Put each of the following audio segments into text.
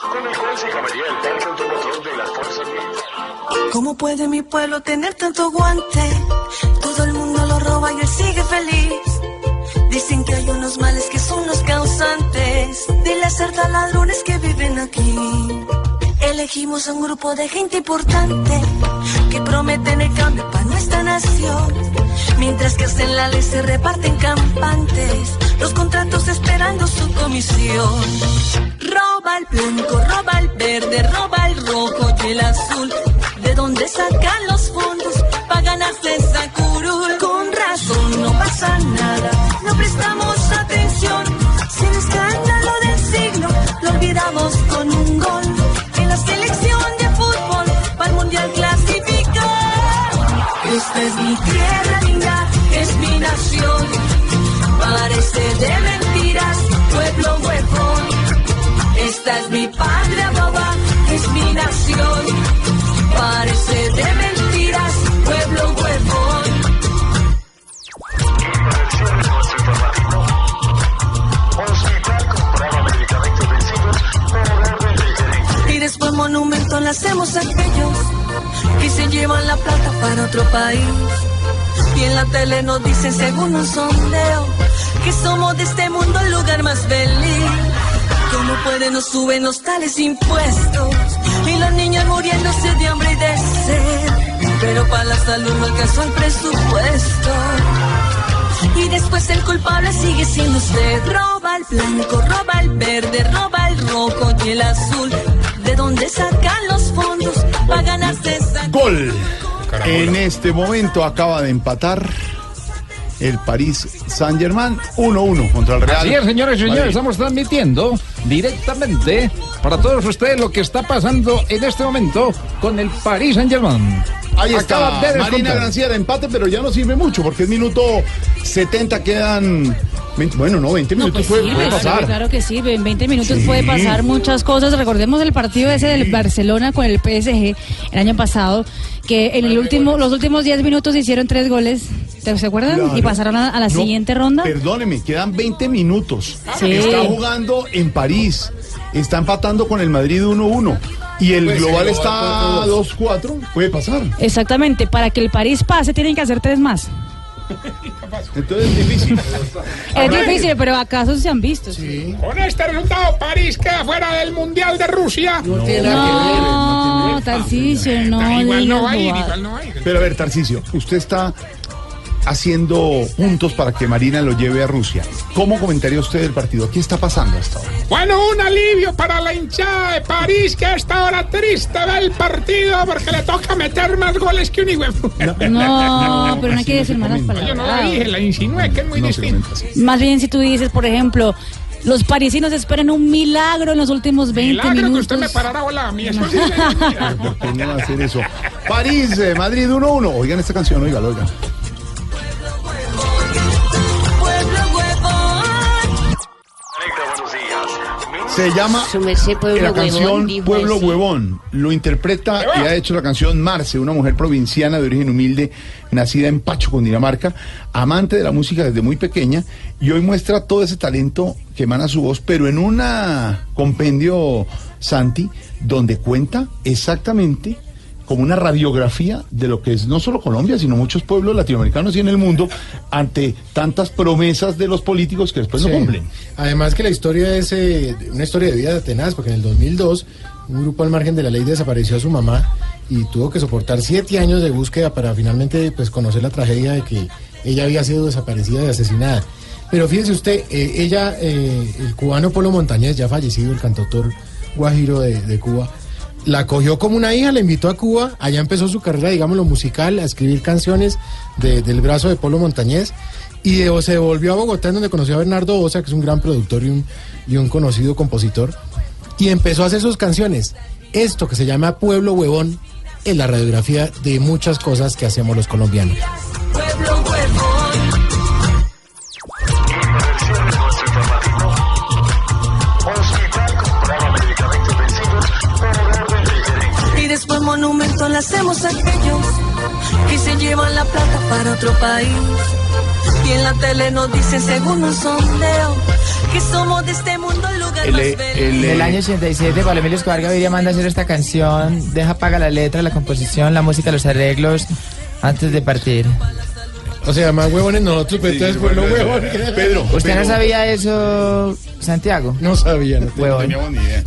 con el se el de las fuerzas. ¿Cómo puede mi pueblo tener tanto guante? Todo el mundo lo roba y él sigue feliz. Dicen que hay unos males que son los causantes de las ladrones que viven aquí. Elegimos a un grupo de gente importante que prometen el cambio para nuestra nación. Mientras que hacen la ley se reparten campantes, los contratos esperando su comisión. Roba el blanco, roba el verde, roba el rojo y el azul. ¿De dónde sacan los fondos para ganarse esa curul? Con razón no pasa nada, no prestamos atención. Sin escándalo del siglo, lo olvidamos con un gol. Es mi tierra linda, es mi nación. Parece de mentiras, pueblo huevón. Esta es mi patria boba, es mi nación. Parece de mentiras, pueblo huevón. Y después monumento le hacemos aquellos que se llevan la plata para otro país. Y en la tele nos dicen según un sondeo que somos de este mundo el lugar más feliz. ¿Cómo pueden nos suben los tales impuestos? Y los niños muriéndose de hambre y de sed. Pero para la salud no alcanzó el presupuesto. Y después el culpable sigue siendo usted. Roba el blanco, roba el verde, roba el rojo y el azul. ¿De dónde sacan los fondos para ganarse esa Gol. En este momento acaba de empatar el París Saint Germain 1-1 contra el Real. Así es, señores y señores, Madrid. estamos transmitiendo directamente para todos ustedes lo que está pasando en este momento con el Paris Saint Germain. Ahí está Acaba de Marina. Granciera, empate, pero ya no sirve mucho porque es minuto 70, quedan 20, bueno, no, 20 No, minutos pues puede, sirve, puede pasar. claro que sirve. En 20 minutos Sí. puede pasar muchas cosas. Recordemos el partido ese del Barcelona con el PSG el año pasado, que en el último, los últimos 10 minutos hicieron tres goles. ¿Te se acuerdan? Claro. Y pasaron a, a la No, siguiente ronda. Perdóneme, quedan 20 minutos. Sí. Está jugando en París. Está empatando con el Madrid 1-1. Y el global está 2-4. Puede pasar. Exactamente. Para que el París pase, tienen que hacer tres más. Entonces es difícil. Es difícil, pero acaso se han visto. Con este resultado, París queda fuera del Mundial de Rusia. No, Tarcisio, no. Ah, igual digas no va a ir, igual no va a ir. Pero a ver, Tarcicio, usted está haciendo puntos para que Marina lo lleve a Rusia. ¿Cómo comentaría usted el partido? ¿Qué está pasando hasta ahora? Bueno, un alivio para la hinchada de París que a esta hora triste ve el partido porque le toca meter más goles que un hijo. No, pero no hay que decir no malas comenta. Yo no la palabras. dije, la insinué, que es muy No distinto. Más bien si tú dices, por ejemplo, los parisinos esperan un milagro en los últimos 20 Milagro que minutos. usted me parara bola a mí. Eso sí es mentira. ¿Por qué no va a hacer eso? París, eh, Madrid 1-1. Oigan esta canción, oigan, oigan. Se llama Su merced, Pueblo la Huevón, canción dijo Pueblo así. Huevón. Lo interpreta y ha hecho la canción Marce, una mujer provinciana de origen humilde, nacida en Pacho, Cundinamarca, amante de la música desde muy pequeña y hoy muestra todo ese talento que emana su voz, pero en una compendio Santi donde cuenta exactamente como una radiografía de lo que es no solo Colombia, sino muchos pueblos latinoamericanos y en el mundo ante tantas promesas de los políticos que después no Sí. cumplen. Además que la historia es eh, una historia de vida tenaz, porque en el 2002 un grupo al margen de la ley desapareció a su mamá y tuvo que soportar siete años de búsqueda para finalmente pues conocer la tragedia de que ella había sido desaparecida y asesinada. Pero fíjese usted, eh, ella, eh, el cubano Polo Montañez, ya fallecido, el cantautor guajiro de, de Cuba, la cogió como una hija, la invitó a Cuba, allá empezó su carrera, digámoslo, musical, a escribir canciones de- del brazo de Polo Montañez, y de- se volvió a Bogotá, en donde conoció a Bernardo Osa, que es un gran productor y un, y un conocido compositor, y empezó a hacer sus canciones. Esto que se llama Pueblo Huevón es la radiografía de muchas cosas que hacemos los colombianos. Pueblo huevón. Monumento le hacemos a aquellos que se llevan la plata para otro país. Y en la tele nos dicen según un sondeo que somos de este mundo el lugar El, más el, feliz. En el año 87, Pablo Emilio Escobar Gaviria manda a hacer esta canción, deja paga la letra, la composición, la música, los arreglos, antes de partir. O sea, más huevones nosotros, pero entonces Pueblo Huevón. Pedro, ¿Usted Pedro, no sabía eso, Santiago? No sabía, no No teníamos ni idea.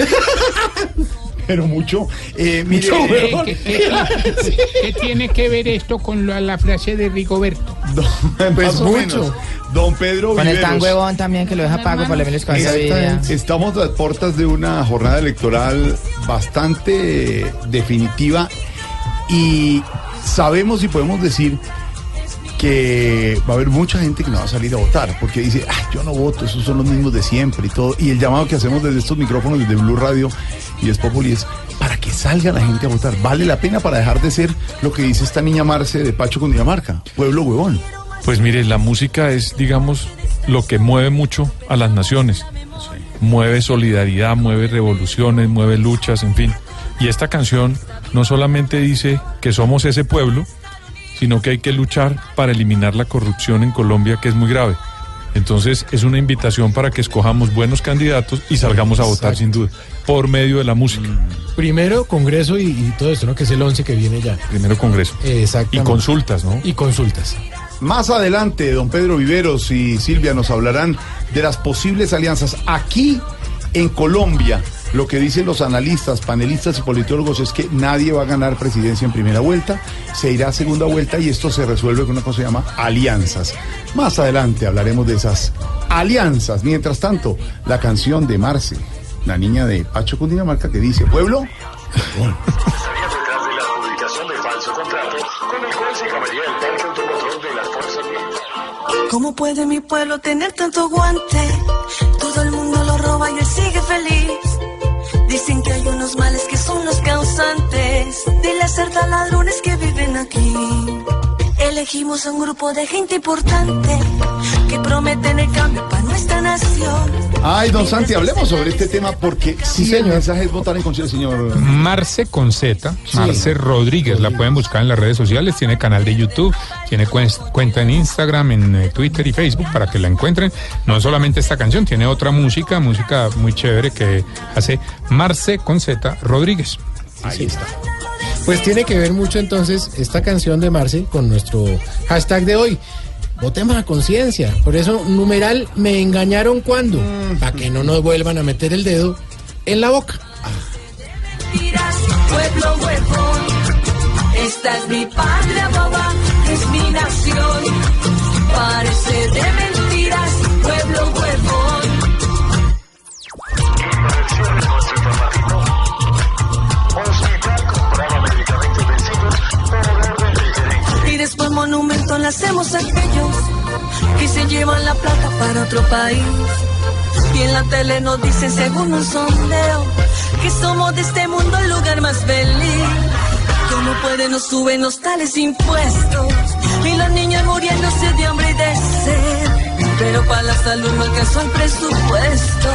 Pero mucho. Eh, mire, Mucho eh, huevón. ¿Qué, qué- qué tiene que ver esto con la, la frase de Rigoberto? don- Pues mucho. menos. Don Pedro Con el tan huevón también que lo deja pago, Escobar Gaviria. Exactamente. Estamos a las puertas de una jornada electoral bastante definitiva y sabemos y podemos decir que va a haber mucha gente que no va a salir a votar porque dice, ah, yo no voto, esos son los mismos de siempre y todo. Y el llamado que hacemos desde estos micrófonos, desde Blue Radio y es Populi es para que salga la gente a votar. Vale la pena para dejar de ser lo que dice esta niña Marce de Pacho Cundinamarca, pueblo huevón. Pues mire, la música es, digamos, lo que mueve mucho a las naciones. Mueve solidaridad, mueve revoluciones, mueve luchas, en fin. Y esta canción no solamente dice que somos ese pueblo, sino que hay que luchar para eliminar la corrupción en Colombia, que es muy grave. Entonces es una invitación para que escojamos buenos candidatos y salgamos a votar sin duda, por medio de la música. Primero Congreso y, y todo esto, ¿no? Que es el 11 que viene ya. Primero Congreso. Y Exactamente. consultas, ¿no? Y consultas. Más adelante, don Pedro Viveros y Silvia nos hablarán de las posibles alianzas. Aquí en Colombia, lo que dicen los analistas, panelistas y politólogos es que nadie va a ganar presidencia en primera vuelta, se irá a segunda vuelta y esto se resuelve con una cosa que se llama alianzas. Más adelante hablaremos de esas alianzas. Mientras tanto, la canción de Marce, la niña de Pacho Cundinamarca que dice, pueblo, Estaría detrás de la adjudicación de falso contrato con el cual se cambiaría el parque automotor de las fuerzas militares. ¿Cómo puede mi pueblo tener tanto guante? Todo el mundo lo roba y él sigue feliz. Dicen que hay unos males que son los causantes de las certas ladrones que viven aquí. Elegimos a un grupo de gente importante que prometen el cambio para nuestra nación. Ay, don Santi, hablemos sobre este tema porque si el señor. mensaje es votar en del señor. Marce con Z, Marce Rodríguez, la pueden buscar en las redes sociales, tiene canal de YouTube, tiene cuen- cuenta en Instagram, en eh, Twitter y Facebook para que la encuentren. No solamente esta canción, tiene otra música, música muy chévere que hace Marce con Z Rodríguez. Ahí está. Pues tiene que ver mucho entonces esta canción de Marce con nuestro hashtag de hoy. Votemos a conciencia. Por eso, numeral, me engañaron cuando. Para que no nos vuelvan a meter el dedo en la boca. Mentiras, pueblo huevón. Esta es mi patria boba, es mi nación. Parece de mentiras, pueblo huevón. Después monumento le hacemos a aquellos que se llevan la plata para otro país. Y en la tele nos dicen según un sondeo que somos de este mundo el lugar más feliz. ¿Cómo pueden nos suben los tales impuestos? Y los niños muriéndose de hambre y de sed. Pero para la salud no alcanzó el presupuesto.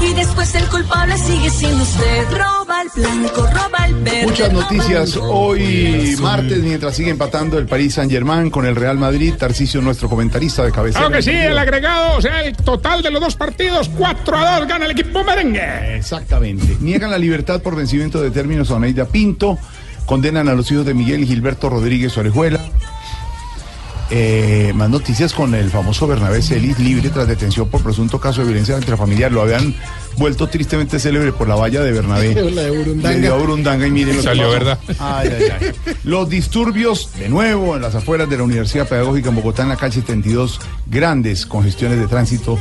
Y después el culpable sigue siendo usted. Roba el blanco, roba el verde. Muchas noticias el hoy martes mientras sigue empatando el París Saint Germain con el Real Madrid. Tarcisio, nuestro comentarista de cabecera. Claro que sí, el agregado, o sea, el total de los dos partidos, 4 a 2, gana el equipo merengue. Exactamente. Niegan la libertad por vencimiento de términos a Oneida Pinto. Condenan a los hijos de Miguel y Gilberto Rodríguez Orejuela. Eh, más noticias con el famoso Bernabé Celis libre tras detención por presunto caso de violencia intrafamiliar. Lo habían vuelto tristemente célebre por la valla de Bernabé. La de Burundanga. Le dio a Burundanga y miren lo que Salió pasó. verdad. Ay, ay, ay. Los disturbios, de nuevo, en las afueras de la Universidad Pedagógica en Bogotá, en la calle 72, grandes congestiones de tránsito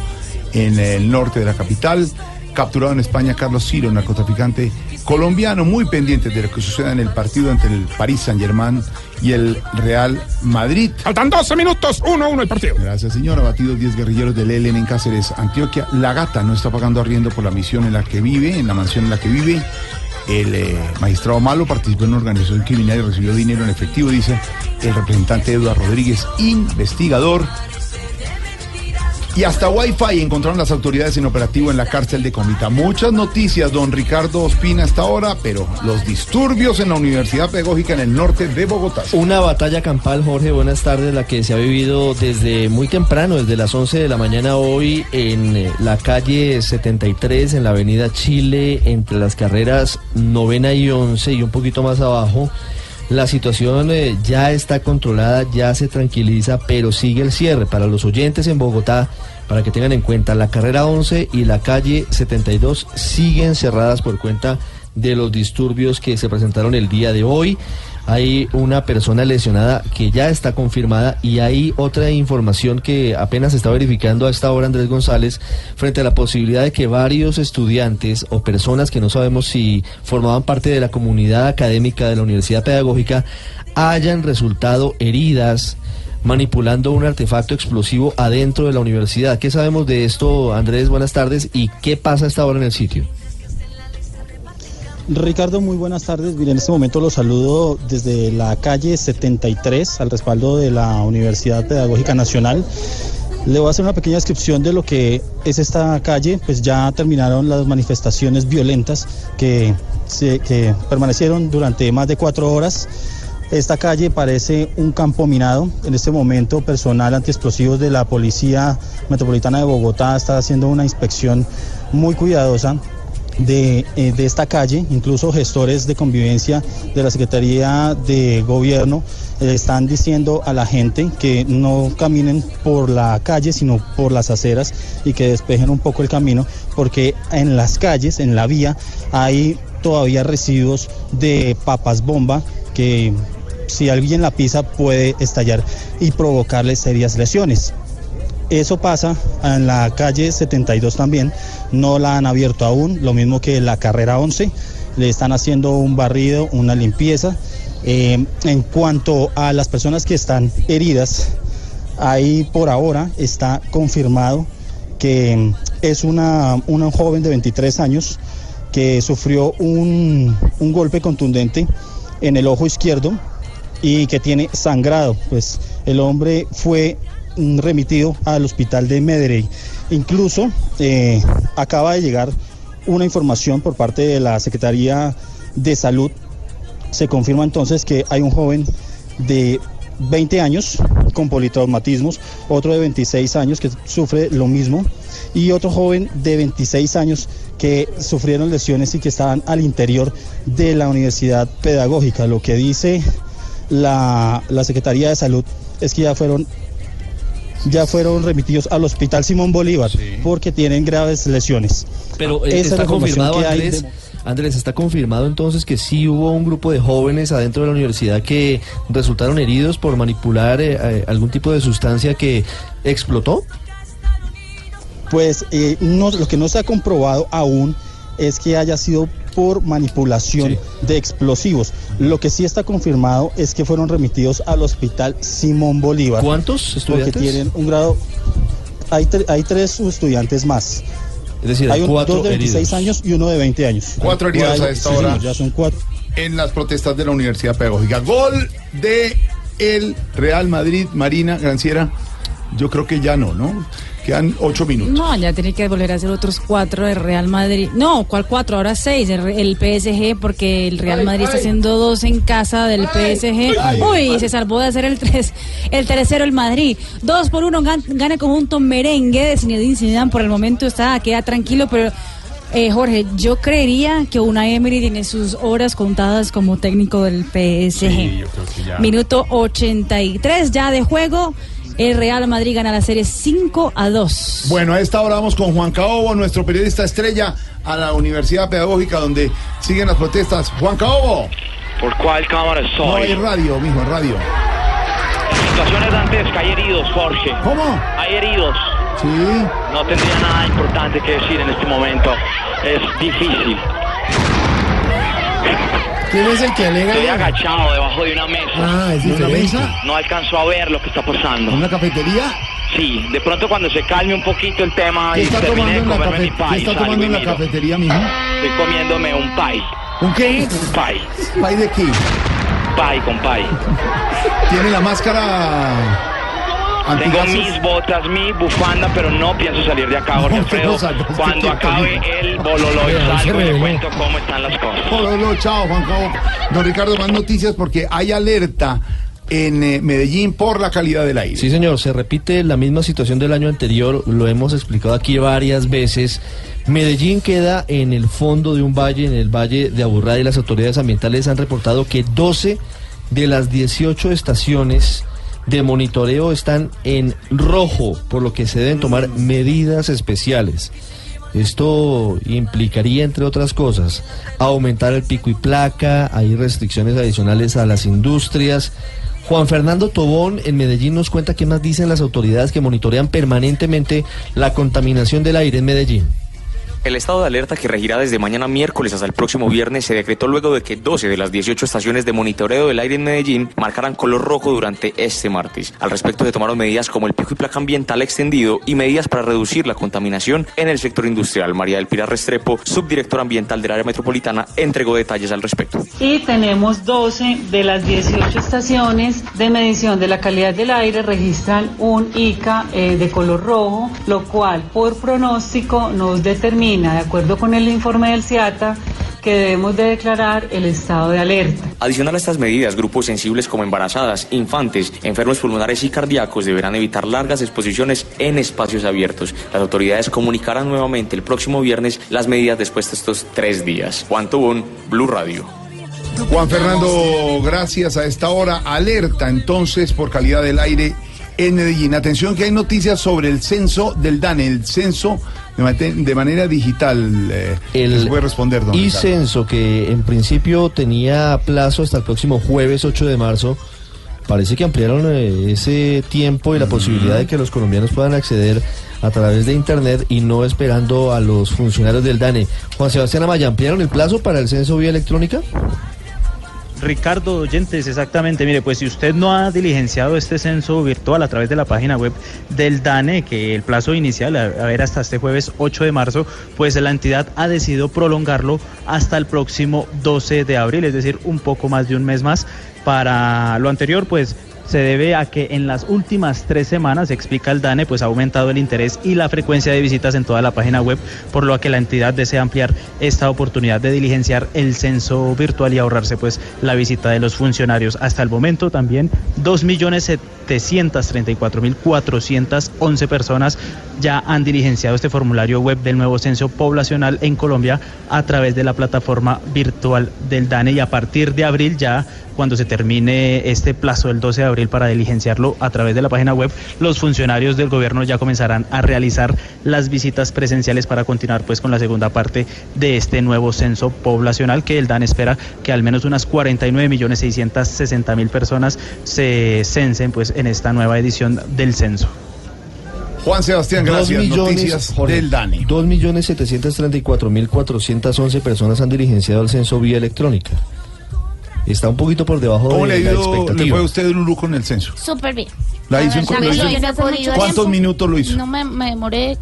en el norte de la capital. Capturado en España Carlos Ciro, narcotraficante colombiano, muy pendiente de lo que suceda en el partido entre el París Saint Germain y el Real Madrid. Faltan 12 minutos, 1 a 1 el partido. Gracias, señor. Abatidos 10 guerrilleros del ELN en Cáceres, Antioquia. La gata no está pagando arriendo por la misión en la que vive, en la mansión en la que vive. El eh, magistrado Malo participó en una organización criminal y recibió dinero en efectivo, dice el representante Eduardo Rodríguez, investigador. Y hasta Wi-Fi encontraron las autoridades en operativo en la cárcel de Comita. Muchas noticias, don Ricardo Ospina, hasta ahora, pero los disturbios en la Universidad Pedagógica en el norte de Bogotá. Una batalla campal, Jorge, buenas tardes, la que se ha vivido desde muy temprano, desde las 11 de la mañana hoy, en eh, la calle 73, en la avenida Chile, entre las carreras novena y 11 y un poquito más abajo. La situación eh, ya está controlada, ya se tranquiliza, pero sigue el cierre. Para los oyentes en Bogotá, para que tengan en cuenta, la carrera 11 y la calle 72 siguen cerradas por cuenta de los disturbios que se presentaron el día de hoy. Hay una persona lesionada que ya está confirmada y hay otra información que apenas se está verificando a esta hora Andrés González frente a la posibilidad de que varios estudiantes o personas que no sabemos si formaban parte de la comunidad académica de la Universidad Pedagógica hayan resultado heridas manipulando un artefacto explosivo adentro de la universidad. ¿Qué sabemos de esto, Andrés? Buenas tardes. ¿Y qué pasa a esta hora en el sitio? Ricardo, muy buenas tardes. Mire, en este momento los saludo desde la calle 73 al respaldo de la Universidad Pedagógica Nacional. Le voy a hacer una pequeña descripción de lo que es esta calle, pues ya terminaron las manifestaciones violentas que, que permanecieron durante más de cuatro horas. Esta calle parece un campo minado. En este momento, personal antiexplosivos de la Policía Metropolitana de Bogotá está haciendo una inspección muy cuidadosa de, eh, de, esta calle, incluso gestores de convivencia de la Secretaría de Gobierno eh, están diciendo a la gente que no caminen por la calle, sino por las aceras y que despejen un poco el camino, porque en las calles, en la vía, hay todavía residuos de papas bomba que si alguien la pisa puede estallar y provocarle serias lesiones. Eso pasa en la calle 72 también, no la han abierto aún, lo mismo que la carrera 11, le están haciendo un barrido, una limpieza. Eh, en cuanto a las personas que están heridas, ahí por ahora está confirmado que es una, una joven de 23 años que sufrió un, un golpe contundente en el ojo izquierdo y que tiene sangrado. Pues el hombre fue remitido al hospital de Mederey. Incluso eh, acaba de llegar una información por parte de la Secretaría de Salud. Se confirma entonces que hay un joven de 20 años con politraumatismos, otro de 26 años que sufre lo mismo y otro joven de 26 años que sufrieron lesiones y que estaban al interior de la universidad pedagógica. Lo que dice la, la Secretaría de Salud es que ya fueron ya fueron remitidos al Hospital Simón Bolívar porque tienen graves lesiones. Pero eh, Esa es está información confirmado, que hay Andrés, de- Andrés, está confirmado entonces que sí hubo un grupo de jóvenes adentro de la universidad que resultaron heridos por manipular eh, eh, algún tipo de sustancia que explotó. Pues eh, no, lo que no se ha comprobado aún es que haya sido por manipulación de explosivos. Lo que sí está confirmado es que fueron remitidos al Hospital Simón Bolívar. ¿Cuántos estudiantes? Porque tienen un grado... Hay, tre- hay tres estudiantes más. Es decir, hay un- cuatro dos de 26 heridos. años y uno de 20 años. Cuatro heridos a esta Sí, hora. señor, ya son cuatro. En las protestas de la Universidad Pedagógica. Gol de el Real Madrid, Marina Granciera. Yo creo que ya no, ¿no? Quedan ocho minutos. No, ya tiene que volver a hacer otros cuatro de Real Madrid. No, ¿cuál cuatro? Ahora seis, el, el PSG, porque el Real Madrid está haciendo dos en casa del PSG. ay. Uy, se salvó de hacer el tres, el tercero el Madrid. Dos por uno, gan- gana el conjunto merengue de Zinedine Zidane. Por el momento está, queda tranquilo, pero eh, Jorge, yo creería que una Emery tiene sus horas contadas como técnico del PSG. Minuto 83 ya de juego. El Real Madrid gana la serie 5 a 2. Bueno, a esta hora vamos con Juan Caobo, nuestro periodista estrella, a la Universidad Pedagógica donde siguen las protestas. Juan Caobo. ¿Por cuál cámara estoy? No hay radio, mijo, radio. Situaciones antes que hay heridos, Jorge. ¿Cómo? Hay heridos. Sí. No tendría nada importante que decir en este momento. Es difícil. ¿Quién es el que alega? Estoy agachado debajo de una mesa. Ah, es ¿De una mesa? No alcanzo a ver lo que está pasando. ¿Una cafetería? Sí, de pronto cuando se calme un poquito el tema ¿Qué y está termine tomando de en la, comerme mi cafe- ¿qué pie, está tomando en la cafetería, mijo? Estoy comiéndome un pie. ¿Un qué? Pai. ¿Pay de qué? Pai con pai. Tiene la máscara Tengo mis botas, mi bufanda, pero no pienso salir de acá, Jorge Alfredo. Cuando acabe el bololo y salgo le cuento cómo están las cosas. Hola, chao, Juan Cabo. Don Ricardo, más noticias porque hay alerta en eh, Medellín por la calidad del aire. Sí, señor, se repite la misma situación del año anterior, lo hemos explicado aquí varias veces. Medellín queda en el fondo de un valle, en el valle de Aburrá, y las autoridades ambientales han reportado que 12 de las 18 estaciones de monitoreo están en rojo, por lo que se deben tomar medidas especiales. Esto implicaría, entre otras cosas, aumentar el pico y placa, hay restricciones adicionales a las industrias. Juan Fernando Tobón en Medellín nos cuenta qué más dicen las autoridades que monitorean permanentemente la contaminación del aire en Medellín. El estado de alerta que regirá desde mañana miércoles hasta el próximo viernes se decretó luego de que 12 de las 18 estaciones de monitoreo del aire en Medellín marcaran color rojo durante este martes. Al respecto se tomaron medidas como el pico y placa ambiental extendido y medidas para reducir la contaminación en el sector industrial. María del Pilar Restrepo, subdirectora ambiental del área metropolitana, entregó detalles al respecto. Y tenemos 12 de las 18 estaciones de medición de la calidad del aire registran un ICA eh, de color rojo, lo cual por pronóstico nos determina, de acuerdo con el informe del CIATA, que debemos de declarar el estado de alerta. Adicional a estas medidas, grupos sensibles como embarazadas, infantes, enfermos pulmonares y cardíacos deberán evitar largas exposiciones en espacios abiertos. Las autoridades comunicarán nuevamente el próximo viernes las medidas después de estos tres días. Juan Tobón, Blue Radio. Juan Fernando, gracias a esta hora. Alerta entonces por calidad del aire en Medellín. Atención que hay noticias sobre el censo del DANE, el censo de, manera digital. Eh, a responder, don Y censo, que en principio tenía plazo hasta el próximo jueves 8 de marzo, parece que ampliaron eh, ese tiempo y la posibilidad de que los colombianos puedan acceder a través de internet y no esperando a los funcionarios del DANE. Juan Sebastián Amaya, ¿ampliaron el plazo para el censo vía electrónica? Ricardo Oyentes, exactamente. Mire, pues si usted no ha diligenciado este censo virtual a través de la página web del DANE, que el plazo inicial, a a ver, hasta este jueves 8 de marzo, pues la entidad ha decidido prolongarlo hasta el próximo 12 de abril, es decir, un poco más de un mes más. Para lo anterior, pues se debe a que en las últimas tres semanas, explica el DANE, pues ha aumentado el interés y la frecuencia de visitas en toda la página web, por lo que la entidad desea ampliar esta oportunidad de diligenciar el censo virtual y ahorrarse pues la visita de los funcionarios. Hasta el momento también 2.734.411 personas ya han diligenciado este formulario web del nuevo censo poblacional en Colombia a través de la plataforma virtual del DANE y a partir de abril ya cuando se termine este plazo del 12 de abril para diligenciarlo a través de la página web, los funcionarios del gobierno ya comenzarán a realizar las visitas presenciales para continuar pues con la segunda parte de este nuevo censo poblacional que el DAN espera que al menos unas 49.660.000 personas se censen pues en esta nueva edición del censo. Juan Sebastián, Dos gracias. millones, Noticias Jorge, del DANE. 2.734.411 personas han diligenciado el censo vía electrónica. Está un poquito por debajo ¿Cómo de le, la le expectativa. fue a usted, Lulu, con el censo? Súper bien. ¿La verdad podido- ¿Cuántos minutos lo hizo? No me, me demoré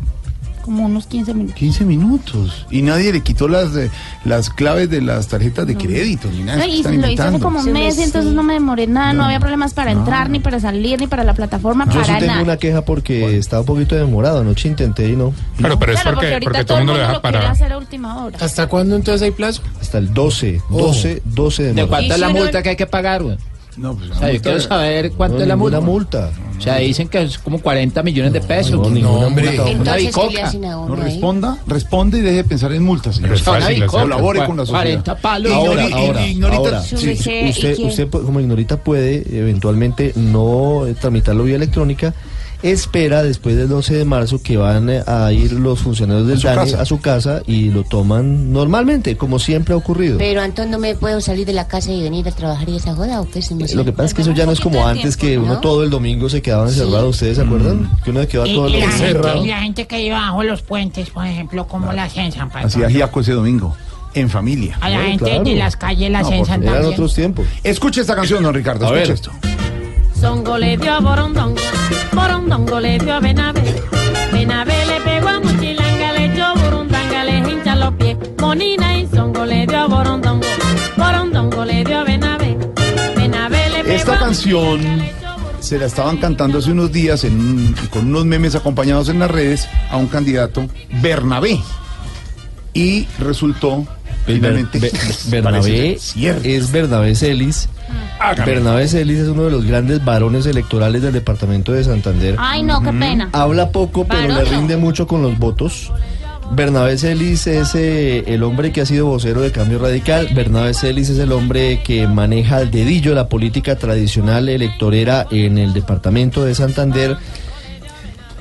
como unos 15 minutos. 15 minutos. Y nadie le quitó las, eh, las claves de las tarjetas de crédito ni nada. No, y lo hice hace como un mes, entonces no me demoré nada, no, había problemas para entrar, ni para salir, ni para la plataforma, Yo sí para tengo nada. una queja porque estaba un poquito demorado. Anoche intenté y no. Claro, pero es Claro, porque, porque, porque todo el mundo lo deja para... hacer a última hora. ¿Hasta cuándo entonces hay plazo? Hasta el 12, 12, 12 de ¿De marzo. cuánto es la multa que hay que pagar, güey? No, pues O sea, yo quiero saber cuánto No, es la multa. multa. O sea, dicen que es como 40 millones de pesos. no, ninguna hombre. Una Entonces, ¿qué le bicoca. No responda, responde y deje de pensar en multas. señor. Pero es fácil. Colabore con la sociedad. 40 palos. Ahora, ahora, ignorita- ahora. sí, Sí, sí. ¿Y usted, usted como ignorita puede eventualmente no tramitarlo vía electrónica. Espera después del 12 de marzo que van eh, a ir los funcionarios del su DANE casa. a su casa y lo toman normalmente, como siempre ha ocurrido. Pero entonces no me puedo salir de la casa y venir a trabajar y esa joda o qué se me Lo que pasa es que eso ya no es como antes que uno todo el domingo se quedaba encerrado. ¿Ustedes se acuerdan? Que uno se quedaba todo el domingo gente, encerrado. y la gente que iba bajo los puentes, por ejemplo, como la censan. pa- Hacía giaco ese domingo, en familia. A la Bueno, gente claro. de las calles la No, Eran también. otros tiempos. Escuche esta canción, don Ricardo. A Escuche ver. esto. Songo le dio a Borondongo, Borondongo le dio a Benavé, Benavé le pegó a Muchilanga, le echó Burundanga, le hincha los pies, Monina hizo borondongo le dio a borondongo, borondongo le dio a Benavé, Benavé le pegó Esta canción se la estaban cantando hace unos días en un- con unos memes acompañados en las redes a un candidato, Bernabé. Y resultó finalmente. Be- Be- Bernabé es Bernabé Celis. Hágame. Bernabé Celis es uno de los grandes varones electorales del departamento de Santander. Ay, no, qué pena. Habla poco, pero le rinde mucho con los votos. Bernabé Celis es eh, el hombre que ha sido vocero de Cambio Radical. Bernabé Celis es el hombre que maneja al dedillo la política tradicional electorera en el departamento de Santander.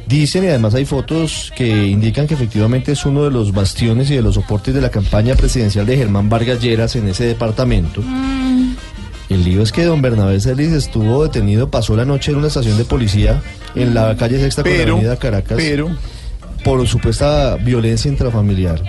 Dicen y además hay fotos que indican que efectivamente es uno de los bastiones y de los soportes de la campaña presidencial de Germán Vargas Lleras en ese departamento. El lío es que don Bernabé Celis estuvo detenido, pasó la noche en una estación de policía en la calle Sexta con la avenida Caracas pero, por supuesta violencia intrafamiliar.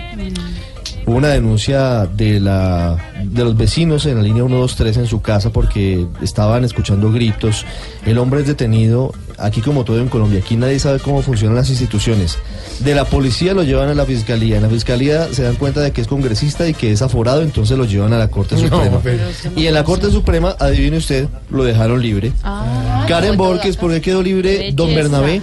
Hubo una denuncia de la de los vecinos en la línea 123 en su casa porque estaban escuchando gritos. El hombre es detenido, aquí como todo en Colombia, aquí nadie sabe cómo funcionan las instituciones. De la policía lo llevan a la fiscalía, en la fiscalía se dan cuenta de que es congresista y que es aforado, entonces lo llevan a la Corte No, Suprema. pero- Y en la Corte Suprema, adivine usted, lo dejaron libre. Karen Borges, ¿por qué quedó libre don. Bernabé?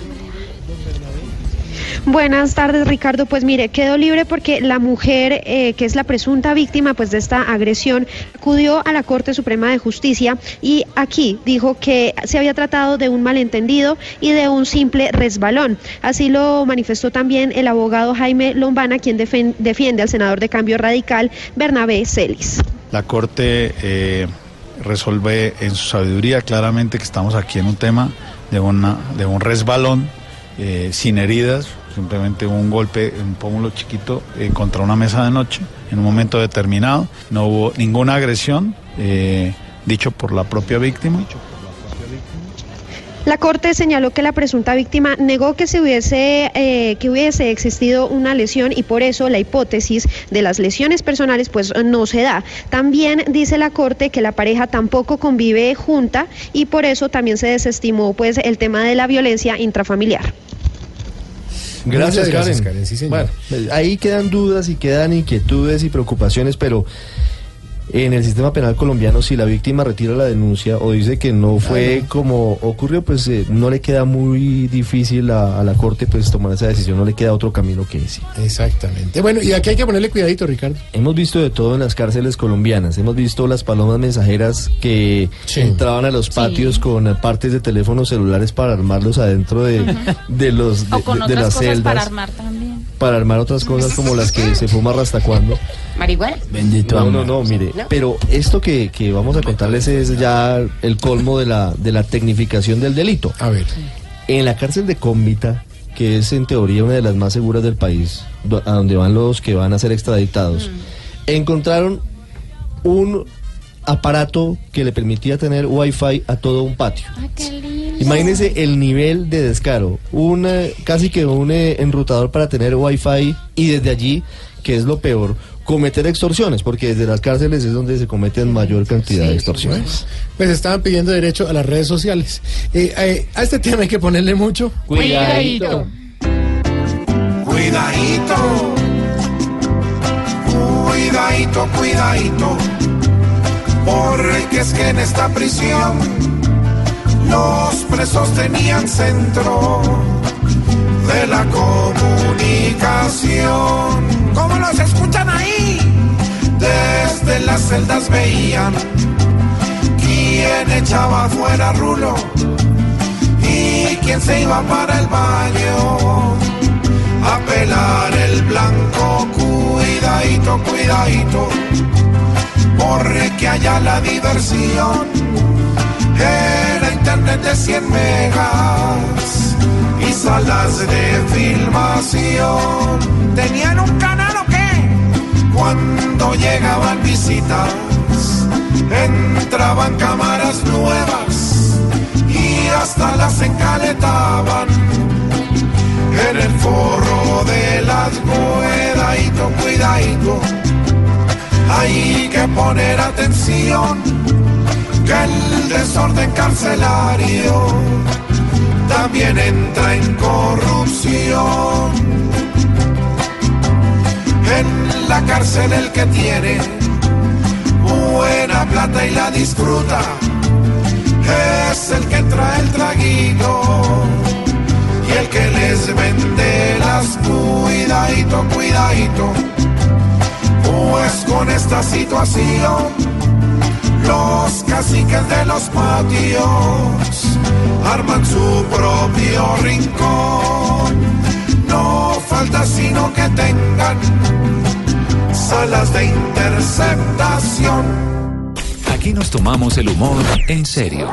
Buenas tardes, Ricardo. Pues mire, quedó libre porque la mujer, eh, que es la presunta víctima pues, de esta agresión, acudió a la Corte Suprema de Justicia y aquí dijo que se había tratado de un malentendido y de un simple resbalón. Así lo manifestó también el abogado Jaime Lombana, quien defiende al senador de Cambio Radical, Bernabé Celis. La Corte eh, resuelve en su sabiduría claramente que estamos aquí en un tema de, una, de un resbalón eh, sin heridas, simplemente un golpe, un pómulo chiquito eh, contra una mesa de noche en un momento determinado. No hubo ninguna agresión, eh, dicho por la propia víctima. La Corte señaló que la presunta víctima negó que se hubiese eh, que hubiese existido una lesión y por eso la hipótesis de las lesiones personales pues no se da. También dice la Corte que la pareja tampoco convive junta y por eso también se desestimó pues el tema de la violencia intrafamiliar. Gracias, Karen. Karen, sí, señor. Bueno, ahí quedan dudas y quedan inquietudes y preocupaciones, pero en el sistema penal colombiano, si la víctima retira la denuncia o dice que no fue como ocurrió, pues eh, no le queda muy difícil a, a la corte pues tomar esa decisión, no le queda otro camino que ese. Exactamente. Bueno, y aquí hay que ponerle cuidadito, Ricardo. Hemos visto de todo en las cárceles colombianas. Hemos visto las palomas mensajeras que entraban a los patios con partes de teléfonos celulares para armarlos adentro de, de los de, O con de- de otras las cosas celdas para armar también. para armar otras cosas como las que se fuma hasta cuando. ¿Marihuana? Bendito. No, no, no, mire. Pero esto que, que vamos a contarles es ya el colmo de la, de la tecnificación del delito. A ver. En la cárcel de Cómbita, que es en teoría una de las más seguras del país, a donde van los que van a ser extraditados, encontraron un aparato que le permitía tener wifi a todo un patio. Imagínense el nivel de descaro, un eh, casi que un eh, enrutador para tener wifi y desde allí, que es lo peor, cometer extorsiones, porque desde las cárceles es donde se cometen mayor cantidad de extorsiones. Pues estaban pidiendo derecho a las redes sociales. Eh, eh, a este tema hay que ponerle mucho Cuidadito. Cuidadito, cuidadito, cuidadito, porque es que en esta prisión los presos tenían centro de la comunicación. ¿Cómo los escuchan ahí? Desde las celdas veían quién echaba fuera rulo y quién se iba para el baño a pelar el blanco, cuidadito, cuidadito, porque allá la diversión era internet de 100 megas salas de filmación. ¿Tenían un canal o qué? Cuando llegaban visitas, entraban cámaras nuevas y hasta las encaletaban en el forro de las cuidadito, cuidadito. Hay que poner atención que el desorden carcelario también entra en corrupción. En la cárcel el que tiene buena plata y la disfruta es el que trae el traguito y el que les vende las cuidadito, cuidadito. Pues con esta situación, los caciques de los patios arman su propio rincón. No falta sino que tengan salas de interceptación. Aquí nos tomamos el humor en serio.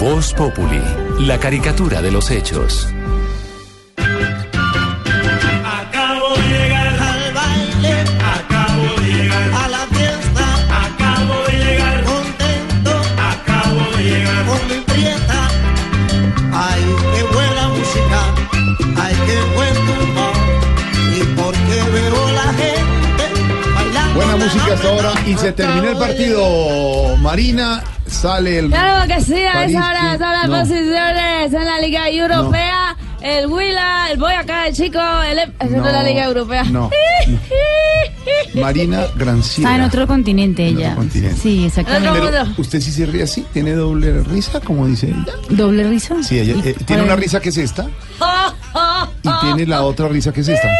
Voz Populi, la caricatura de los hechos. Música hasta ahora y se terminó el partido. Marina sale el. Claro que sí, a esa hora que- son las no. posiciones en la Liga Europea. El Huila, el Boyacá, el Chico, el... Esa no, es la Liga Europea. no, Marina Granciera. Está en otro continente En ella. otro continente. Sí, exactamente. Pero usted sí se ríe así, tiene doble risa, como dice ella. ¿Doble risa? Sí, ella eh, tiene una risa que es esta y tiene la otra risa que es esta.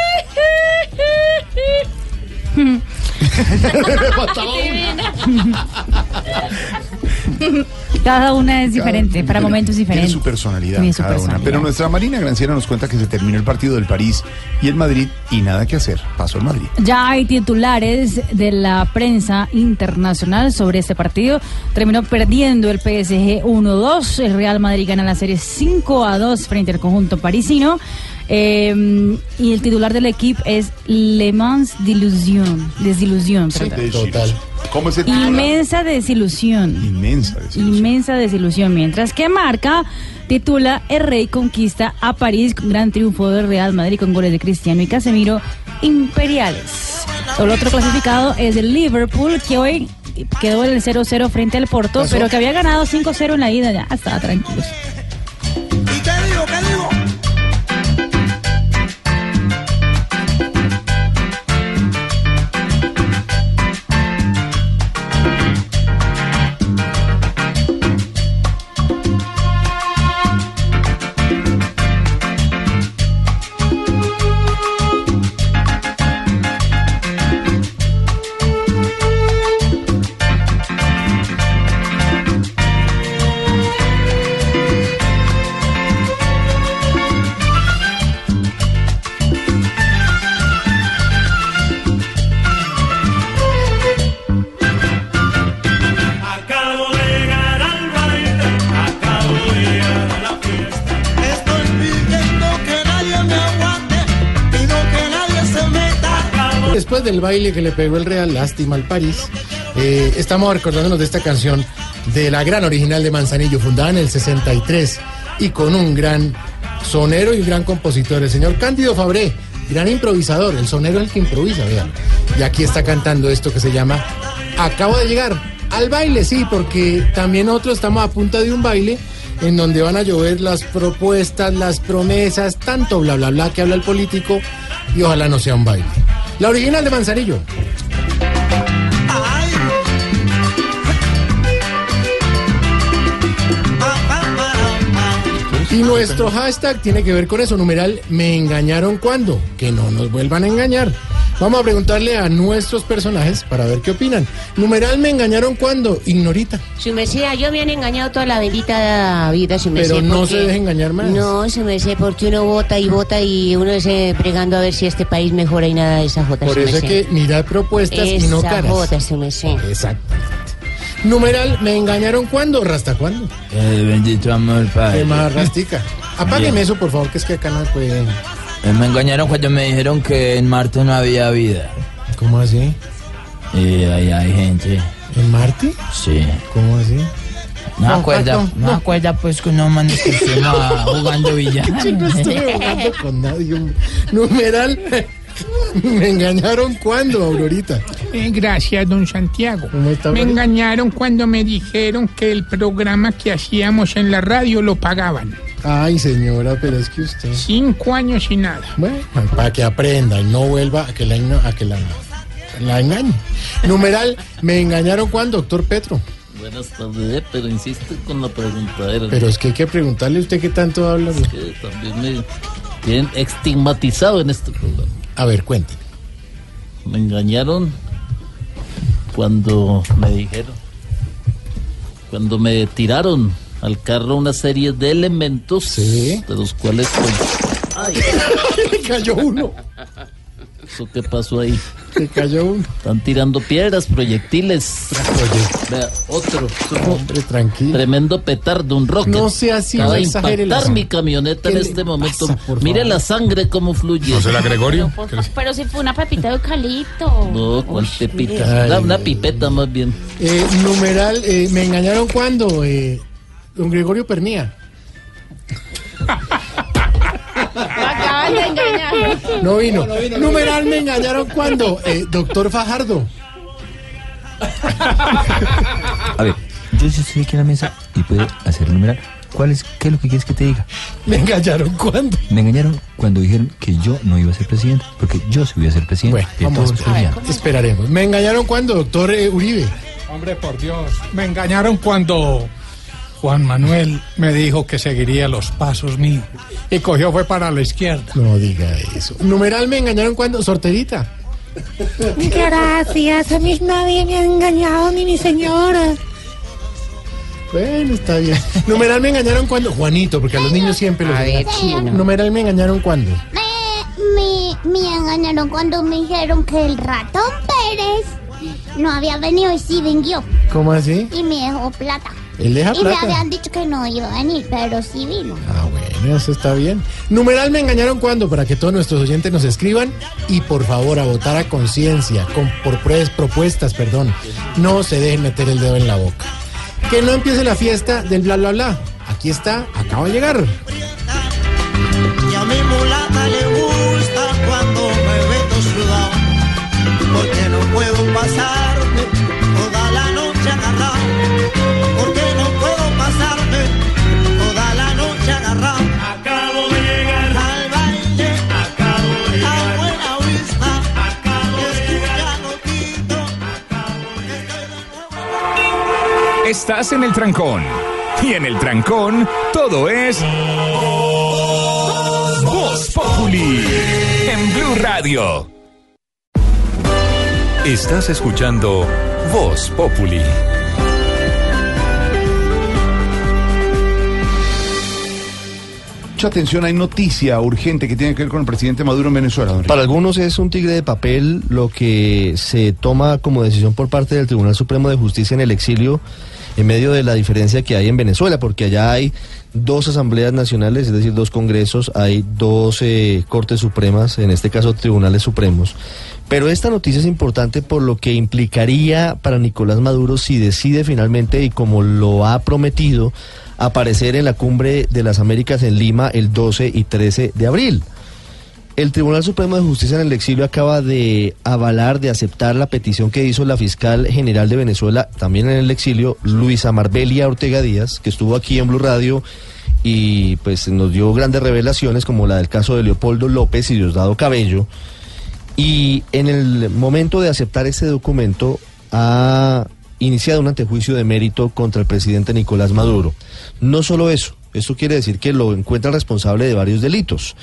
Cada una es diferente, para momentos Tiene diferentes. su personalidad, Tiene su cada una. personalidad. Pero nuestra Marina Granciera nos cuenta que se terminó el partido del París y el Madrid y nada que hacer. Pasó el Madrid. Ya hay titulares de la prensa internacional sobre este partido. Terminó perdiendo el PSG 1-2. El Real Madrid gana la serie 5-2 frente al conjunto parisino. Eh, y el titular del equipo es Le Mans d'Illusion. Desilusión. perdón. Total. ¿Cómo es el titular? Inmensa desilusión. Inmensa desilusión. Inmensa desilusión. Mientras que Marca titula El Rey conquista a París con gran triunfo del Real Madrid con goles de Cristiano y Casemiro imperiales. El otro clasificado es el Liverpool que hoy quedó en el 0-0 frente al Porto, ¿Pasó? pero que había ganado 5-0 en la ida. Ya estaba tranquilo. Del baile que le pegó el Real, lástima al París, eh, estamos recordándonos de esta canción de la gran original de Manzanillo, fundada en el 63 y con un gran sonero y un gran compositor, el señor Cándido Fabré, gran improvisador, el sonero es el que improvisa, vean. Y aquí está cantando esto que se llama Acabo de llegar al baile, sí, porque también nosotros estamos a punta de un baile en donde van a llover las propuestas, las promesas, tanto bla bla bla que habla el político y ojalá no sea un baile. La original de Manzanillo. Y nuestro hashtag tiene que ver con eso, numeral, me engañaron cuando, que no nos vuelvan a engañar. Vamos a preguntarle a nuestros personajes para ver qué opinan. Numeral, me engañaron cuando, ignorita. Su merced, yo me han engañado toda la bendita vida, su merced. Pero no porque- se deje engañar más. No, su merced, porque uno vota y vota y uno se pregando a ver si este país mejora y nada de esa jota, Por eso hay merced. que mirar propuestas y no Esa caras. jota, su merced. Exacto. Numeral, me engañaron cuando, ¿hasta cuándo? El bendito amor, padre. ¿Qué más, Rastica? Apágueme eso, por favor, que es que acá no puede. Eh, Me engañaron cuando me dijeron que en Marte no había vida. ¿Cómo así? Y ahí hay gente. ¿En Marte? Sí. ¿Cómo así? No, No, acuerda, no, no, no. acuerda pues que uno man que estaba jugando billar. No estoy hablando con nadie. Numeral, me engañaron cuando, Aurorita. Eh, gracias, don Santiago. está, Me engañaron cuando me dijeron que el programa que hacíamos en la radio lo pagaban. Ay, señora, pero es que usted... Cinco años y nada. Bueno, para que aprenda y no vuelva a que la, a que la, la engañe. Numeral, ¿me engañaron cuándo, doctor Petro? Buenas tardes, pero insiste con la preguntadera. Pero es que hay que preguntarle a usted qué tanto habla. que también me tienen estigmatizado en este programa. A ver, cuénteme. Me engañaron cuando me dijeron, cuando me tiraron al carro una serie de elementos de los cuales... pues, ay, Le cayó uno. ¿Eso qué pasó ahí? Se cayó uno. Están tirando piedras, proyectiles. Vea, otro. Hombre, tranquilo. Tremendo petardo, un rocket. No sea así, Acaba no la impactar mi camioneta en ¿Qué le este momento. pasa, por Mire favor? la sangre cómo fluye. ¿No será Gregorio? Pero si fue una pepita de eucalipto. No, cuál pepita. Ay, Una, pipeta más bien. Eh, numeral, eh, ¿me engañaron cuándo? Eh, don Gregorio Pernía. Acaban de engañar. No vino. Numeral, ¿me engañaron cuándo? Eh, doctor Fajardo. A ver, yo sí estoy aquí en la mesa y puedo hacer el numeral. ¿Cuál es, ¿Qué es lo que quieres que te diga? ¿Me engañaron cuándo? Me engañaron cuando dijeron que yo no iba a ser presidente, porque yo sí voy a ser presidente de Vamos todos a los esperar. colombianos. Esperaremos. ¿Me engañaron cuándo, doctor eh, Uribe? Hombre, por Dios. Me engañaron cuando Juan Manuel me dijo que seguiría los pasos míos. Y cogió fue para la izquierda. No diga eso. Numeral, ¿me engañaron cuándo? Sorterita. Gracias, a mí nadie me ha engañado ni mi señora. Bueno, está bien. Numeral, ¿me engañaron cuándo? Juanito, porque a los niños siempre los A ver, engañan. chino. Numeral, ¿me engañaron cuándo? Me, me engañaron cuando me dijeron que el ratón Pérez no había venido y sí vengió. ¿Cómo así? Y me dejó plata. Él deja y me plata. habían dicho que no iba a venir, pero sí vino. Ah, bueno, eso está bien. Numeral, ¿me engañaron cuándo? Para que todos nuestros oyentes nos escriban y por favor a votar a conciencia, con, por pruebas, propuestas, perdón. No se dejen meter el dedo en la boca. Que no empiece la fiesta del bla bla bla. Aquí está, acaba de llegar. Estás en el trancón. Y en el trancón, todo es. Voz Populi. En Blue Radio. Estás escuchando Voz Populi. Mucha atención, hay noticia urgente que tiene que ver con el presidente Maduro en Venezuela. don Para algunos es un tigre de papel lo que se toma como decisión por parte del Tribunal Supremo de Justicia en el exilio en medio de la diferencia que hay en Venezuela, porque allá hay dos asambleas nacionales, es decir, dos congresos, hay dos eh, cortes supremas, en este caso tribunales supremos. Pero esta noticia es importante por lo que implicaría para Nicolás Maduro si decide finalmente y como lo ha prometido aparecer en la cumbre de las Américas en Lima el 12 y 13 de abril. El Tribunal Supremo de Justicia en el exilio acaba de avalar, de aceptar la petición que hizo la fiscal general de Venezuela, también en el exilio, Luisa Marbelia Ortega Díaz, que estuvo aquí en Blue Radio y pues nos dio grandes revelaciones como la del caso de Leopoldo López y Diosdado Cabello. Y en el momento de aceptar ese documento ha iniciado un antejuicio de mérito contra el presidente Nicolás Maduro. No solo eso, esto quiere decir que lo encuentra responsable de varios delitos.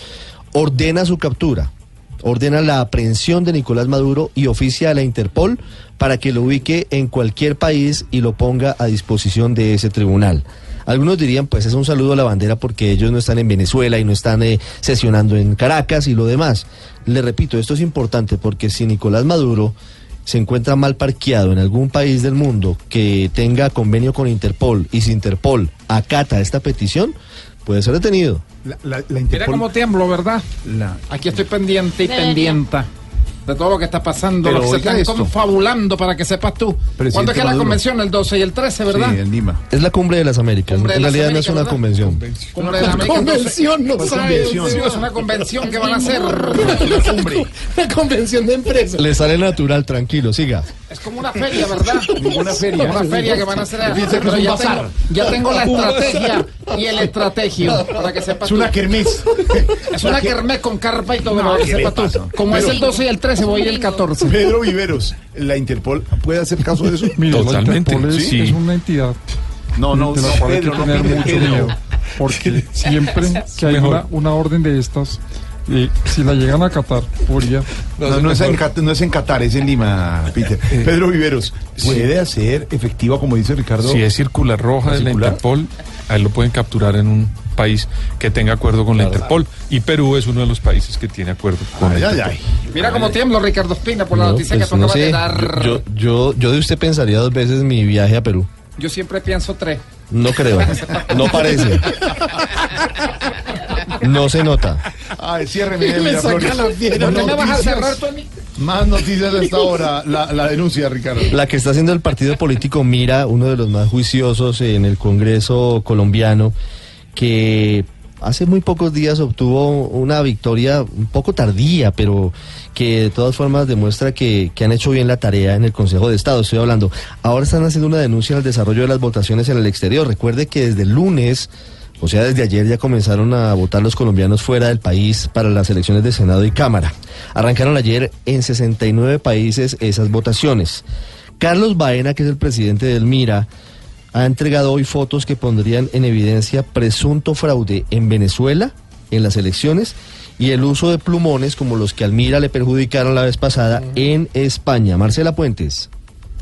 Ordena su captura, ordena la aprehensión de Nicolás Maduro y oficia a la Interpol para que lo ubique en cualquier país y lo ponga a disposición de ese tribunal. Algunos dirían, pues es un saludo a la bandera porque ellos no están en Venezuela y no están eh, sesionando en Caracas y lo demás. Le repito, esto es importante porque si Nicolás Maduro se encuentra mal parqueado en algún país del mundo que tenga convenio con Interpol y si Interpol acata esta petición, puede ser detenido. La, la- la Mira Interpol- cómo tiemblo, ¿verdad? la- Aquí estoy pendiente y Debería. pendiente de todo lo que está pasando, Pero lo que se están esto. confabulando para que sepas tú. Presidente ¿Cuándo es que la Maduro. convención? El 12 y el 13, ¿verdad? Sí, en Lima. Es la cumbre de las Américas, Cumbre de en las realidad no es Américas, una ¿verdad? convención. Cumbre de la América, Convención, no entonces- sabe. convención. Sí, es una convención que van a hacer. Una convención de empresas. Le sale natural, tranquilo, siga. Es como una feria, ¿verdad? Ninguna feria. Una feria que van a hacer. Que Pero es un ya, bazar. tengo, ya tengo la estrategia y el estrategio, para que sepas Es una kermés. Es una kermés con carpa y todo, No, para que ¿qué le sepas tú. Como Pero- es el 12 y el 13, voy a ir el 14. Pedro Viveros, la Interpol puede hacer caso de eso. La Interpol es, ¿Sí? es una entidad No, no, de la no, cual hay Pedro, que no tener pide mucho Pedro. miedo. Porque siempre que hay una, una orden de estas, eh, si la llegan a acatar, podría... No, no es, en, no es en Qatar, es en Lima, Peter. Pedro Viveros, ¿puede hacer efectiva, como dice Ricardo? Si es circular roja de la. Interpol, a él lo pueden capturar en un país que tenga acuerdo con la Interpol. Y Perú es uno de los países que tiene acuerdo con Ay, la ay, Interpol. ay. Mira cómo tiemblo, Ricardo Espina, por la No, noticia pues que tú no acabas sé, de dar. yo, yo, yo de usted pensaría dos veces mi viaje a Perú. Yo siempre pienso tres. No creo, no parece. No se nota. Ay, cierre, mi Le Miraflores. saca la fiera. ¿Por qué me vas a cerrar tú a mí? Más noticias de esta hora. La, la denuncia, Ricardo. La que está haciendo el partido político Mira, uno de los más juiciosos en el Congreso colombiano, que hace muy pocos días obtuvo una victoria un poco tardía, pero que de todas formas demuestra que, que han hecho bien la tarea en el Consejo de Estado. Estoy hablando. Ahora están haciendo una denuncia al desarrollo de las votaciones en el exterior. Recuerde que desde el lunes. O sea, desde ayer ya comenzaron a votar los colombianos fuera del país para las elecciones de Senado y Cámara. Arrancaron ayer en 69 países esas votaciones. Carlos Baena, que es el presidente del Mira, ha entregado hoy fotos que pondrían en evidencia presunto fraude en Venezuela, en las elecciones, y el uso de plumones como los que al Mira le perjudicaron la vez pasada en España. Marcela Puentes.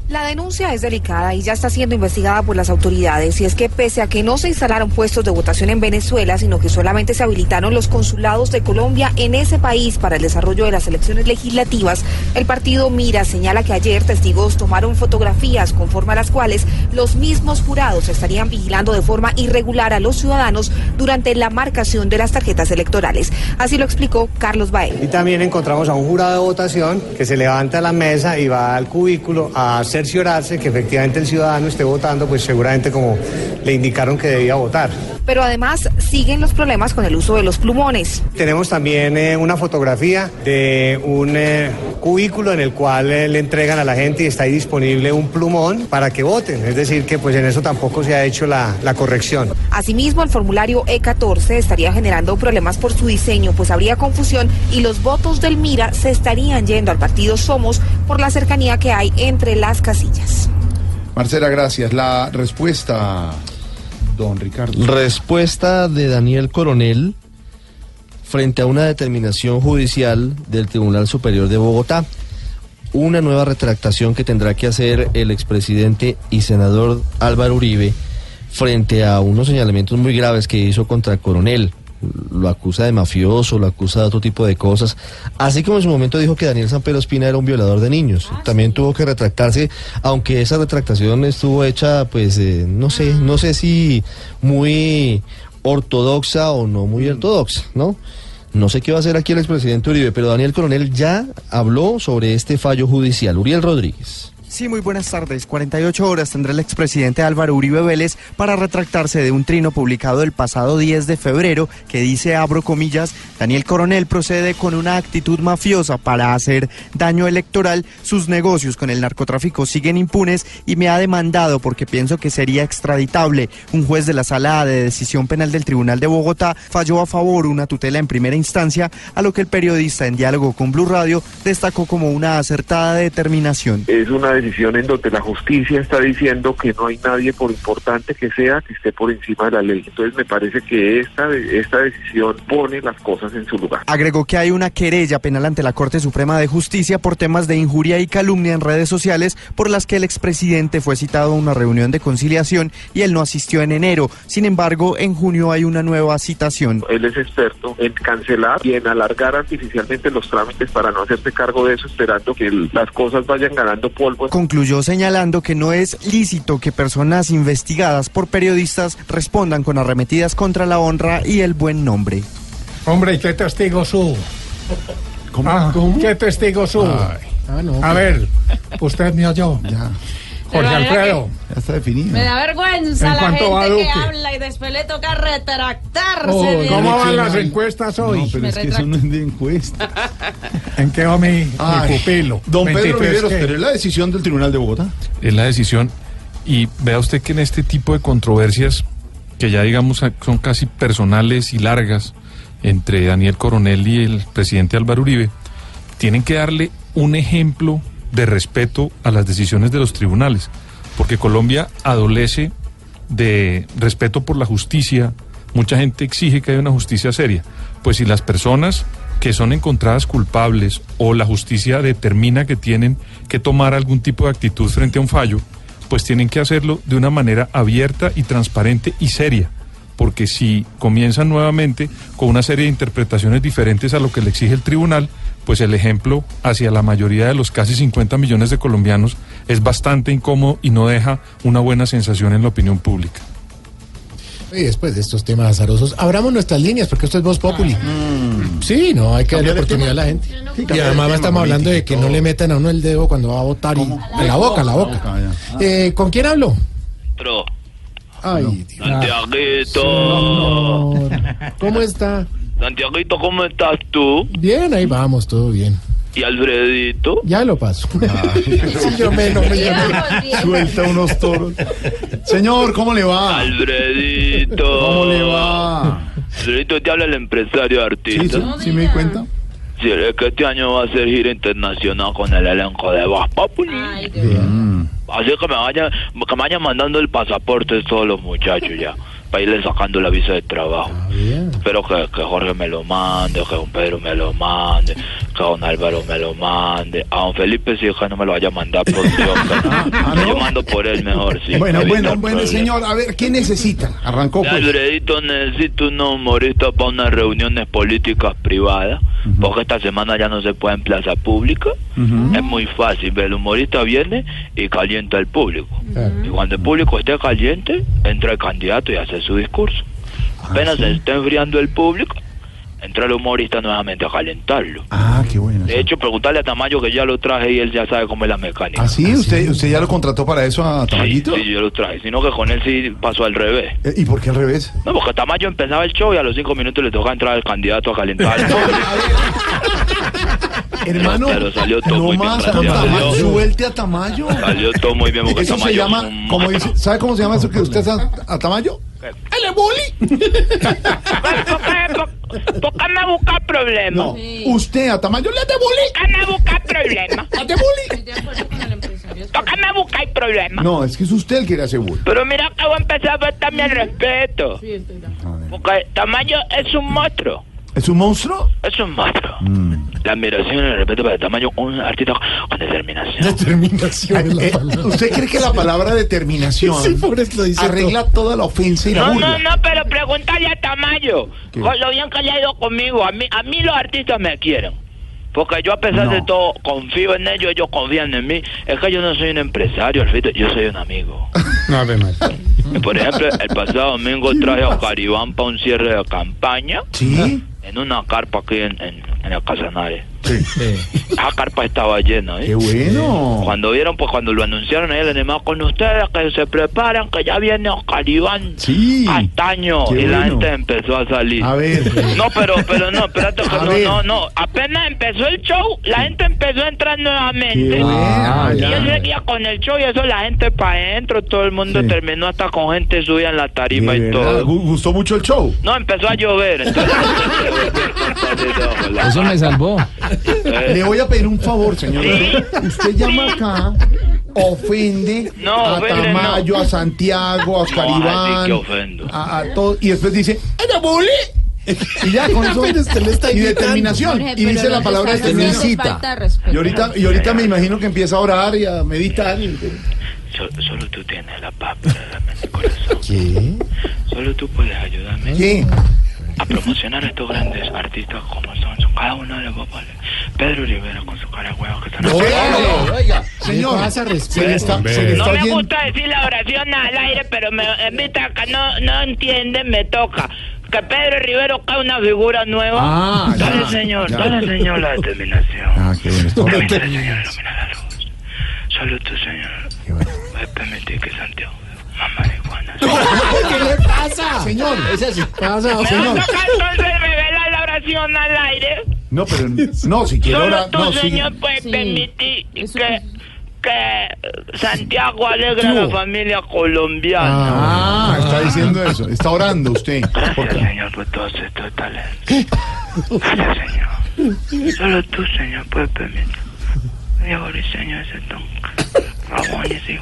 La denuncia es delicada y ya está siendo investigada por las autoridades. Y es que pese a que no se instalaron puestos de votación en Venezuela, sino que solamente se habilitaron los consulados de Colombia en ese país para el desarrollo de las elecciones legislativas, el partido Mira señala que ayer testigos tomaron fotografías conforme a las cuales los mismos jurados estarían vigilando de forma irregular a los ciudadanos durante la marcación de las tarjetas electorales. Así lo explicó Carlos Baez. Y también encontramos a un jurado de votación que se levanta a la mesa y va al cubículo a cerciorarse que efectivamente el ciudadano esté votando, pues seguramente como le indicaron que debía votar. Pero además siguen los problemas con el uso de los plumones. Tenemos también eh, una fotografía de un eh, cubículo en el cual eh, le entregan a la gente y está ahí disponible un plumón para que voten. Es decir, que pues en eso tampoco se ha hecho la, la corrección. Asimismo, el formulario E14 estaría generando problemas por su diseño, pues habría confusión y los votos del Mira se estarían yendo al partido Somos por la cercanía que hay entre las casillas. Marcela, gracias. La respuesta, don Ricardo. Respuesta de Daniel Coronel frente a una determinación judicial del Tribunal Superior de Bogotá. Una nueva retractación que tendrá que hacer el expresidente y senador Álvaro Uribe frente a unos señalamientos muy graves que hizo contra Coronel. Lo acusa de mafioso, lo acusa de otro tipo de cosas. Así como en su momento dijo que Daniel San Pedro Espina era un violador de niños. También tuvo que retractarse, aunque esa retractación estuvo hecha, pues, eh, no sé, no sé si muy ortodoxa o no muy ortodoxa, ¿no? No sé qué va a hacer aquí el expresidente Uribe, pero Daniel Coronel ya habló sobre este fallo judicial. Uriel Rodríguez. Sí, muy buenas tardes. 48 horas tendrá el expresidente Álvaro Uribe Vélez para retractarse de un trino publicado el pasado 10 de febrero que dice, abro comillas, Daniel Coronel procede con una actitud mafiosa para hacer daño electoral, sus negocios con el narcotráfico siguen impunes y me ha demandado porque pienso que sería extraditable. Un juez de la sala de decisión penal del Tribunal de Bogotá falló a favor una tutela en primera instancia, a lo que el periodista en diálogo con Blue Radio destacó como una acertada determinación. Decisión en donde la justicia está diciendo que no hay nadie, por importante que sea, que esté por encima de la ley. Entonces me parece que esta, esta decisión pone las cosas en su lugar. Agregó que hay una querella penal ante la Corte Suprema de Justicia por temas de injuria y calumnia en redes sociales por las que el expresidente fue citado a una reunión de conciliación y él no asistió en enero. Sin embargo, en junio hay una nueva citación. Él es experto en cancelar y en alargar artificialmente los trámites para no hacerse cargo de eso, esperando que las cosas vayan ganando polvo. Concluyó señalando que no es lícito que personas investigadas por periodistas respondan con arremetidas contra la honra y el buen nombre. Hombre, ¿y qué testigos hubo? Ah, ¿Qué testigos hubo? Ah, no, A ver, usted me oyó. Jorge Alfredo. Ya está definido. Me da vergüenza ¿En la gente que habla y después le toca retractarse. Oh, ¿Cómo van las encuestas hoy? No, pero Me es que eso no es de encuesta. ¿En qué va mi, mi Ay, pupilo? Don Pedro 23 Viveros, qué? pero es la decisión del Tribunal de Bogotá. es la decisión. Y vea usted que en este tipo de controversias, que ya digamos son casi personales y largas, entre Daniel Coronel y el presidente Álvaro Uribe, tienen que darle un ejemplo de respeto a las decisiones de los tribunales, porque Colombia adolece de respeto por la justicia, mucha gente exige que haya una justicia seria, pues si las personas que son encontradas culpables o la justicia determina que tienen que tomar algún tipo de actitud frente a un fallo, pues tienen que hacerlo de una manera abierta y transparente y seria. Porque si comienzan nuevamente con una serie de interpretaciones diferentes a lo que le exige el tribunal, pues el ejemplo hacia la mayoría de los casi 50 millones de colombianos es bastante incómodo y no deja una buena sensación en la opinión pública. Y después de estos temas azarosos, abramos nuestras líneas, porque esto es Voz Populi. Sí, no, hay que darle oportunidad a la gente. Sí, Y además tema, estamos hablando de que no le metan a uno el dedo cuando va a votar y en la boca, en la boca. Eh, ¿Con quién hablo? Otro. Ay, Dios. Santiaguito. ¿Cómo está? Santiaguito, ¿cómo estás tú? Bien, ahí vamos, todo bien. ¿Y Alfredito? Ya lo paso. Sí, yo menos, me Suelta unos toros. Señor, ¿cómo le va? Alfredito. ¿Cómo le va? Alfredito, te habla el empresario artista. sí, sí me di cuenta. Sí, es que este año va a ser gira internacional con el elenco de Voz Populi. Así que me vayan, que me vayan mandando el pasaporte todos los muchachos ya, para irle sacando la visa de trabajo. Espero que, que Jorge me lo mande, que don Pedro me lo mande, que don Álvaro me lo mande. A don Felipe sí que no me lo vaya a mandar por Dios. que- Yo mando por él mejor, sí. Bueno, bueno, bueno, señor, a ver, ¿qué necesita? Arrancó pues. Alfredito, necesito unos humoristas para unas reuniones políticas privadas, porque esta semana ya no se puede en plaza pública. Es muy fácil, el humorista viene y calienta al público. Y cuando el público esté caliente, entra el candidato y hace su discurso. Apenas se esté enfriando el público, entra el humorista nuevamente a calentarlo. Ah, qué bueno. De hecho, preguntarle a Tamayo que ya lo traje y él ya sabe cómo es la mecánica. ¿Ah, sí? ¿Usted, ¿Usted ya lo contrató para eso a Tamayito? Sí, yo lo traje, sino que con él sí pasó al revés. Eh, ¿Y por qué al revés? No, porque Tamayo empezaba el show y a los cinco minutos le toca entrar al candidato a calentar. Hermano, Pero salió todo no muy bien, más, gracias a Tamayo, Dios. suelte a Tamayo. Salió todo muy bien porque Eso se Tamayo llama, es un como dice, ¿sabe cómo se llama eso que usted hace a, a Tamayo? ¡El eboli! ¿Por qué me busca problemas? No, usted a Tamayo le hace boli. ¿Por qué me busca problemas? ¿Hace? ¿Por qué me buscáis problemas? No, es que es usted el que le hace boli. Pero mira que voy a empezar a faltarme el respeto. Porque Tamayo es un monstruo. ¿Es un monstruo? Es un monstruo. Mm. La admiración y el respeto para Tamayo, un artista con determinación. Determinación. Eh, ¿Usted cree que la palabra determinación Sí, por eso lo dice arregla toda la ofensa y la No, burla? no, no, pero pregúntale a Tamayo. ¿Qué? Con lo bien que le ha ido conmigo. A mí, a mí los artistas me quieren. Porque yo a pesar No. de todo confío en ellos, ellos confían en mí. Es que yo no soy un empresario, Alfredo, yo soy un amigo. No, más. Por ejemplo, el pasado domingo traje a Oscar Iván para un cierre de campaña ¿Sí? En una carpa aquí en, en, en el Casanare. Sí. La carpa estaba llena, ¿eh? ¡Qué bueno! Cuando vieron, pues cuando lo anunciaron ahí el animado con ustedes, que se preparan, que ya viene Oscar Iván Sí. Castaño. Qué y la bueno. gente empezó a salir. A ver. No, pero, pero no, espérate, que no, ver. no, no. Apenas empezó el show, la gente empezó a entrar nuevamente. Qué bueno, y yo seguía con el show y eso la gente para adentro, todo el mundo Sí. terminó hasta con gente subida en la tarima y todo. gu- ¿Gustó mucho el show? No, empezó a llover. Entonces, Eso me salvó. Le voy a pedir un favor, señor. Usted llama acá, ofende No, a ofende, Tamayo, no. a Santiago, a Oscar No, a, a todo, y después dice, ¡Era bully! Y ya con eso. Y determinación. Jorge, Y dice la palabra determinación. Y ahorita, y ahorita me imagino que empieza a orar y a meditar. y- So- solo tú tienes la paz verdaderamente, corazón. ¿Qué? Solo tú puedes ayudarme ¿Qué? A promocionar a estos grandes artistas como son, son cada uno de los papeles. Pedro Rivera con su cara de huevo que están Oiga, Señor, pasa? está, le No me gusta decir la oración al aire, pero me invita que no, no entienden, me toca. Que Pedro Rivero cae una figura nueva. Ah, ya, Dale, señor, ya. dale, señor, la determinación. Ah, qué bueno. Dale, bien. señor, ilumina la luz. Solo tú, señor. Qué bueno. Me permitir que Santiago marihuana. ¿Qué le pasa? Señor, es así. pasa, ¿Me señor. vas a dejar entonces revelar la oración al aire? No, pero no, si ahora. tú, No, sigue. señor, puedes permitir que, que Santiago alegre a ¿Qué la familia colombiana. Ah, está diciendo eso. Está orando usted. ¿Por Gracias, señor, por todos estos talentos. Gracias, señor. Solo tú, señor, puedes permitir. Diego Briseño ese ton. Ramón y ese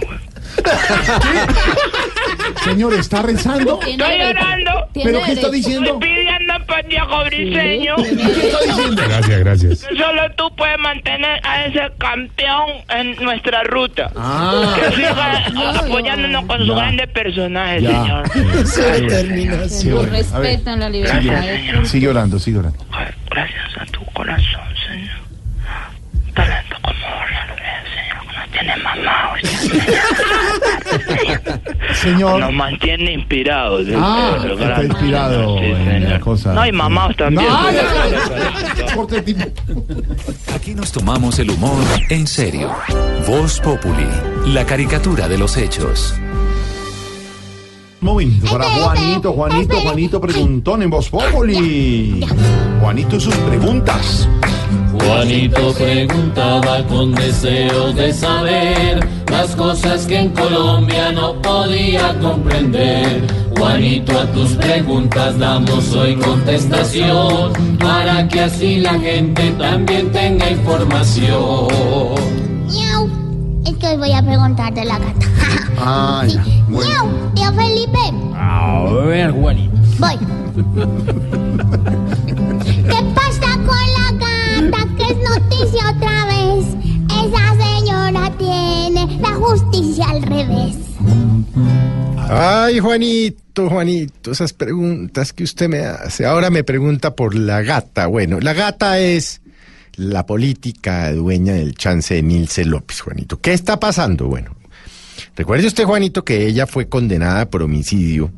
Señor, ¿está rezando? Estoy llorando. ¿Pero qué está diciendo? Estoy pidiendo por Diego Briseño. ¿Qué está diciendo? Gracias, gracias. Que solo tú puedes mantener a ese campeón en nuestra ruta. Ah. Que siga apoyándonos con sus grandes personajes, Ya. señor. Se determina. Sí, bueno, a ver. Respetan la libertad. Sigue, orando, sigue orando. Gracias a tu corazón, señor como la luz, señor, que nos tiene mamados. Señor. Nos mantiene inspirados. el- Ah, está inspirado Sí, en señor. la cosa. No, y mamados también. No, de tipo. Aquí nos tomamos el humor en serio. Voz Populi, la caricatura de los hechos. Momento para Juanito, Juanito, Juanito preguntón en Voz Populi. Juanito y sus preguntas. Juanito preguntaba con deseo de saber las cosas que en Colombia no podía comprender. Juanito, a tus preguntas damos hoy contestación para que así la gente también tenga información. Es que hoy voy a preguntar de la gata. Ah, ya. Bueno. Miau, tío Felipe. A ver, Juanito. Voy. ¿Qué pasa con la gata? Que es noticia otra vez. Esa señora tiene la justicia al revés. Ay, Juanito, Juanito, esas preguntas que usted me hace. Ahora me pregunta por la gata. Bueno, la gata es la política dueña del chance de Nilce López, Juanito. ¿Qué está pasando? Bueno, recuerde usted, Juanito, que ella fue condenada por homicidio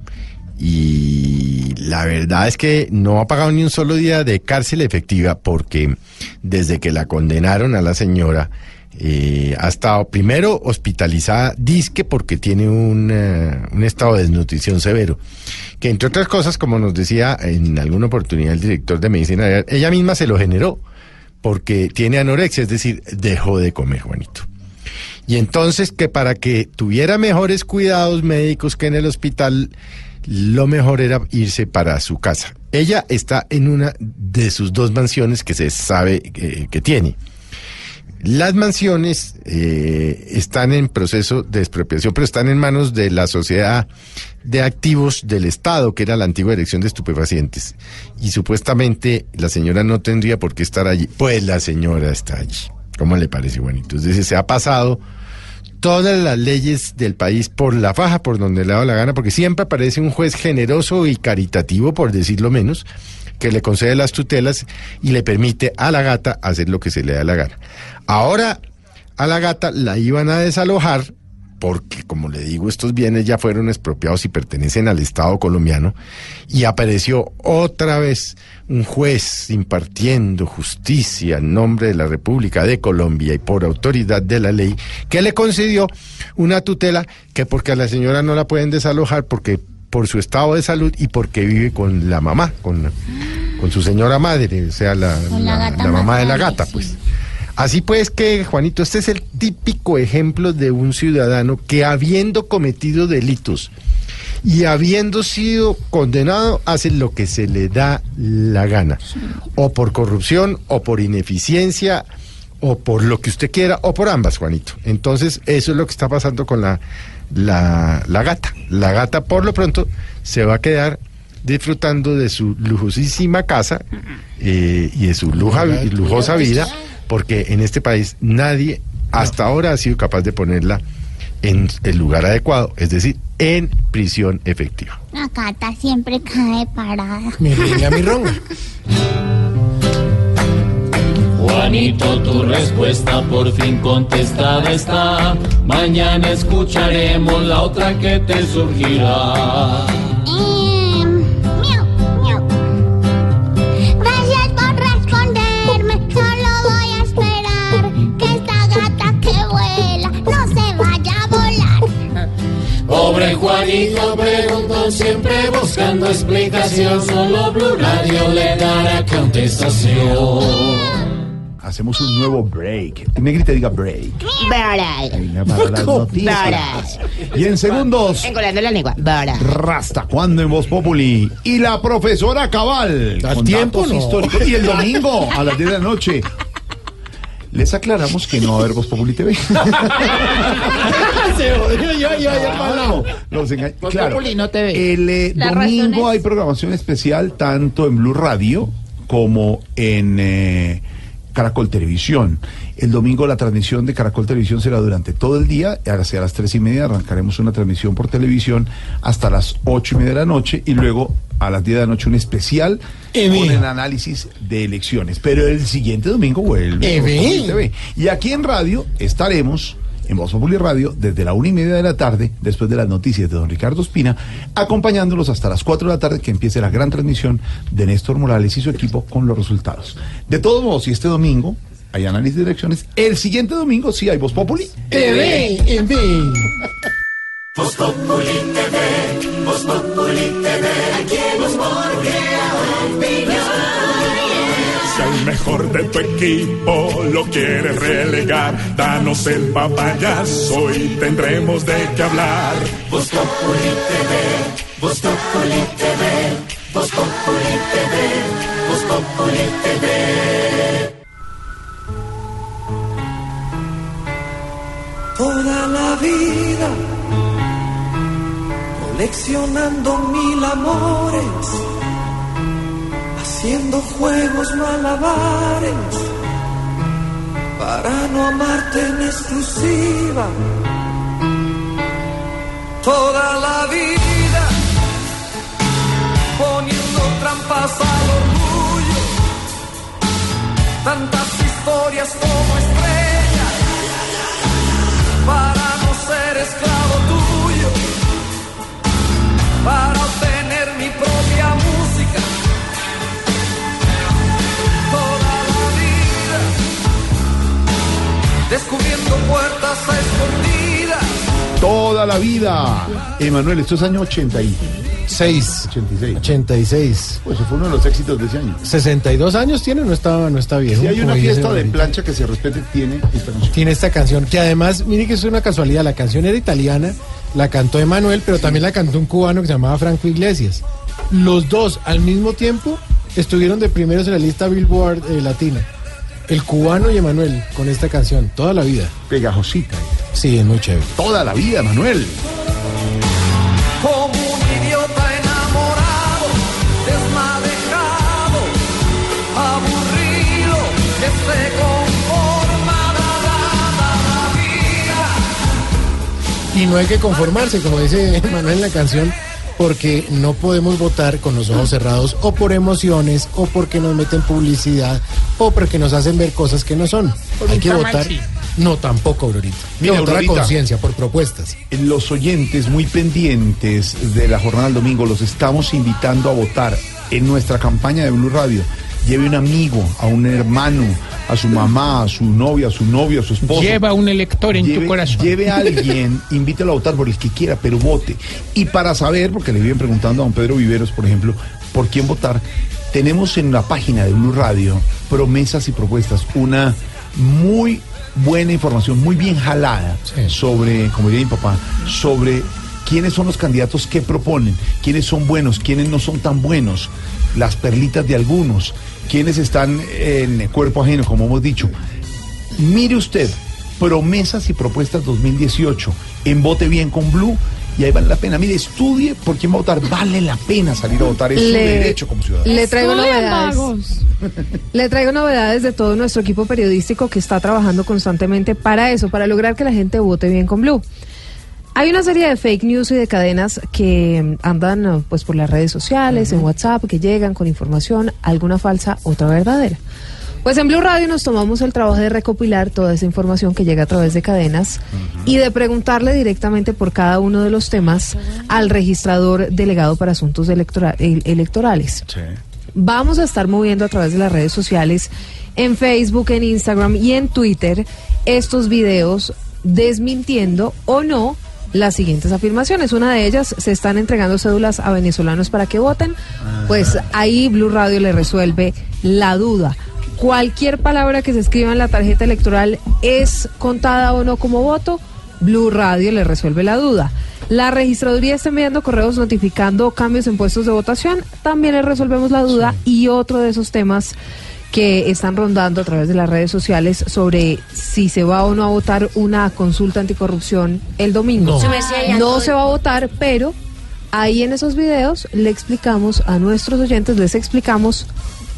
y la verdad es que no ha pagado ni un solo día de cárcel efectiva porque desde que la condenaron a la señora eh, ha estado primero hospitalizada, disque porque tiene un, eh, un estado de desnutrición severo, que entre otras cosas, como nos decía en alguna oportunidad el director de medicina, ella misma se lo generó porque tiene anorexia, es decir, dejó de comer, Juanito. Y entonces que para que tuviera mejores cuidados médicos que en el hospital, lo mejor era irse para su casa. Ella está en una de sus dos mansiones que se sabe que, que tiene. Las mansiones eh, están en proceso de expropiación, pero están en manos de la sociedad de activos del Estado, que era la antigua dirección de estupefacientes. Y supuestamente la señora no tendría por qué estar allí. Pues la señora está allí. ¿Cómo le parece, Juanito? Es decir, se ha pasado todas las leyes del país por la faja, por donde le ha dado la gana, porque siempre aparece un juez generoso y caritativo, por decirlo menos, que le concede las tutelas y le permite a la gata hacer lo que se le da la gana. Ahora a la gata la iban a desalojar porque, como le digo, estos bienes ya fueron expropiados y pertenecen al Estado colombiano, y apareció otra vez un juez impartiendo justicia en nombre de la República de Colombia y por autoridad de la ley, que le concedió una tutela que porque a la señora no la pueden desalojar porque por su estado de salud y porque vive con la mamá, con, con su señora madre, o sea, la, la la- gata la mamá de la gata, pues. Así pues que, Juanito, este es el típico ejemplo de un ciudadano que habiendo cometido delitos y habiendo sido condenado, hace lo que se le da la gana. O por corrupción, o por ineficiencia, o por lo que usted quiera, o por ambas, Juanito. Entonces, eso es lo que está pasando con la, la, la gata. La gata, por lo pronto, se va a quedar disfrutando de su lujosísima casa eh, y de su luja- lujosa vida, porque en este país nadie hasta ahora ha sido capaz de ponerla en el lugar adecuado, es decir, en prisión efectiva. La gata siempre cae parada. Mire, a mi ronga. Juanito, tu respuesta por fin contestada está. Mañana escucharemos la otra que te surgirá. Em, miau, miau. Gracias por responderme. Solo voy a esperar que esta gata que vuela no se vaya a volar. Pobre Juanito preguntó siempre buscando explicación. Solo Blue Radio le dará contestación. Hacemos un nuevo break. Negrita diga break. Para las noticias. Y en segundos, Engolando la lengua. Rasta, cuando en Voz Populi. Y la profesora Cabal. ¿Al con tiempo, no? históricos. Y el domingo a las 10 de la noche. Les aclaramos que no va a haber Voz Populi TV. Se jodió, yo, yo, yo, Claro, los enga- Voz claro. Populi no TV. El eh, domingo hay programación especial tanto en Blue Radio como en eh, Caracol Televisión. El domingo la transmisión de Caracol Televisión será durante todo el día, hacia las tres y media arrancaremos una transmisión por televisión hasta las ocho y media de la noche y luego a las 10 de la noche un especial con el análisis de elecciones. Pero el siguiente domingo vuelve Eve. TV. Y aquí en radio estaremos en Voz Populi Radio desde la una y media de la tarde, después de las noticias de don Ricardo Espina, acompañándolos hasta las 4 de la tarde que empiece la gran transmisión de Néstor Morales y su equipo con los resultados. De todos modos, si este domingo hay análisis de elecciones, el siguiente domingo sí hay Voz Populi TV, TV. Voz Populi TV, Voz Populi TV, aquí en Voz Si al mejor de tu equipo lo quieres relegar, danos el papayazo y tendremos de qué hablar. Voz Populi TV, Voz Populi TV, Voz Populi TV, Voz Populi TV. Toda la vida coleccionando mil amores, haciendo juegos malabares para no amarte en exclusiva. Toda la vida poniendo trampas al orgullo, tantas historias como estrellas para no ser esclavo tuyo, para descubriendo puertas a escondidas. toda la vida. Emanuel, esto es año 86. 86. 86. Pues fue uno de los éxitos de ese año. 62 años tiene, no está, no está viejo. Si hay una fiesta de plancha que se respete, tiene esta canción. Tiene esta canción, que además, mire que es una casualidad, la canción era italiana, la cantó Emanuel, pero también la cantó un cubano que se llamaba Franco Iglesias. Los dos al mismo tiempo estuvieron de primeros en la lista Billboard eh, Latina. El cubano y Emanuel con esta canción, toda la vida. Pegajosita. Sí, es muy chévere. Toda la vida, Manuel. Como un idiota enamorado, desmadejado, aburrido, que se conforma la vida. Y no hay que conformarse, como dice Manuel en la canción, porque no podemos votar con los ojos cerrados o por emociones o porque nos meten publicidad o porque nos hacen ver cosas que no son. Hay que votar. No, tampoco, Aurorita. Mira, votar a conciencia, por propuestas. Los oyentes muy pendientes de la jornada del domingo los estamos invitando a votar en nuestra campaña de Blue Radio. Lleve un amigo, a un hermano, a su mamá, a su novia, a su novio, a su esposo. Lleva un elector en lleve, tu corazón. Lleve a alguien, invítelo a votar por el que quiera, pero vote. Y para saber, porque le vienen preguntando a don Pedro Viveros, por ejemplo, por quién votar, tenemos en la página de Blue Radio promesas y propuestas, una muy buena información, muy bien jalada sobre, como diría mi papá, sobre quiénes son los candidatos que proponen, quiénes son buenos, quiénes no son tan buenos, las perlitas de algunos, quiénes están en cuerpo ajeno, como hemos dicho. Mire usted, promesas y propuestas 2018 en Vote Bien con Blue. Y ahí vale la pena. Mire, estudie por quién va a votar. Vale la pena salir a votar. Es su Le- derecho como ciudadano. Le traigo novedades. Le traigo novedades de todo nuestro equipo periodístico que está trabajando constantemente para eso, para lograr que la gente vote bien con Blue. Hay una serie de fake news y de cadenas que mm, andan eh, pues por las redes sociales, en WhatsApp, que llegan con información, alguna falsa, otra verdadera. Pues en Blue Radio nos tomamos el trabajo de recopilar toda esa información que llega a través de cadenas y de preguntarle directamente por cada uno de los temas al registrador delegado para asuntos electora- el- electorales. Vamos a estar moviendo a través de las redes sociales, en Facebook, en Instagram y en Twitter, estos videos desmintiendo o no las siguientes afirmaciones. Una de ellas, se están entregando cédulas a venezolanos para que voten. Pues ahí Blue Radio le resuelve la duda. Cualquier palabra que se escriba en la tarjeta electoral es contada o no como voto. Blue Radio le resuelve la duda. La registraduría está enviando correos notificando cambios en puestos de votación. También le resolvemos la duda. Y otro de esos temas que están rondando a través de las redes sociales sobre si se va o no a votar una consulta anticorrupción el domingo. No. Se No va a votar, pero ahí en esos videos le explicamos a nuestros oyentes, les explicamos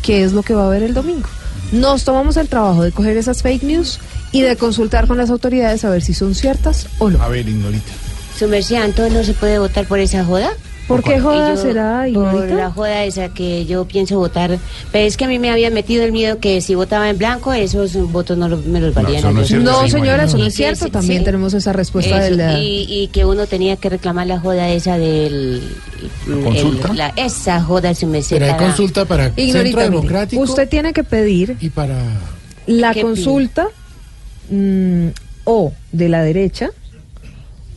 qué es lo que va a haber el domingo. Nos tomamos el trabajo de coger esas fake news y de consultar con las autoridades a ver si son ciertas o no. A ver, Ignorita. Su merced, entonces no se puede votar por esa joda. ¿Por qué joda yo- será, Por la joda esa que yo pienso votar. Pero es que a mí me había metido el miedo que si votaba en blanco, esos votos no lo- me los valían. eso no es cierto, No, sí, señora, eso no es cierto. También sí. tenemos esa respuesta Eso, del... eh, y, y que uno tenía que reclamar la joda esa del... el- consulta? la- esa joda, su merced. Pero hay consulta para Ignorita, Centro Democrático usted tiene que pedir y para la ¿Qué consulta mm, o de la derecha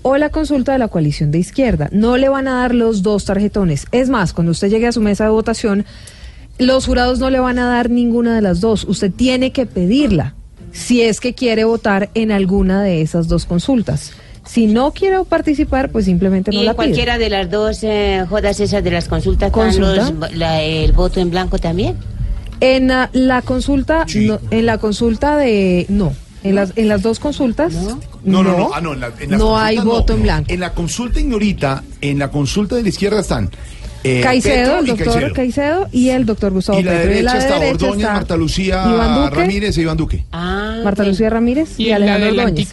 o la consulta de la coalición de izquierda. No le van a dar los dos tarjetones. Es más, cuando usted llegue a su mesa de votación, los jurados no le van a dar ninguna de las dos. Usted tiene que pedirla si es que quiere votar en alguna de esas dos consultas. Si no quiere participar, pues simplemente no y la pide. cualquiera de las dos eh, jodas esas de las consultas, ¿están ¿Consulta? los- la- el voto en blanco también. En ah, la consulta, no, en la consulta de no, en las en las dos consultas No, no, no. Ah, no, en la- en las no hay voto no. en blanco. En la consulta ignorita, en la consulta de la izquierda están eh, Caicedo, Petro el doctor Caicedo. Caicedo. y el doctor Gustavo Y la Petro. derecha está derecha Ordóñez, está Marta Lucía Iván Duque, Ramírez e Iván Duque. Marta Lucía Ramírez y, la Alejandro la Ordóñez.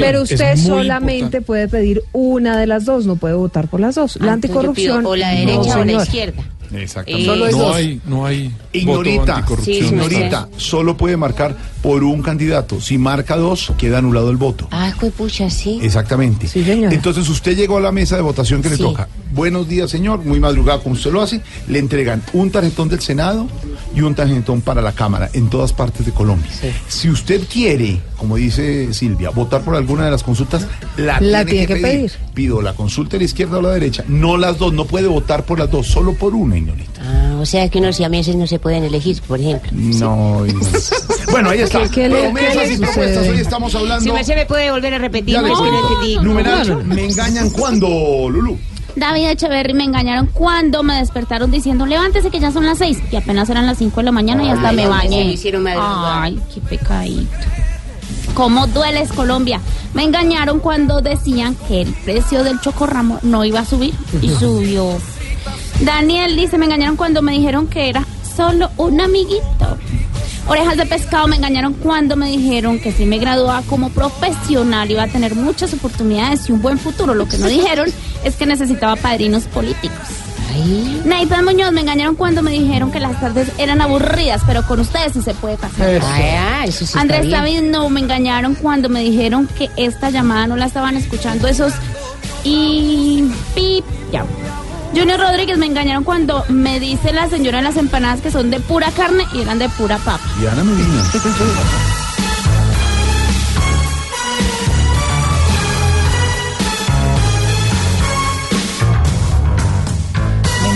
Pero usted solamente importante. puede pedir una de las dos, no puede votar por las dos. La Ah, anticorrupción o la no, derecha o la izquierda. Exactamente. Solo hay no hay, no hay Ignorita, voto anticorrupción. Sí, ignorita, solo puede marcar por un candidato. Si marca dos, queda anulado el voto. Ah, pucha, sí. Exactamente. Sí, señora. Entonces usted llegó a la mesa de votación que le toca. Buenos días, señor. Muy madrugado, como usted lo hace. Le entregan un tarjetón del Senado y un tarjetón para la Cámara en todas partes de Colombia. Si usted quiere, como dice Silvia, votar por alguna de las consultas, la, La tiene, tiene que, que pedir. pedir. Pido la consulta de la izquierda o la derecha. No las dos. No puede votar por las dos, solo por una, ignorita. Ah, o sea que unos siameses no se pueden elegir, por ejemplo. No, ignorita. Bueno, ahí está. ¿Qué- qué le- Promesas qué y propuestas. Hoy estamos hablando. Si me se me puede volver a repetir, no, es que no. Numeral, No, no, no. ¿me engañan cuándo, Lulu? David Echeverry me engañaron cuando me despertaron diciendo levántese que ya son las seis y apenas eran las cinco de la mañana y hasta Ay, me no, bañé. me hicieron madrugar. Ay, qué pecadito. ¿Cómo dueles Colombia? Me engañaron cuando decían que el precio del chocorramo no iba a subir y subió. Daniel dice, me engañaron cuando me dijeron que era solo un amiguito. Orejas de pescado me engañaron cuando me dijeron que si me graduaba como profesional iba a tener muchas oportunidades y un buen futuro. Lo que no dijeron es que necesitaba padrinos políticos. Naipan Muñoz me engañaron cuando me dijeron que las tardes eran aburridas, pero con ustedes sí se puede pasar. Eso. Ay, eso sí está Andrés bien. David no me engañaron cuando me dijeron que esta llamada no la estaban escuchando esos y pip ya. Junior Rodríguez me engañaron cuando me dice la señora de las empanadas que son de pura carne y eran de pura papa. Y Ana Medina.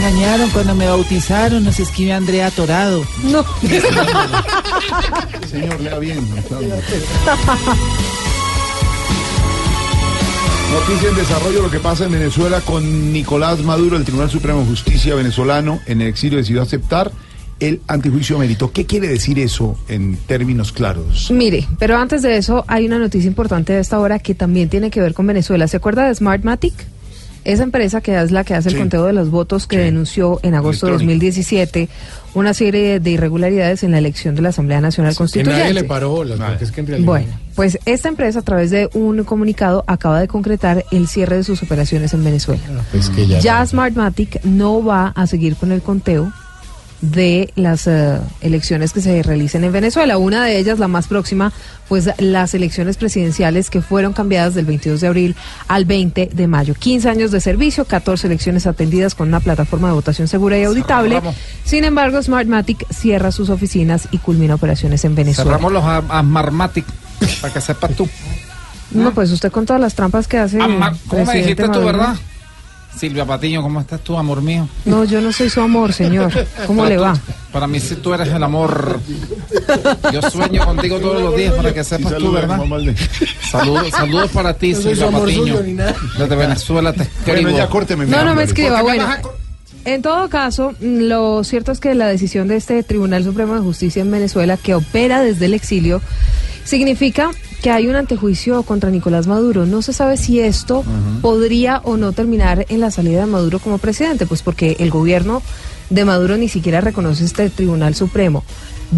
engañaron cuando me bautizaron, nos escribe Andrea Torado. No. Señor, lea bien. Noticia en desarrollo lo que pasa en Venezuela con Nicolás Maduro, el Tribunal Supremo de Justicia venezolano en el exilio decidió aceptar el antijuicio mérito. ¿Qué quiere decir eso en términos claros? Mire, pero antes de eso hay una noticia importante de esta hora que también tiene que ver con Venezuela. ¿Se acuerda de Smartmatic? Esa empresa que es la que hace el Sí. conteo de los votos que denunció en agosto de Electrónico. 2017 una serie de irregularidades en la elección de la Asamblea Nacional que Constituyente. nadie le paró bolas, porque es que en realidad... Bueno, pues esta empresa a través de un comunicado acaba de concretar el cierre de sus operaciones en Venezuela. Pues que ya, Ya Smartmatic no va a seguir con el conteo de las eh, elecciones que se realicen en Venezuela. Una de ellas, la más próxima, pues las elecciones presidenciales que fueron cambiadas del 22 de abril al 20 de mayo. 15 años de servicio, 14 elecciones atendidas con una plataforma de votación segura y auditable. Cerramos. Sin embargo, Smartmatic cierra sus oficinas y culmina operaciones en Venezuela. Cerramos los am- Asmarmatic, para que sepas tú. No, pues usted con todas las trampas que hace. Amar- ¿Cómo me dijiste tú, verdad? Silvia Patiño, ¿cómo estás tú, amor mío? No, yo no soy su amor, señor. ¿Cómo le tú- va? Para mí sí tú eres el amor. Yo sueño contigo todos los días para que sepas tú, ¿verdad? Saludos, saludos para ti, No Silvia amor Patiño. suyo. Desde Venezuela te escribo. Bueno, ya córteme. mi No, no me escriba. ¿Por qué me Bueno, en todo caso, mm, lo cierto es que la decisión de este Tribunal Supremo de Justicia en Venezuela, que opera desde el exilio, significa que hay un antejuicio contra Nicolás Maduro. No se sabe si esto podría o no terminar en la salida de Maduro como presidente, pues porque el gobierno de Maduro ni siquiera reconoce este Tribunal Supremo.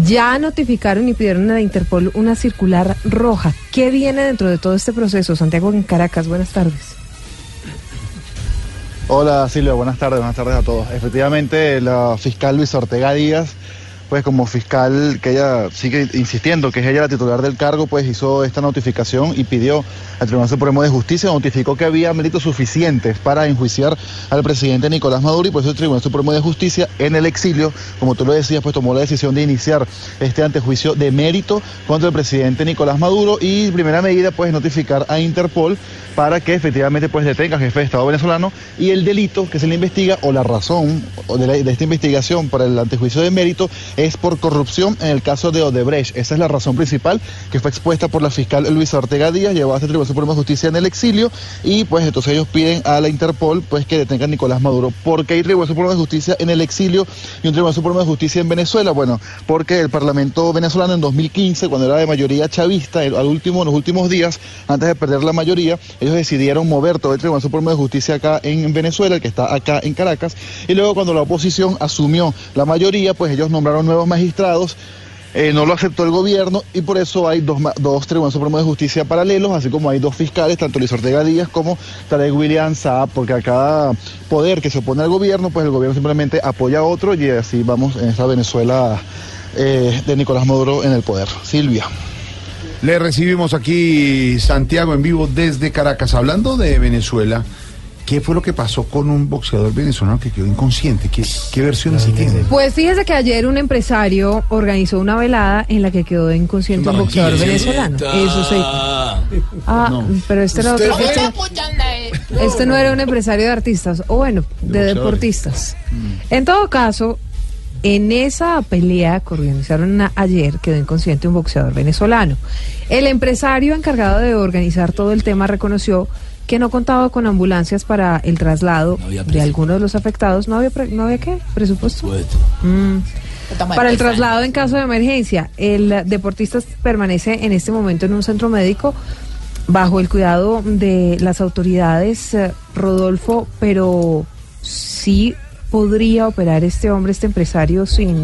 Ya notificaron y pidieron a la Interpol una circular roja. ¿Qué viene dentro de todo este proceso? Santiago en Caracas, buenas tardes. Hola Silvia, buenas tardes, buenas tardes a todos. Efectivamente, la fiscal Luis Ortega Díaz, pues como fiscal que ella sigue insistiendo que es ella la titular del cargo, pues hizo esta notificación y pidió al Tribunal Supremo de Justicia, notificó que había méritos suficientes para enjuiciar al presidente Nicolás Maduro y por eso el Tribunal Supremo de Justicia en el exilio, como tú lo decías, pues tomó la decisión de iniciar este antejuicio de mérito contra el presidente Nicolás Maduro y primera medida pues notificar a Interpol para que efectivamente pues detenga al jefe de Estado venezolano y el delito que se le investiga o la razón de, de esta investigación para el antejuicio de mérito es por corrupción en el caso de Odebrecht. Esa es la razón principal que fue expuesta por la fiscal Luisa Ortega Díaz, llevada a este Tribunal Supremo de Justicia en el exilio y pues entonces ellos piden a la Interpol pues que detenga a Nicolás Maduro. ¿Por qué hay Tribunal Supremo de Justicia en el exilio y un Tribunal Supremo de Justicia en Venezuela? Bueno, porque el Parlamento venezolano en 2015, cuando era de mayoría chavista, al último, en los últimos días, antes de perder la mayoría, ellos decidieron mover todo el Tribunal Supremo de Justicia acá en Venezuela, el que está acá en Caracas, y luego cuando la oposición asumió la mayoría, pues ellos nombraron nuevos magistrados. eh, no lo aceptó el gobierno y por eso hay dos, dos tribunales supremos de justicia paralelos, así como hay dos fiscales, tanto Luis Ortega Díaz como Tarek William Saab, porque a cada poder que se opone al gobierno, pues el gobierno simplemente apoya a otro y así vamos en esta Venezuela eh, de Nicolás Maduro en el poder. Silvia. Le recibimos aquí Santiago en vivo desde Caracas. Hablando de Venezuela, ¿qué fue lo que pasó con un boxeador venezolano que quedó inconsciente? ¿Qué, qué versiones se tienen? Pues fíjese que ayer un empresario organizó una velada en la que quedó inconsciente un boxeador venezolano. Eso sí. Ah, pero este era otro. Este, este no era un empresario de artistas, o bueno, de deportistas. En todo caso, en esa pelea que organizaron ayer quedó inconsciente un boxeador venezolano. El empresario encargado de organizar todo el tema reconoció que no contaba con ambulancias para el traslado de algunos de los afectados. ¿No había, pre- no había qué? ¿Presupuesto? Mm. Para el traslado en caso de emergencia, el deportista permanece en este momento en un centro médico bajo el cuidado de las autoridades, eh, Rodolfo, pero sí podría operar este hombre, este empresario, sin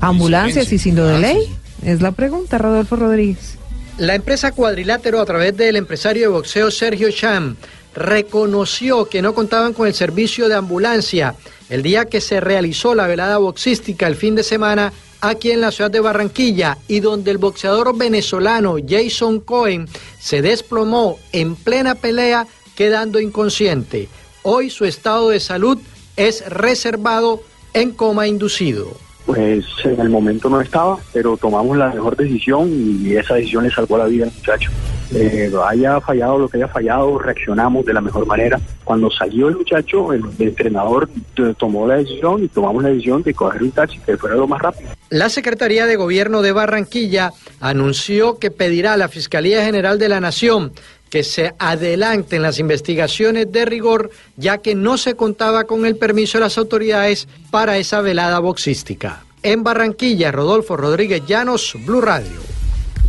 ambulancias y sin lo de ley. Es la pregunta, Rodolfo Rodríguez. La empresa Cuadrilátero, a través del empresario de boxeo Sergio Cham, reconoció que no contaban con el servicio de ambulancia el día que se realizó la velada boxística el fin de semana aquí en la ciudad de Barranquilla y donde el boxeador venezolano Jason Cohen se desplomó en plena pelea quedando inconsciente. Hoy su estado de salud es reservado en coma inducido. Pues en el momento no estaba, pero tomamos la mejor decisión y esa decisión le salvó la vida al muchacho. Eh, haya fallado lo que haya fallado, reaccionamos de la mejor manera. Cuando salió el muchacho, el, entrenador tomó la decisión y tomamos la decisión de coger un taxi que fuera lo más rápido. La Secretaría de Gobierno de Barranquilla anunció que pedirá a la Fiscalía General de la Nación que se adelanten las investigaciones de rigor, ya que no se contaba con el permiso de las autoridades para esa velada boxística. En Barranquilla, Rodolfo Rodríguez Llanos, Blue Radio.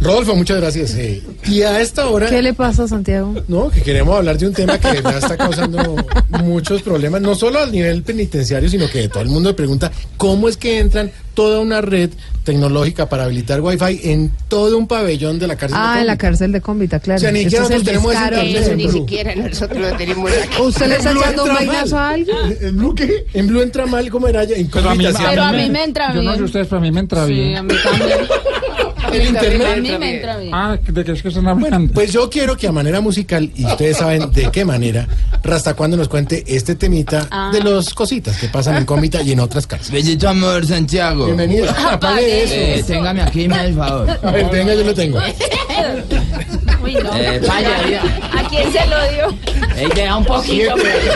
Rodolfo, muchas gracias. eh. Y a esta hora... ¿Qué le pasa a Santiago? No, que queremos hablar de un tema que de verdad está causando muchos problemas, no solo al nivel penitenciario, sino que todo el mundo me pregunta cómo es que entran toda una red tecnológica para habilitar Wi-Fi en todo un pabellón de la cárcel. de Ah, en Colombia. la cárcel de Cómbita, claro. O sea, ni siquiera nosotros tenemos ese descaro. internet en Blue. siquiera nosotros lo tenemos aquí. ¿Usted le está En echando un vainazo mal. a alguien? ¿En Blue qué? En Blue entra mal, ¿cómo era? En Pero a mí, Cómbita, sí. Pero a mí me entra Yo no sé bien. ustedes, pero a mí me entra Sí, bien. a mí también. ¿En internet? A mí me entra bien. Ah, ¿de qué es que están hablando? Pues yo quiero que a manera musical, y ustedes saben de qué manera, Rasta cuando nos cuente este temita Ah. de los cositas que pasan en Cómbita y en otras cárceles. Bellito amor, Santiago. Bienvenido. Apague eso. Eh, téngame aquí, me da el favor. A ver, venga, yo lo tengo. Uy, no. Eh, vaya, ya. ¿A quién se lo dio? Ey, deja un poquito. Siete,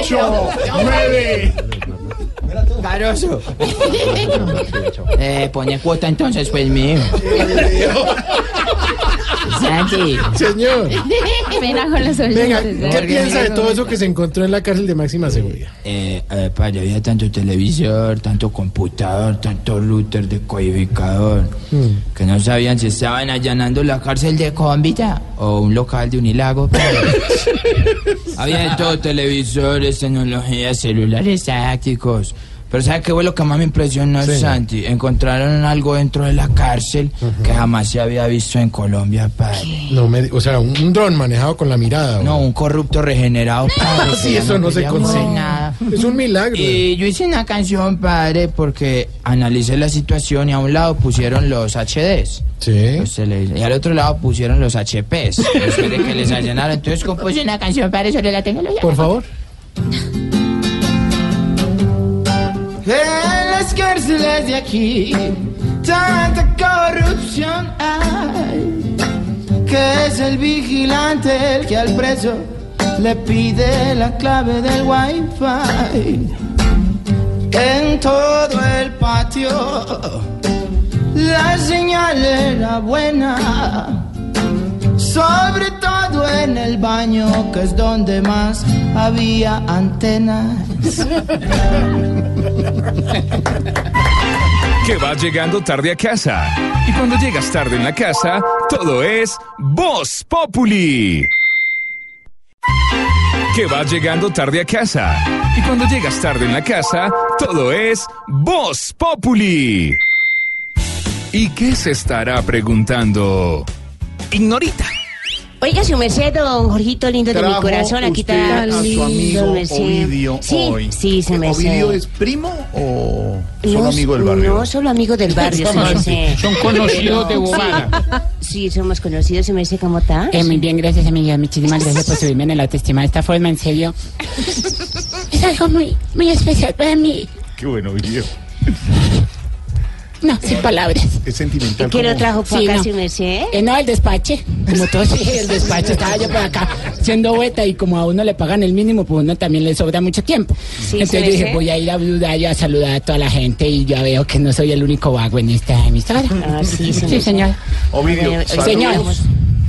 ocho, nueve. Caroso. Eh, pone cuota entonces, pues mío. Santi. Señor. Pena con los. Venga, ¿eh? ¿qué piensa de todo eso que se encontró en la cárcel de máxima seguridad? Eh, a ver, padre, había tanto televisor, tanto computador, tanto router de codificador, que no sabían si estaban allanando la cárcel de Cómbita o un local de Unilago. había de todo, televisores, tecnologías, celulares tácticos. Pero ¿sabe qué fue lo que más me impresionó, Sí. Santi? Encontraron algo dentro de la cárcel que jamás se había visto en Colombia, padre. No me, o sea, un, un dron manejado con la mirada. No, un corrupto regenerado, padre. Sí, eso no se consigue. nada. Es un milagro. Y yo hice una canción, padre, porque analicé la situación y a un lado pusieron los HDs. Sí. Los y al otro lado pusieron los HPs. Los que, que les allanaron. Entonces compuse una canción, padre, sobre la tecnología. Por favor. En las cárceles de aquí, tanta corrupción hay, que es el vigilante el que al preso le pide la clave del wifi. En todo el patio, la señal era buena. Sobre todo en el baño, que es donde más había antenas. Que vas llegando tarde a casa. Y cuando llegas tarde en la casa, todo es Voz Populi. Que vas llegando tarde a casa. Y cuando llegas tarde en la casa, todo es Voz Populi. ¿Y qué se estará preguntando? Ignorita. Oiga, su merced, don Jorgito lindo de mi corazón, aquí está a su amigo. Ovidio sí, hoy. Sí, su merced. ¿Ovidio es primo o solo No, amigo del barrio? No, solo amigo del barrio, su merced. Son conocidos de Sí. Bobada. Sí, somos conocidos, su merced, ¿cómo está? Eh, muy bien, gracias amiga. Muchísimas gracias por subirme en el autoestima de esta forma, en serio. Es algo muy, muy especial para mí. Qué bueno, Ovidio. No, sin palabras. Es sentimental. ¿Qué lo como- trajo para Sí, acá, no. merced? Eh, no, el despache. Como todos, sí, el despache. Estaba yo por acá siendo vuelta y como a uno le pagan el mínimo, pues uno también le sobra mucho tiempo. Sí, Entonces dije, voy a ir a Blue a saludar a toda la gente y ya veo que no soy el único vago en esta emisora. Ah, sí, sí, sí, señor. Ovidio, señor.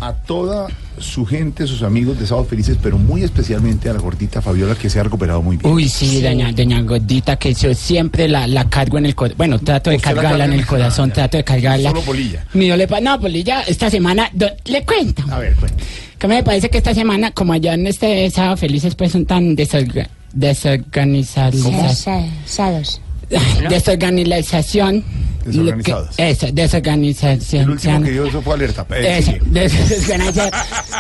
a toda su gente, sus amigos de Sábado Felices, pero muy especialmente a la gordita Fabiola que se ha recuperado muy bien. Uy, sí, doña, doña Gordita, que yo siempre la, la cargo en el corazón. Bueno, trato de cargarla en el corazón, trato de cargarla. Solo polilla. Mi no le no, Polilla, esta semana, do- le cuento. A ver, cuenta. Que me parece que esta semana, como allá en este sábado felices, pues son tan desorga- desorganizados. Desorganización. Desorganizados. Que- Eso, desorganización. El último que dio eso fue alerta. Eh, desorganización.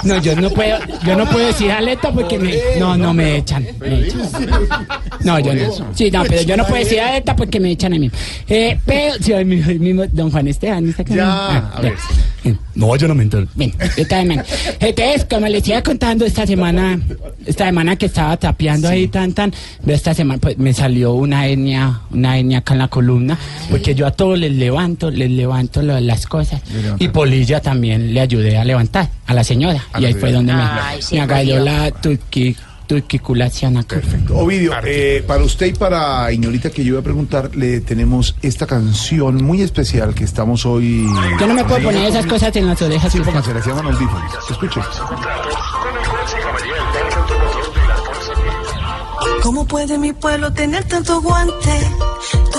No, yo no puedo, yo no puedo decir alerta porque me, no, no me echan. me echan. No, yo no. Sí, no, pero yo no puedo decir alerta porque me echan a mí. Eh, pero, sí, el mismo, el mismo don Juan Esteban, ¿está acá? Ya, Ah, a ver. ya. No, yo no me entero. Bien, de mal. Entonces, como les iba contando esta semana, esta semana que estaba tapeando ahí tan tan, de esta semana pues me salió una hernia, una hernia acá en la columna, porque yo a todos les levanto, les levanto lo- las cosas. Y Polilla también le ayudé a levantar a la señora. A y la ahí fue donde me, sí, me agarró la turqui, turquiculación acá. Perfecto. Ovidio, eh, para usted y para Ignorita que yo iba a preguntar, le tenemos esta canción muy especial que estamos hoy. Yo no me puedo poner esas cosas en las orejas. Sí, pónganse, se llaman audífonos. Escuche. ¿Cómo puede mi pueblo tener tanto guante?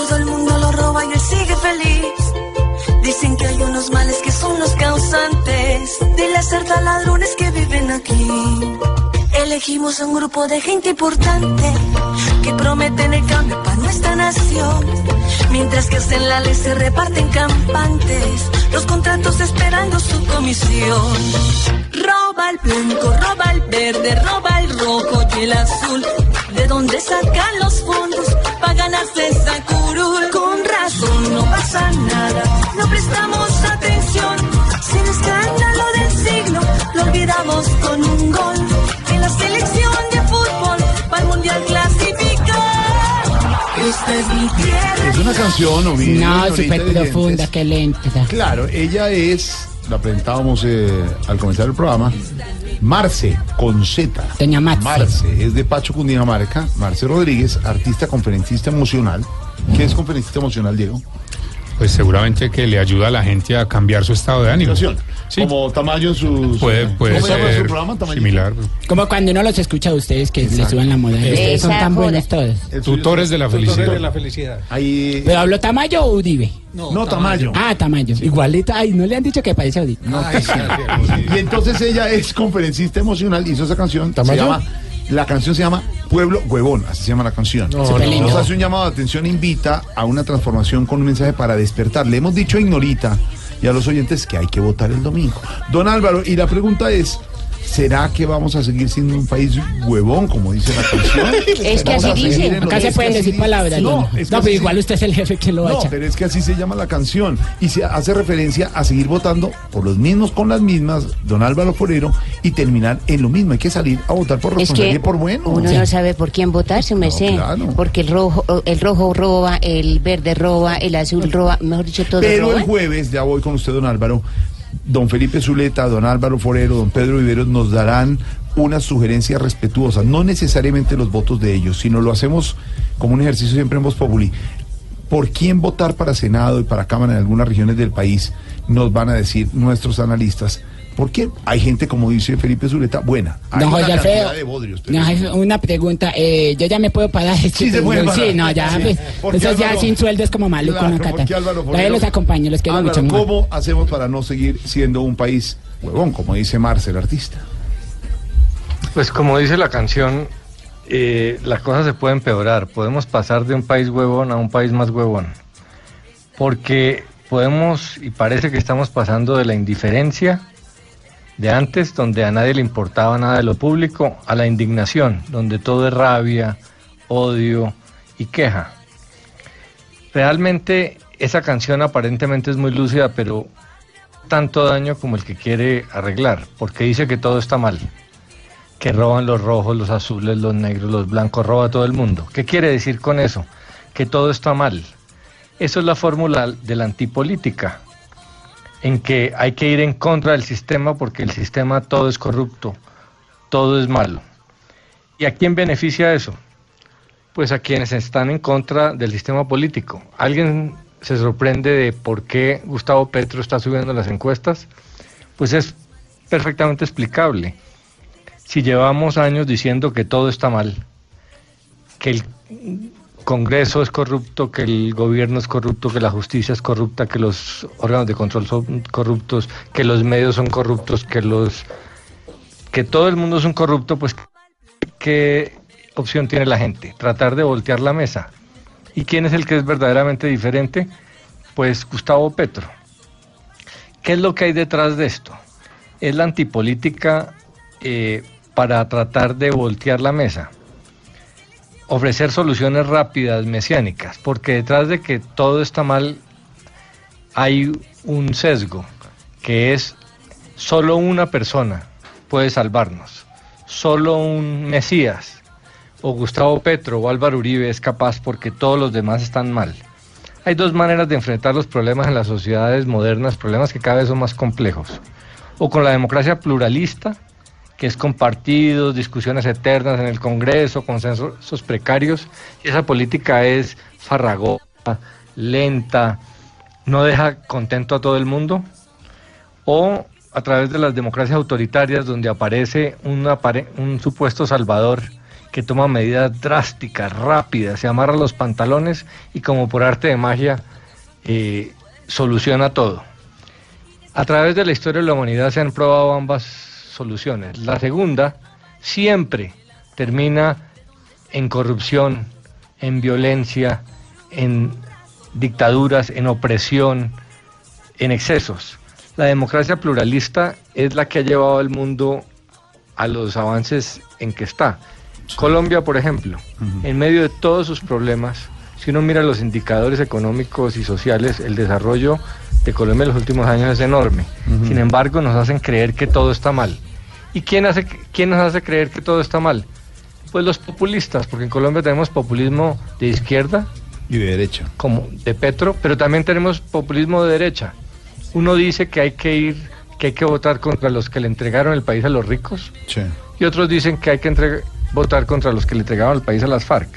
Todo el mundo lo roba y él sigue feliz. Dicen que hay unos males que son los causantes de las certas ladrones que viven aquí. Elegimos a un grupo de gente importante que prometen el cambio para nuestra nación. Mientras que hacen la ley se reparten campantes, los contratos esperando su comisión. Roba el blanco, roba el verde, roba el rojo y el azul. ¿De dónde sacan los fondos para ganarse esa curul? Con razón no pasa nada, no prestamos atención. Sin escándalo del siglo, lo olvidamos con un gol. En la selección de fútbol, para el mundial clasificar. Esta es mi tierra. Es una canción, Ovidio. No, Ignorita súper profunda, oyentes. qué lenta. Claro, ella es la presentábamos eh, al comenzar el programa. Marce, con Z. Doña Marce. Marce, es de Pacho, Cundinamarca. Marce Rodríguez, artista, conferencista emocional. ¿Qué es conferencista emocional, Diego? Pues seguramente que le ayuda a la gente a cambiar su estado de ánimo. Como Tamayo en sus... Puede, puede ¿Cómo se llama ser su programa, Tamayo? similar. Como cuando uno los escucha a ustedes que le Exacto. suben la moda. Ustedes son tan buenos todos. Tutores de la felicidad. Tutores de la felicidad. Ahí... ¿Pero habló Tamayo o Udive? No, Tamayo. Ah, Tamayo. Igualito. Ay, no le han dicho que parece Udive. Y entonces ella es conferencista emocional, hizo esa canción. Se ¿Tamayo? llama, la canción se llama Pueblo Huevón, así se llama la canción. No, no. Nos hace un llamado de atención, invita a una transformación con un mensaje para despertar. Le hemos dicho a Ignorita y a los oyentes que hay que votar el domingo. Don Álvaro, y la pregunta es, ¿será que vamos a seguir siendo un país huevón, como dice la canción? Es que así dice. Acá se es pueden decir palabras. No, No, es que no pero así- igual usted es el jefe que lo va a No, pero es que así se llama la canción y se hace referencia a seguir votando por los mismos con las mismas, don Álvaro Forero, y terminar en lo mismo. Hay que salir a votar por Es responsabilidad que y por bueno. uno no sabe por quién votar, su merced. claro. Porque el rojo, el rojo roba, el verde roba, el azul roba, mejor dicho, todo Pero roba. el jueves, ya voy con usted, don Álvaro, don Felipe Zuleta, don Álvaro Forero, don Pedro Viveros nos darán unas sugerencias respetuosas, no necesariamente los votos de ellos, sino lo hacemos como un ejercicio siempre en Voz Populi. ¿Por quién votar para Senado y para Cámara en algunas regiones del país? Nos van a decir nuestros analistas. ¿Por qué? Hay gente, como dice Felipe Zuleta, buena. Hay Don una Alfredo, de bodrios, pero- no, una pregunta. Eh, yo ya me puedo parar. Sí, se puede parar. Sí, no, ya. Sí. Pues, Porque eso ya sin sueldo es como maluco Claro, porque Forero- los acompaño, los quiero Álvaro, mucho. ¿cómo hacemos para no seguir siendo un país huevón, como dice Marce, el artista? Pues como dice la canción, eh, las cosas se pueden empeorar. Podemos pasar de un país huevón a un país más huevón. Porque podemos, y parece que estamos pasando de la indiferencia de antes, donde a nadie le importaba nada de lo público, a la indignación, donde todo es rabia, odio y queja. Realmente esa canción aparentemente es muy lúcida, pero tanto daño como el que quiere arreglar, porque dice que todo está mal que roban los rojos, los azules, los negros, los blancos, roba todo el mundo. ¿Qué quiere decir con eso? Que todo está mal. Eso es la fórmula de la antipolítica, en que hay que ir en contra del sistema porque el sistema todo es corrupto, todo es malo. ¿Y a quién beneficia eso? Pues a quienes están en contra del sistema político. ¿Alguien se sorprende de por qué Gustavo Petro está subiendo las encuestas? Pues es perfectamente explicable si llevamos años diciendo que todo está mal, que el Congreso es corrupto, que el gobierno es corrupto, que la justicia es corrupta, que los órganos de control son corruptos, que los medios son corruptos, que los que todo el mundo es un corrupto, pues qué opción tiene la gente? Tratar de voltear la mesa. ¿Y quién es el que es verdaderamente diferente? Pues Gustavo Petro. ¿Qué es lo que hay detrás de esto? Es la antipolítica eh, para tratar de voltear la mesa. Ofrecer soluciones rápidas, mesiánicas, porque detrás de que todo está mal hay un sesgo, que es solo una persona puede salvarnos, solo un Mesías, o Gustavo Petro o Álvaro Uribe es capaz porque todos los demás están mal. Hay dos maneras de enfrentar los problemas en las sociedades modernas, problemas que cada vez son más complejos. O con la democracia pluralista, que es con partidos, discusiones eternas en el Congreso, consensos precarios, y esa política es farragosa, lenta, no deja contento a todo el mundo, o a través de las democracias autoritarias donde aparece un, apare- un supuesto salvador que toma medidas drásticas, rápidas, se amarra los pantalones y como por arte de magia eh, soluciona todo. A través de la historia de la humanidad se han probado ambas soluciones. La segunda siempre termina en corrupción, en violencia, en dictaduras, en opresión, en excesos. La democracia pluralista es la que ha llevado al mundo a los avances en que está. Colombia, por ejemplo, en medio de todos sus problemas, si uno mira los indicadores económicos y sociales, el desarrollo de Colombia en los últimos años es enorme. Sin embargo, nos hacen creer que todo está mal. ¿Y quién, hace, quién nos hace creer que todo está mal? Pues los populistas, porque en Colombia tenemos populismo de izquierda y de derecha, como de Petro, pero también tenemos populismo de derecha. Uno dice que hay que ir que hay que votar contra los que le entregaron el país a los ricos Sí. y otros dicen que hay que votar contra los que le entregaron el país a las FARC.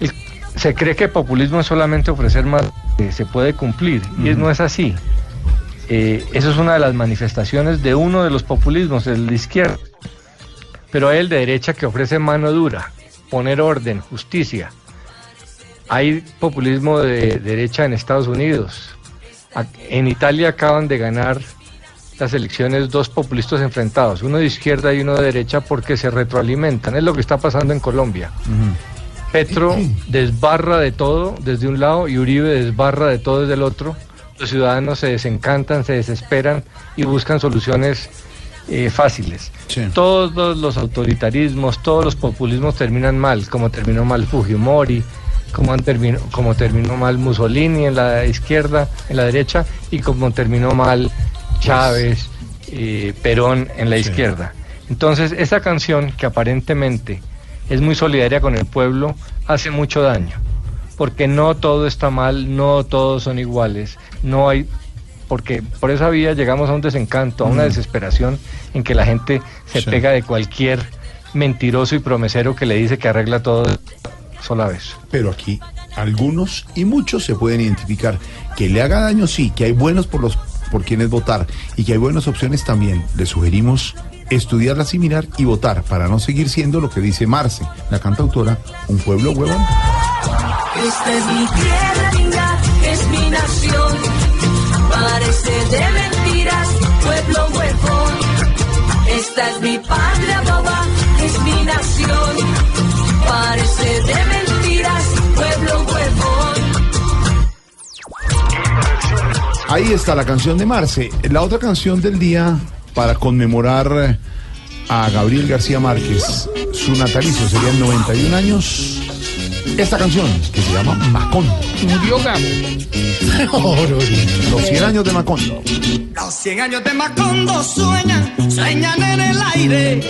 El- se cree que populismo es solamente ofrecer más que se puede cumplir y no es así. Eh, eso es una de las manifestaciones de uno de los populismos, el de izquierda. Pero hay el de derecha que ofrece mano dura, poner orden, justicia. Hay populismo de derecha en Estados Unidos. En Italia acaban de ganar las elecciones dos populistas enfrentados, uno de izquierda y uno de derecha, porque se retroalimentan. Es lo que está pasando en Colombia. Petro desbarra de todo desde un lado y Uribe desbarra de todo desde el otro. Los ciudadanos se desencantan, se desesperan y buscan soluciones eh, fáciles. Todos los autoritarismos, todos los populismos terminan mal, como terminó mal Fujimori, como, han terminó, como terminó mal Mussolini en la izquierda, en la derecha, y como terminó mal Chávez, eh, Perón en la izquierda. Entonces, esa canción que aparentemente es muy solidaria con el pueblo, hace mucho daño, porque no todo está mal, no todos son iguales, no hay, porque por esa vía llegamos a un desencanto, a una Mm. desesperación en que la gente se Sí. pega de cualquier mentiroso y promesero que le dice que arregla todo sola vez. Pero aquí algunos y muchos se pueden identificar. Que le haga daño, sí, que hay buenos por los por quienes votar y que hay buenas opciones también. Le sugerimos estudiarlas y mirar y votar para no seguir siendo lo que dice Marce, la cantautora, un pueblo huevón. Esta es mi tierra linda, es mi nación. Parece de mentiras, pueblo huevón. Esta es mi patria boba, es mi nación. Parece de mentiras, pueblo huevón. Ahí está la canción de Marce. La otra canción del día para conmemorar eh, a Gabriel García Márquez, su natalicio serían 91 años. Esta canción que se llama Macondo. Murió Gabo. Los 100 años de Macondo. Los 100 años de Macondo sueñan, sueñan en el aire.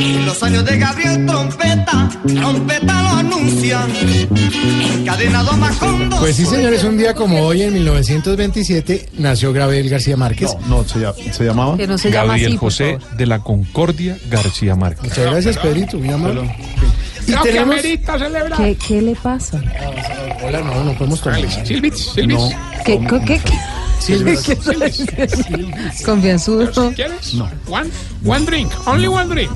Y los años de Gabriel Trompeta, Trompeta lo anuncian. Encadenado Macondo. Pues sí, señores, un día como hoy, en 1927, nació Gabriel García Márquez. No, se, se llamaba Que no se llama Gabriel así, José de la Concordia García Márquez. Muchas gracias, Pedrito, muy amable. Y Lo que tenemos... amerita celebrar. ¿Qué, ¿Qué le pasa? Hola, no, no podemos tomar. Silvitz, Silvitz. No. ¿Qué, qué, qué, qué? Silvitz. ¿Qué- Confianzudo. ¿Quieres? No. One, one drink, only one drink.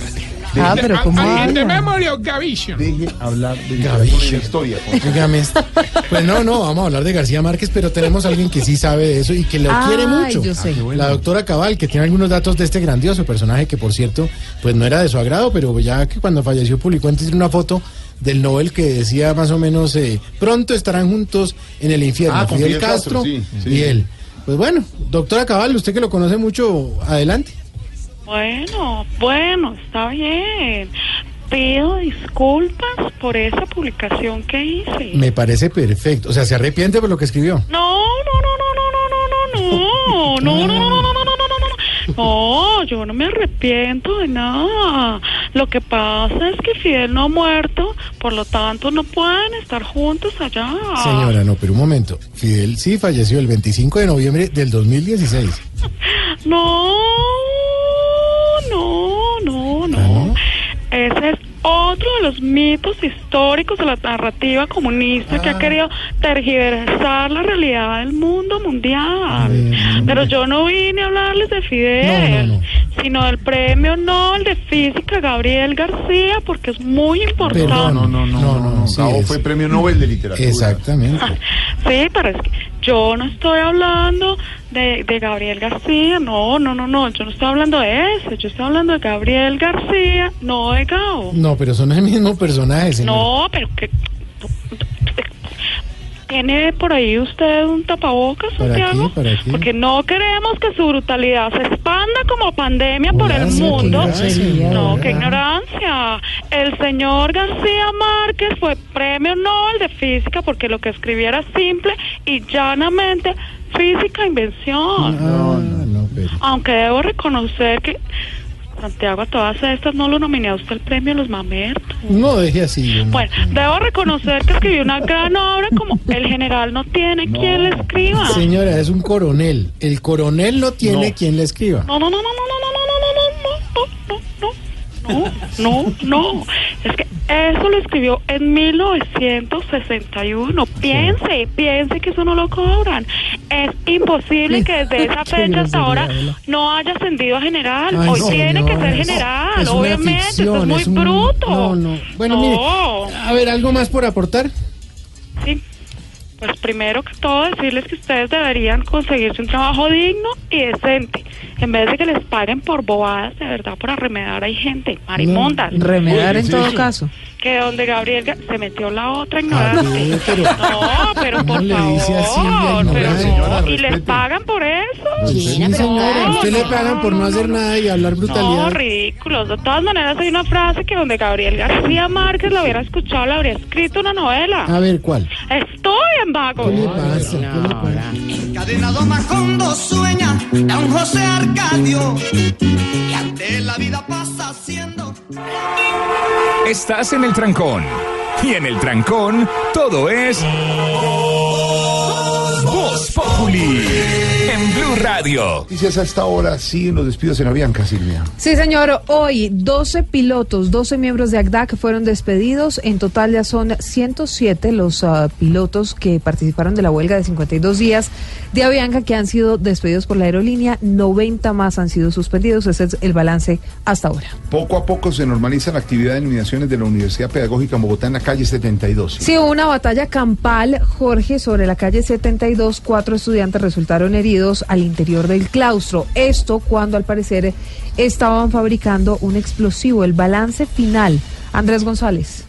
Ah, pero memory of Gavision. Deje hablar de Gavillo. historia. Dígame esto. Pues no, no, vamos a hablar de García Márquez, pero tenemos a alguien que sí sabe de eso y que lo quiere mucho. yo sé. Ah, qué bueno. La doctora Cabal, que tiene algunos datos de este grandioso personaje que, por cierto, pues no era de su agrado, pero ya que cuando falleció publicó Twitter una foto del Nobel que decía más o menos, eh, pronto estarán juntos en el infierno, Ah, Fidel, Fidel Castro, Castro, sí, sí. y él. Pues bueno, doctora Cabal, usted que lo conoce mucho, adelante. Bueno, bueno, está bien. Pido disculpas por esa publicación que hice. Me parece perfecto. O sea, se arrepiente por lo que escribió. No, no, no, no, no, no, no, no, no, no, no, no, no, no, no, no, no, no, no, yo no me arrepiento de nada. Lo que pasa es que Fidel no ha muerto, por lo tanto no pueden estar juntos allá. Señora, no, pero un momento. Fidel sí falleció el 25 de noviembre del 2016. No, no, no, no. Ese es otro de los mitos históricos de la narrativa comunista que ha querido tergiversar la realidad del mundo mundial. Pero yo no vine a hablarles de Fidel, sino del premio Nobel de Física Gabriel García, porque es muy importante. no, no, no, no, no, no. Gabo fue premio Nobel de literatura. Exactamente. Sí, pero es que yo no estoy hablando de, de Gabriel García, no, no, no, no, yo no estoy hablando de ese, yo estoy hablando de Gabriel García, no de Gabo. No, pero son el mismo personaje, señor. No, pero que... ¿Tiene por ahí usted un tapabocas, ¿Para Santiago? Porque no queremos que su brutalidad se expanda como pandemia por el mundo. No, ¿verdad? qué ignorancia. El señor García Márquez fue premio Nobel de Física porque lo que escribía era simple y llanamente física invención. No, no, no, pero... Aunque debo reconocer que Santiago, a todas estas no lo nominé a usted el premio Los Mamertos. No, deje así. yo no- Bueno, debo reconocer que escribió una gran obra como El general no tiene quien le escriba. Señora, es un coronel. El coronel no tiene quien le escriba. No, no, no, no, no, no, no, no, no, no, no, no, no, no, no, no. Es que eso lo escribió en 1961. Piense, piense que eso no lo cobran. Es imposible que desde esa fecha hasta ahora no haya ascendido a general. Ay, Hoy tiene que ser general, es obviamente. ficción, es muy es un- bruto. No, no. Bueno, No. mire, a ver, ¿algo más por aportar? Pues primero que todo decirles que ustedes deberían conseguirse un trabajo digno y decente. En vez de que les paguen por bobadas, de verdad, por arremedar hay gente, marimondas. Remedar en todo caso. Que donde Gabriel Ga- se metió la otra ignorante. Ah, pero- no, pero ¿Cómo por le favor. dice así a la pero ignorante? no, Señora, y les pagan por eso. Sí, señora, a usted le pagan por no hacer nada y hablar No, brutalidad. ridículos. De todas maneras, hay una frase que donde Gabriel García Márquez la hubiera escuchado, le habría escrito una novela. A ver, ¿cuál? Estoy en vago. ¿Qué le pasa? ¿Qué le pasa? Encadenado Macondo sueña a un José Arcadio y ante la vida pasa siendo Estás en el trancón. Y en el trancón, todo es. Voz Populi. Blue Radio. Noticias a esta hora siguen los despidos en Avianca, Silvia. Sí, señor. Hoy 12 pilotos, 12 miembros de ACDAC fueron despedidos. En total ya son 107 los ah, pilotos que participaron de la huelga de 52 días de Avianca que han sido despedidos por la aerolínea. 90 más han sido suspendidos. Ese es el balance hasta ahora. Poco a poco se normaliza la actividad de nominaciones de la Universidad Pedagógica en Bogotá en la calle 72. Sí, hubo una batalla campal, Jorge, sobre la calle 72. Cuatro estudiantes resultaron heridos al interior del claustro. Esto cuando al parecer estaban fabricando un explosivo. El balance final. Andrés González.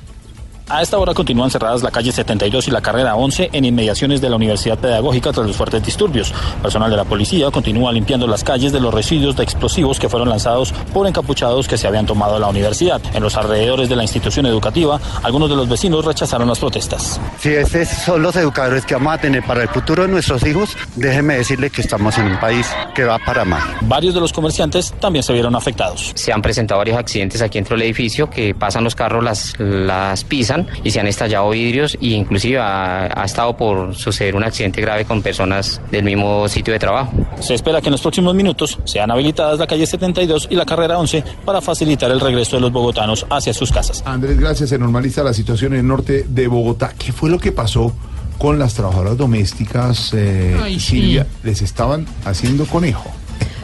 A esta hora continúan cerradas la calle 72 y la carrera 11 en inmediaciones de la Universidad Pedagógica tras los fuertes disturbios. Personal de la policía continúa limpiando las calles de los residuos de explosivos que fueron lanzados por encapuchados que se habían tomado la universidad. En los alrededores de la institución educativa, algunos de los vecinos rechazaron las protestas. Si estos son los educadores que vamos a tener para el futuro de nuestros hijos, déjeme decirle que estamos en un país que va para mal. Varios de los comerciantes también se vieron afectados. Se han presentado varios accidentes aquí dentro del edificio que pasan los carros, las, las pisan y se han estallado vidrios e inclusive ha, ha estado por suceder un accidente grave con personas del mismo sitio de trabajo. Se espera que en los próximos minutos sean habilitadas la calle 72 y la carrera 11 para facilitar el regreso de los bogotanos hacia sus casas. Andrés, gracias. Se normaliza la situación en el norte de Bogotá. ¿Qué fue lo que pasó con las trabajadoras domésticas, eh, Ay, Silvia? Les estaban haciendo conejo.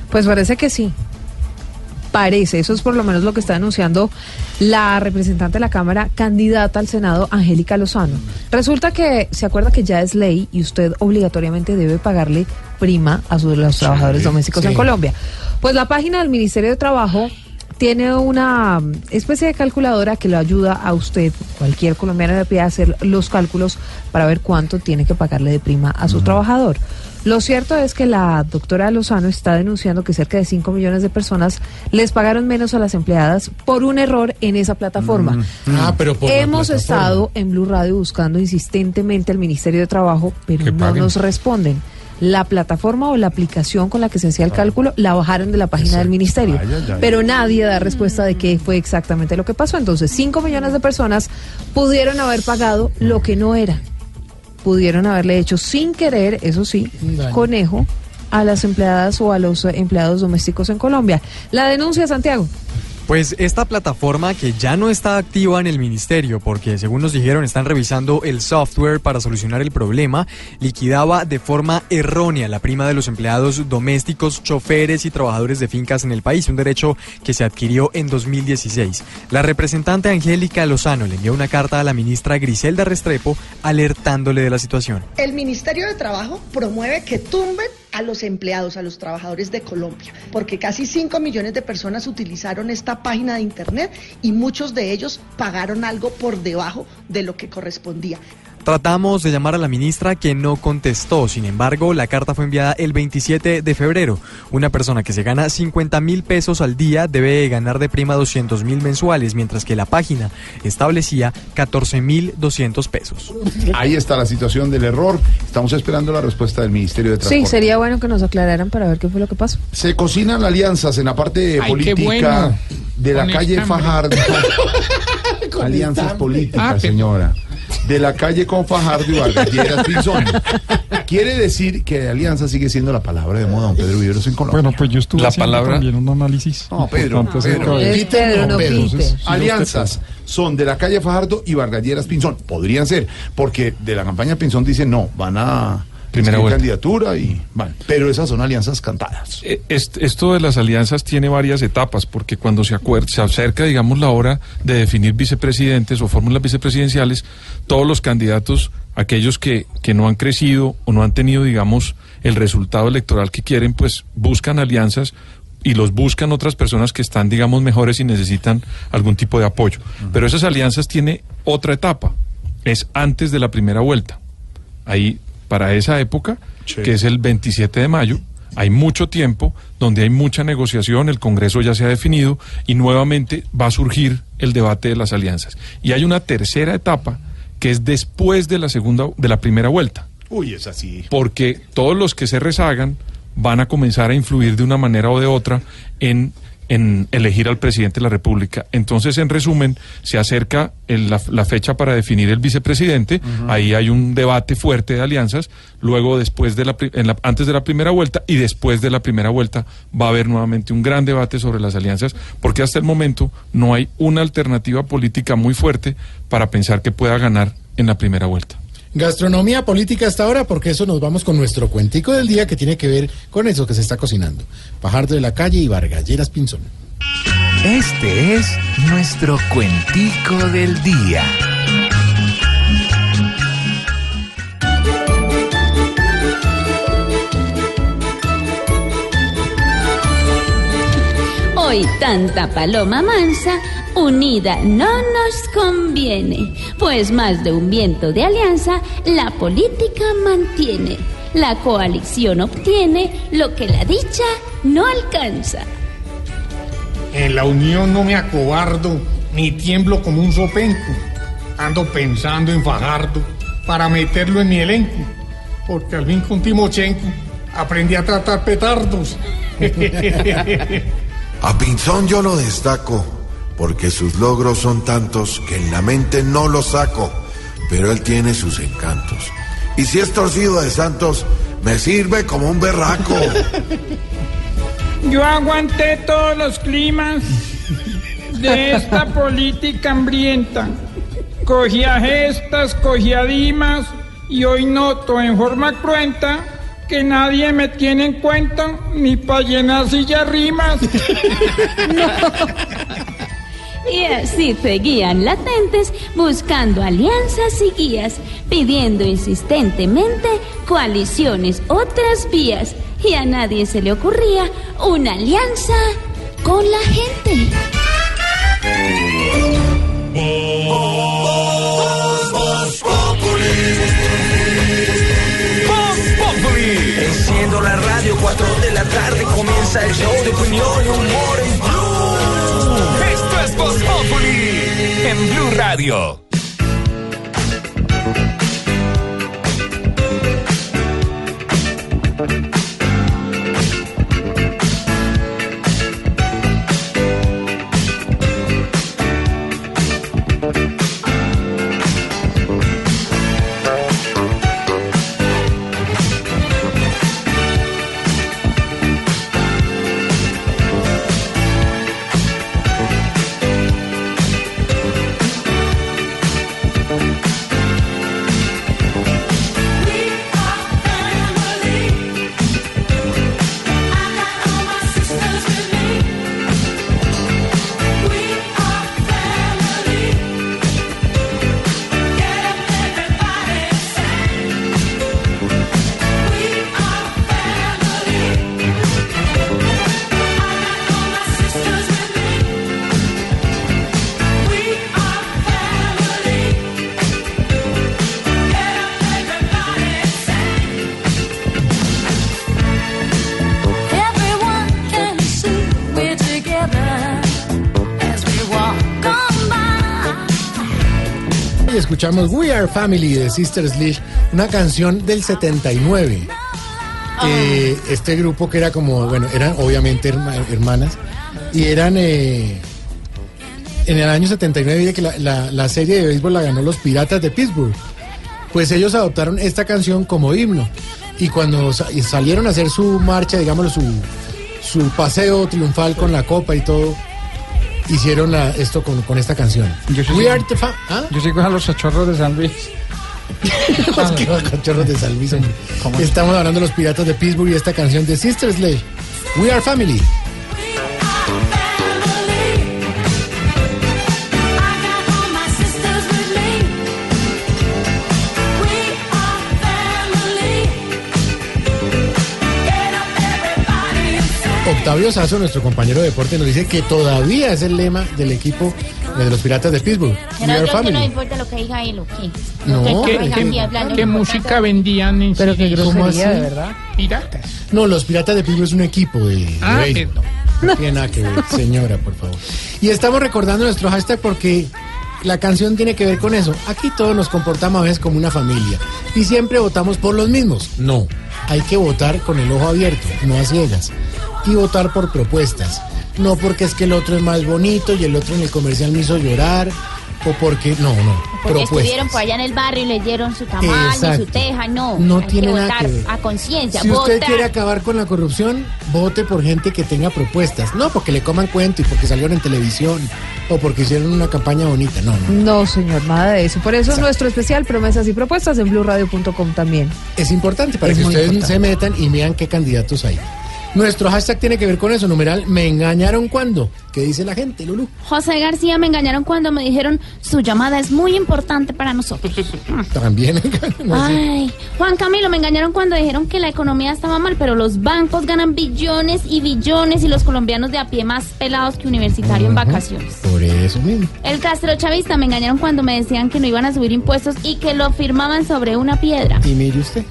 Pues parece que sí. Parece, eso es por lo menos lo que está denunciando la representante de la Cámara, candidata al Senado, Angélica Lozano. Resulta que se acuerda que ya es ley y usted obligatoriamente debe pagarle prima a sus, los trabajadores domésticos en. Colombia. Pues la página del Ministerio de Trabajo tiene una especie de calculadora que lo ayuda a usted, cualquier colombiano le pide hacer los cálculos para ver cuánto tiene que pagarle de prima a su trabajador. Lo cierto es que la doctora Lozano está denunciando que cerca de 5 millones de personas les pagaron menos a las empleadas por un error en esa plataforma. Ah, pero por Hemos plataforma. estado en Blue Radio buscando insistentemente al Ministerio de Trabajo, pero Que no paguen. nos responden. La plataforma o la aplicación con la que se hacía el cálculo la bajaron de la página del ministerio, Ay, ay, ay. pero nadie da respuesta de qué fue exactamente lo que pasó. Entonces, 5 millones de personas pudieron haber pagado lo que no era. Pudieron haberle hecho sin querer, eso sí, Daño. conejo a las empleadas o a los empleados domésticos en Colombia. La denuncia, Santiago. Pues esta plataforma que ya no está activa en el ministerio porque según nos dijeron están revisando el software para solucionar el problema, liquidaba de forma errónea la prima de los empleados domésticos, choferes y trabajadores de fincas en el país, un derecho que se adquirió en 2016. La representante Angélica Lozano le envió una carta a la ministra Griselda Restrepo alertándole de la situación. El Ministerio de Trabajo promueve que tumben a los empleados, a los trabajadores de Colombia, porque casi 5 millones de personas utilizaron esta página de Internet y muchos de ellos pagaron algo por debajo de lo que correspondía. Tratamos de llamar a la ministra que no contestó. Sin embargo, la carta fue enviada el 27 de febrero. Una persona que se gana 50 mil pesos al día debe ganar de prima 200 mil mensuales, mientras que la página establecía 14 mil 200 pesos. Ahí está la situación del error. Estamos esperando la respuesta del Ministerio de Transporte. Sí, sería bueno que nos aclararan para ver qué fue lo que pasó. Se cocinan alianzas en la parte Ay, política bueno. de la Con calle. Fajardo. alianzas políticas, Ah, señora. De la calle con Fajardo y Vargas Pinzón. Quiere decir que alianza sigue siendo la palabra de moda, don Pedro Viveros en Colombia. Bueno, pues yo estuve La haciendo palabra- también un análisis. No, Pedro, importante Pedro. Es Pedro, no Pedro. Entonces, Alianzas son de la calle Fajardo y Vargas Lleras Pinzón. Podrían ser, porque de la campaña Pinzón dicen no, van a Primera vuelta. candidatura y van. Pero esas son alianzas cantadas. Eh, est- Esto de las alianzas tiene varias etapas, porque cuando se, acuer- se acerca, digamos, la hora de definir vicepresidentes o fórmulas vicepresidenciales, todos los candidatos, aquellos que, que no han crecido o no han tenido, digamos, el resultado electoral que quieren, pues buscan alianzas y los buscan otras personas que están, digamos, mejores y necesitan algún tipo de apoyo. Pero esas alianzas tiene otra etapa, es antes de la primera vuelta. Ahí, para esa época, que es el 27 de mayo, hay mucho tiempo donde hay mucha negociación, el Congreso ya se ha definido y nuevamente va a surgir el debate de las alianzas. Y hay una tercera etapa que es después de la segunda de la primera vuelta, Uy, es así. porque todos los que se rezagan van a comenzar a influir de una manera o de otra en en elegir al presidente de la República. Entonces, en resumen, se acerca el- la, la fecha para definir el vicepresidente. Ahí hay un debate fuerte de alianzas. Luego, después de la, en la- antes de la primera vuelta y después de la primera vuelta, va a haber nuevamente un gran debate sobre las alianzas, porque hasta el momento no hay una alternativa política muy fuerte para pensar que pueda ganar en la primera vuelta. Gastronomía política hasta ahora, porque eso nos vamos con nuestro cuentico del día que tiene que ver con eso que se está cocinando. Pajardo de la calle y Vargalleras Pinzón. Este es nuestro cuentico del día. Hoy tanta paloma mansa unida no nos conviene, pues más de un viento de alianza la política mantiene. La coalición obtiene lo que la dicha no alcanza. En la unión no me acobardo, ni tiemblo como un sopenco. Ando pensando en Fajardo para meterlo en mi elenco, porque al fin con Timochenko aprendí a tratar petardos. A Pinzón yo lo destaco, porque sus logros son tantos que en la mente no los saco, pero él tiene sus encantos. Y si es torcido de santos, me sirve como un berraco. Yo aguanté todos los climas de esta política hambrienta. Cogía gestas, cogía dimas y hoy noto en forma cruenta que nadie me tiene en cuenta ni para llenar sillas rimas. Y así seguían latentes buscando alianzas y guías, pidiendo insistentemente coaliciones, otras vías. Y a nadie se le ocurría una alianza con la gente. Enciendo la radio, 4 de la tarde comienza el show de opinión y humor en es Voz Populi en Blue Radio. Escuchamos We Are Family de Sister Sledge, una canción del 79. Eh, este grupo que era como, bueno, eran obviamente herma- hermanas y eran eh, en el año 79 dice que la, la- la serie de béisbol la ganó los Piratas de Pittsburgh. Pues ellos adoptaron esta canción como himno y cuando salieron a hacer su marcha, digamos, su, su paseo triunfal con la copa y todo, hicieron la- esto con, con esta canción. Yo sí We are the ¿Ah? Yo sigo a los cachorros de San Luis. Los que van cachorros de San Luis, hombre. Estamos hablando de los piratas de Pittsburgh y esta canción de Sister Sledge. We are family. Octavio Sazo, nuestro compañero de deporte, nos dice que todavía es el lema del equipo de los piratas de Pittsburgh. We Pero are que no importa lo que diga él o qué. No, que, ¿Qué- que, qué- ¿Qué por música vendían en Pero qué CDs? grosería, ¿Cómo así? de verdad? Piratas. No, los piratas de Pittsburgh es un equipo de, de Ah, béisbol. No tiene nada que ver, señora, por favor. Y estamos recordando nuestro hashtag porque la canción tiene que ver con eso. Aquí todos nos comportamos a veces como una familia y siempre votamos por los mismos. No, hay que votar con el ojo abierto, no a ciegas. Y votar por propuestas. No porque es que el otro es más bonito y el otro en el comercial me hizo llorar o porque... No, no, Porque propuestas. estuvieron por allá en el barrio y leyeron su tamaño, Exacto. su teja, no. No hay tiene que nada votar que ver. a conciencia, Si usted quiere acabar con la corrupción, vote por gente que tenga propuestas. No porque le coman cuento y porque salieron en televisión o porque hicieron una campaña bonita. No, no. No, señor, nada de eso. Por eso nuestro especial Promesas y Propuestas en blueradio.com también. Es importante para Es que ustedes importante. se metan y vean qué candidatos hay. Nuestro hashtag tiene que ver con eso, numeral, ¿me engañaron cuándo? ¿Qué dice la gente, Lulu? José García me engañaron cuando me dijeron su llamada es muy importante para nosotros. También. Ay, Juan Camilo, me engañaron cuando dijeron que la economía estaba mal, pero los bancos ganan billones y billones y los colombianos de a pie más pelados que universitario en vacaciones. Por eso mismo. El Castro Chavista me engañaron cuando me decían que no iban a subir impuestos y que lo firmaban sobre una piedra. Y mire usted.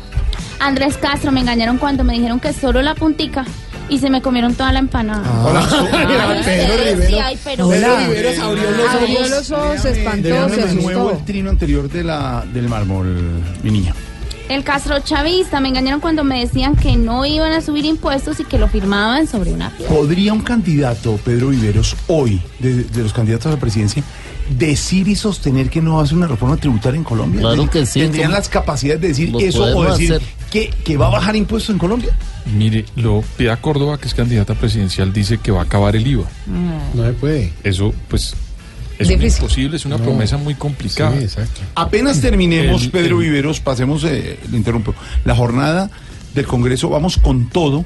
Andrés Castro me engañaron cuando me dijeron que solo la puntica y se me comieron toda la empanada. Ay, Pedro ustedes Rivero. sí, ay, pero- Pedro Rivero abrió los ojos. Abrió los ojos, se espantó, se de nuevo asustó. el trino anterior de la, del mármol, mi niña. El Castro Chavista me engañaron cuando me decían que no iban a subir impuestos y que lo firmaban sobre una piedra. ¿Podría un candidato, Pedro Viveros, hoy, de, de los candidatos a la presidencia, decir y sostener que no hace una reforma tributaria en Colombia? Claro que sí, ¿Tendrían las capacidades de decir eso o decir que, que va a bajar impuestos en Colombia? Mire, lo Pia Córdoba, que es candidata presidencial, dice que va a acabar el IVA. No se puede. Eso, pues, es imposible, es una No. promesa muy complicada. Sí, exacto. Apenas terminemos, El- Pedro el- Viveros, pasemos, eh, le interrumpo, la jornada del Congreso, vamos con todo,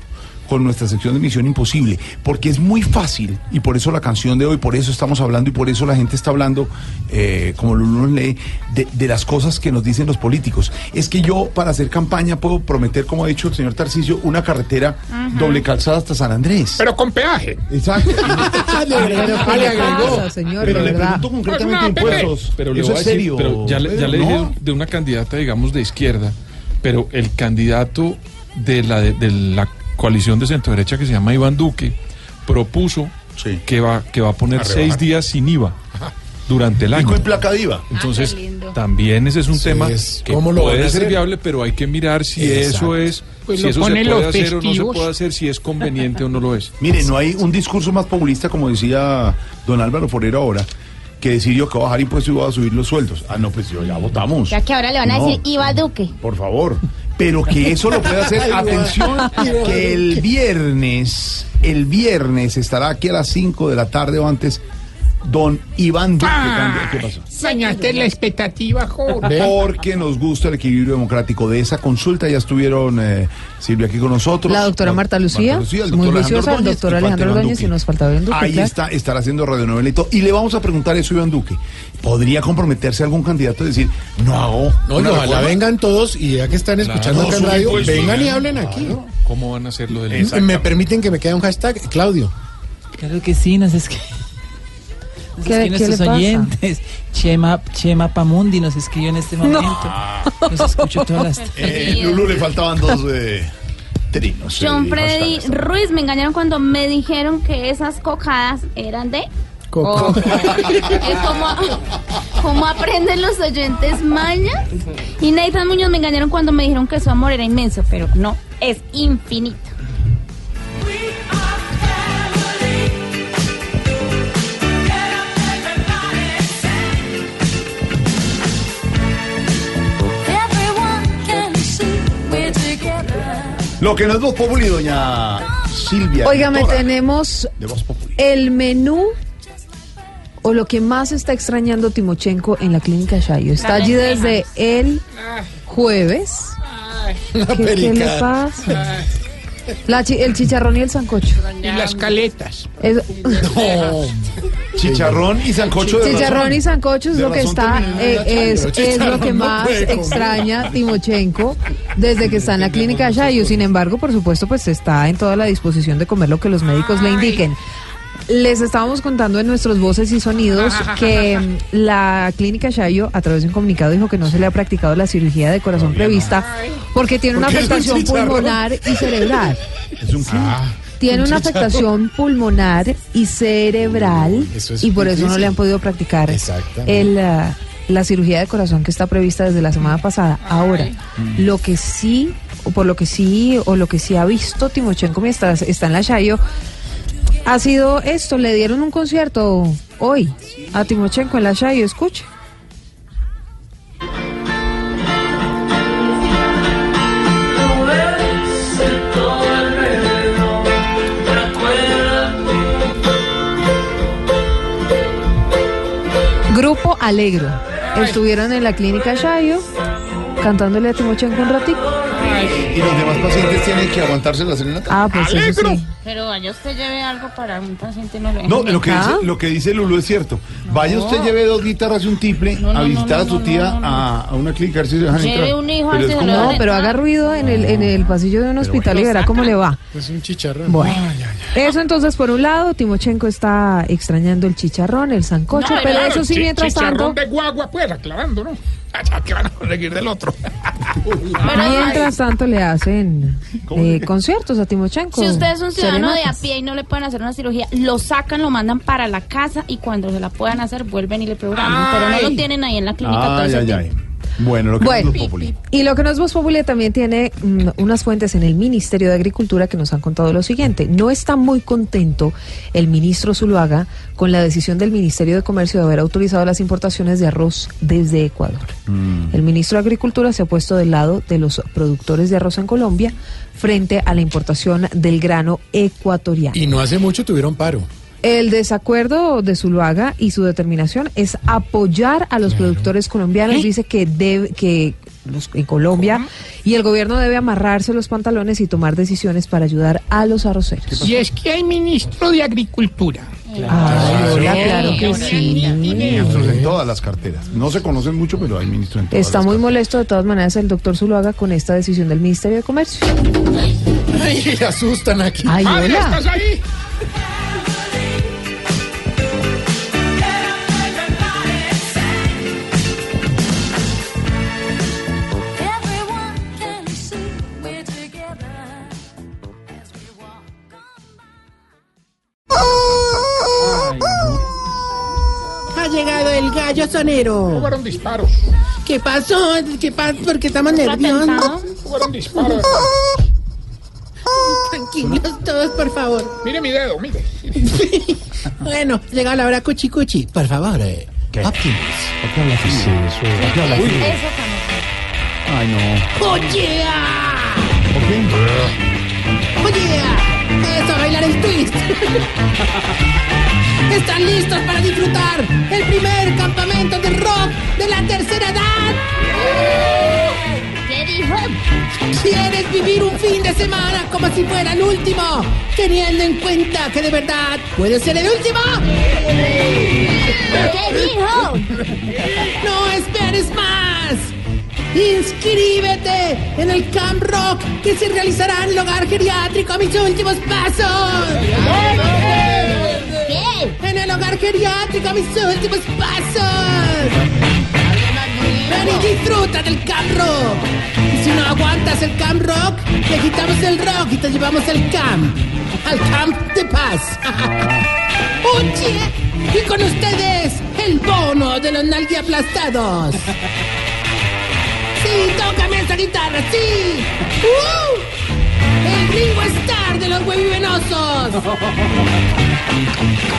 con nuestra sección de Misión Imposible, porque es muy fácil, y por eso la canción de hoy, por eso estamos hablando y por eso la gente está hablando, eh, como Lulu nos lee, de, de las cosas que nos dicen los políticos. Es que yo, para hacer campaña, puedo prometer, como ha dicho el señor Tarcisio, una carretera doble calzada hasta San Andrés. Pero con peaje. Exacto. le agregó, Pero ¿qué le agregó. señor? Pero pregunto concretamente Pues no, impuestos. Pero le eso voy a es decir, serio. pero ya, le- ya le dije ¿no? de una candidata, digamos, de izquierda, pero el candidato de la, de, de la coalición de centro derecha que se llama Iván Duque propuso Sí. que va que va a poner A seis días sin IVA durante el año. Y placa diva. Entonces, Ah, lindo. también ese es un Sí, tema es- que ¿cómo lo puede ser viable, pero hay que mirar si Exacto. eso es, Pues si eso se puede hacer o no se puede hacer, si es conveniente o no lo es. Mire, no hay un discurso más populista, como decía don Álvaro Forero ahora, que decir yo que va a bajar impuestos y voy a subir los sueldos. Ah, no, pues yo ya votamos. Ya que ahora le van a decir Iba Duque. Por favor. Pero que eso lo puede hacer. Atención, que el viernes, el viernes estará aquí a las 5 de la tarde o antes, don Iván Duque. Ah, ¿Qué pasó? Dañaste la expectativa, joder. Porque nos gusta el equilibrio democrático de esa consulta. Ya estuvieron eh, Silvia aquí con nosotros. La doctora Marta Lucía, el muy juiciosa, el doctor y Alejandro Ordóñez Duque. y nos faltaba Iván Duque, Ahí claro. está, estará haciendo radionovela y todo. Y le vamos a preguntar eso a Iván Duque. ¿Podría comprometerse algún candidato a decir, no hago? No, y ojalá reforma"? vengan todos y ya que están escuchando Claro, acá en radio, pues, vengan sí, y hablen aquí. ¿Cómo van a hacer lo del Y Me permiten que me quede un hashtag, Claudio. Claro que sí, nos escriben. Nos ¿Qué- escriben qué le pasa? oyentes. Chema, Chema Pamundi nos escribió en este momento. Nos escucho todas las Eh, Lulu le faltaban dos eh, trinos. eh, John Freddy. Ruiz me engañaron cuando me dijeron que esas cocadas eran de Oh. Es como, como aprenden los oyentes maña. Y Nathan Muñoz me engañaron cuando me dijeron que su amor era inmenso, pero no, es infinito. Lo que no es Voz Populi, doña Silvia. Óigame, tenemos de Voz Populi. el menú o lo que más está extrañando Timochenko en la clínica Shayo. Está allí desde el jueves. ¿Qué, qué le pasa? La chi- el chicharrón y el sancocho. Y las caletas. Es- Chicharrón y sancocho de Chicharrón razón. y sancocho es De lo que razón está, eh, la es, es lo que no más puede comer. extraña Timochenko desde que está en la clínica Shayo. Sin embargo, por supuesto, pues está en toda la disposición de comer lo que los médicos le indiquen. Les estábamos contando en nuestros voces y sonidos que mm, la clínica Shayo, a través de un comunicado, dijo que no se le ha practicado la cirugía de corazón prevista porque tiene una afectación pulmonar y cerebral. Es un Tiene Un una afectación pulmonar y cerebral Eso es y por eso no le han podido practicar el, ah, la cirugía de corazón que está prevista desde la semana pasada. Ahora, lo que sí, o por lo que sí, o lo que sí ha visto Timochenko mientras está en la Shayo, ha sido esto, le dieron un concierto hoy a Timochenko en la Shayo, escuche. Grupo Alegro. Estuvieron en la clínica Shayo cantándole a Timochenko un ratito. Y los demás pacientes tienen que aguantarse la serenata. Ah, pues eso sí. Pero vaya usted lleve algo para un paciente no lo No, lo que, dice, lo que dice Lulu es cierto. Vaya usted, lleve dos guitarras y un tiple No, no, a no, visitar no, a su no, tía no, no, no. A, a una clínica a ver si se dejan Lleve entrar. un hijo, Pero es como- No, pero haga ruido en el, en el pasillo de un hospital y verá cómo le va. Es un chicharrón. Bueno, eso entonces por un lado, Timochenko está extrañando el chicharrón, el sancocho, No, pero claro, eso sí, mientras chicharrón tanto, de guagua, pues, aclarando, ¿no? Que van a conseguir del otro. mientras tanto le hacen eh, conciertos a Timochenko. Si usted es un ciudadano de a pie y no le pueden hacer una cirugía, lo sacan, lo mandan para la casa y cuando se la puedan hacer vuelven y le programan. Pero no lo tienen ahí en la clínica todo Ay, ese ay, tiempo. ay. Bueno, lo que Bueno, no es Voz Populi. y lo que no es Voz Populi también tiene mm, unas fuentes en el Ministerio de Agricultura que nos han contado lo siguiente. No está muy contento el ministro Zuluaga con la decisión del Ministerio de Comercio de haber autorizado las importaciones de arroz desde Ecuador. El ministro de Agricultura se ha puesto del lado de los productores de arroz en Colombia frente a la importación del grano ecuatoriano. Y no hace mucho tuvieron paro. El desacuerdo de Zuluaga y su determinación es apoyar a los productores colombianos. Dice que debe, que los- en Colombia y el gobierno debe amarrarse los pantalones y tomar decisiones para ayudar a los arroceros. Y es que hay ministro de Agricultura. Ay, hola, claro que sí. Ministros en todas las carteras. No se conocen mucho, pero hay ministros en todas Está las muy molesto de todas maneras el doctor Zuluaga con esta decisión del Ministerio de Comercio. Ay, se asustan aquí. Ay, hola. ¿estás ahí? Gallo sonero. Fueron disparos. ¿Qué pasó? ¿Qué pasó? Porque estamos ¿Está nerviosos. Fueron disparos. Tranquilos todos, por favor. Mire mi dedo, mire. Bueno, llega la hora cuchi cuchi. Por favor, eh. Optimus. Eso también. Ay, no. ¡Oye! ah! ¿Por qué? ¡Oye! ¡Eso, bailar el twist! ¿Están listos para disfrutar el primer campamento de rock de la tercera edad? ¿Qué dijo? ¿Quieres vivir un fin de semana como si fuera el último? Teniendo en cuenta que de verdad puede ser el último. ¿Qué dijo? ¡No esperes más! ¡Inscríbete en el Camp Rock que se realizará en el hogar geriátrico Mis Últimos Pasos! ¿Qué? ¡En el hogar geriátrico Mis Últimos Pasos! Ven y disfruta del Camp Rock. Y si no aguantas el Camp Rock, le quitamos el rock y te llevamos al camp. Al camp de paz. Oye, y con ustedes, el bono de los nalguiaplastados. Sí, tócame esa guitarra, sí. ¡Uh! El Ringo Star de los huevivenosos.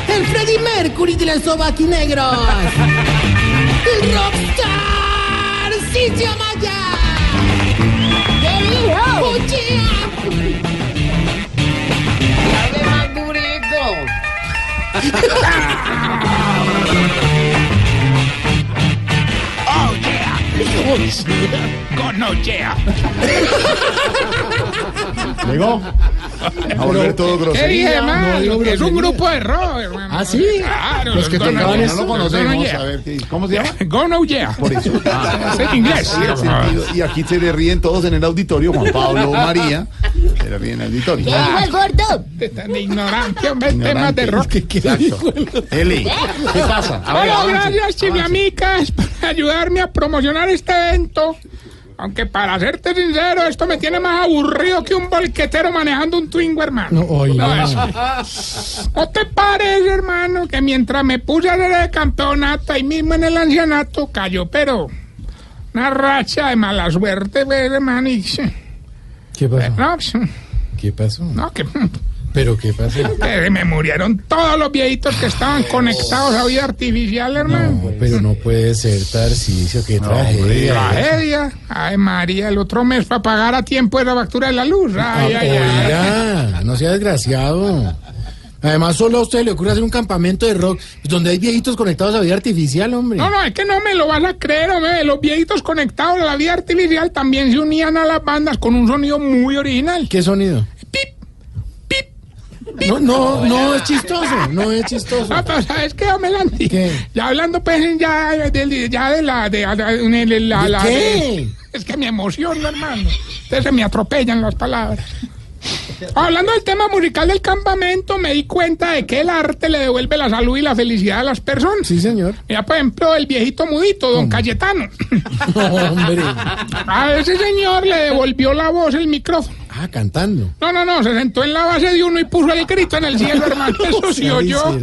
El Freddie Mercury de los sobaquinegros. El Rockstar Sitio Maya. ¡Oye! ¡Dale más durito! yeah. God no yeah. Llegó. A volver todo ¿Qué grosería. dije, hermano? No es un grupo de rock, hermano. ¿Ah, sí? Claro, Los que tocaban eso no lo conocemos. Yeah. A ver, ¿qué- ¿cómo se llama? Go No Yeah. Por eso. Es en inglés. Y aquí se le ríen todos en el auditorio. Juan Pablo, María. Se le ríen en el auditorio. ¿Qué dijo el gordo? Tan ignorante, hombre, temas de rock. Exacto. Eli, ¿qué pasa? A ver, Bueno, avance, gracias, chiflamicas, por ayudarme a promocionar este evento. Aunque para serte sincero, esto me tiene más aburrido que un bolquetero manejando un Twingo, hermano. No, oiga. No, eso. ¿No te parece, hermano, que mientras me puse a hacer el campeonato ahí mismo en el ancianato, cayó, pero una racha de mala suerte, pues, hermano? Y, ¿Qué pasó? no, pues, ¿Qué pasó? no, que, ¿Pero qué pasó? que me murieron todos los viejitos que estaban conectados a vida artificial, hermano. No, pero no puede ser Tarcicio, qué tragedia. Tragedia. Ay, María, el otro mes para pagar a tiempo esa factura de la luz. Ay, ay, ay. Oiga, no sea desgraciado. Además, solo a usted le ocurre hacer un campamento de rock donde hay viejitos conectados a vida artificial, hombre. No, no, es que no me lo vas a creer, hombre. Los viejitos conectados a la vida artificial también se unían a las bandas con un sonido muy original. ¿Qué sonido? No, no, no es chistoso, no es chistoso. No, pero ¿sabes qué, Melandi? Ya hablando, pues, ya, de, ya de la... De, de- de la, ¿De la- qué? es que me emociono, hermano. Entonces se me atropellan las palabras. Hablando del tema musical del campamento, me di cuenta de que el arte le devuelve la salud y la felicidad a las personas. Sí, señor. Mira, por ejemplo, el viejito mudito, don Cayetano. Hombre. A ese señor le devolvió la voz el micrófono. Ah, cantando. No, no, no, se sentó en la base de uno y puso el grito en el cielo, hermano. Eso sí oyó.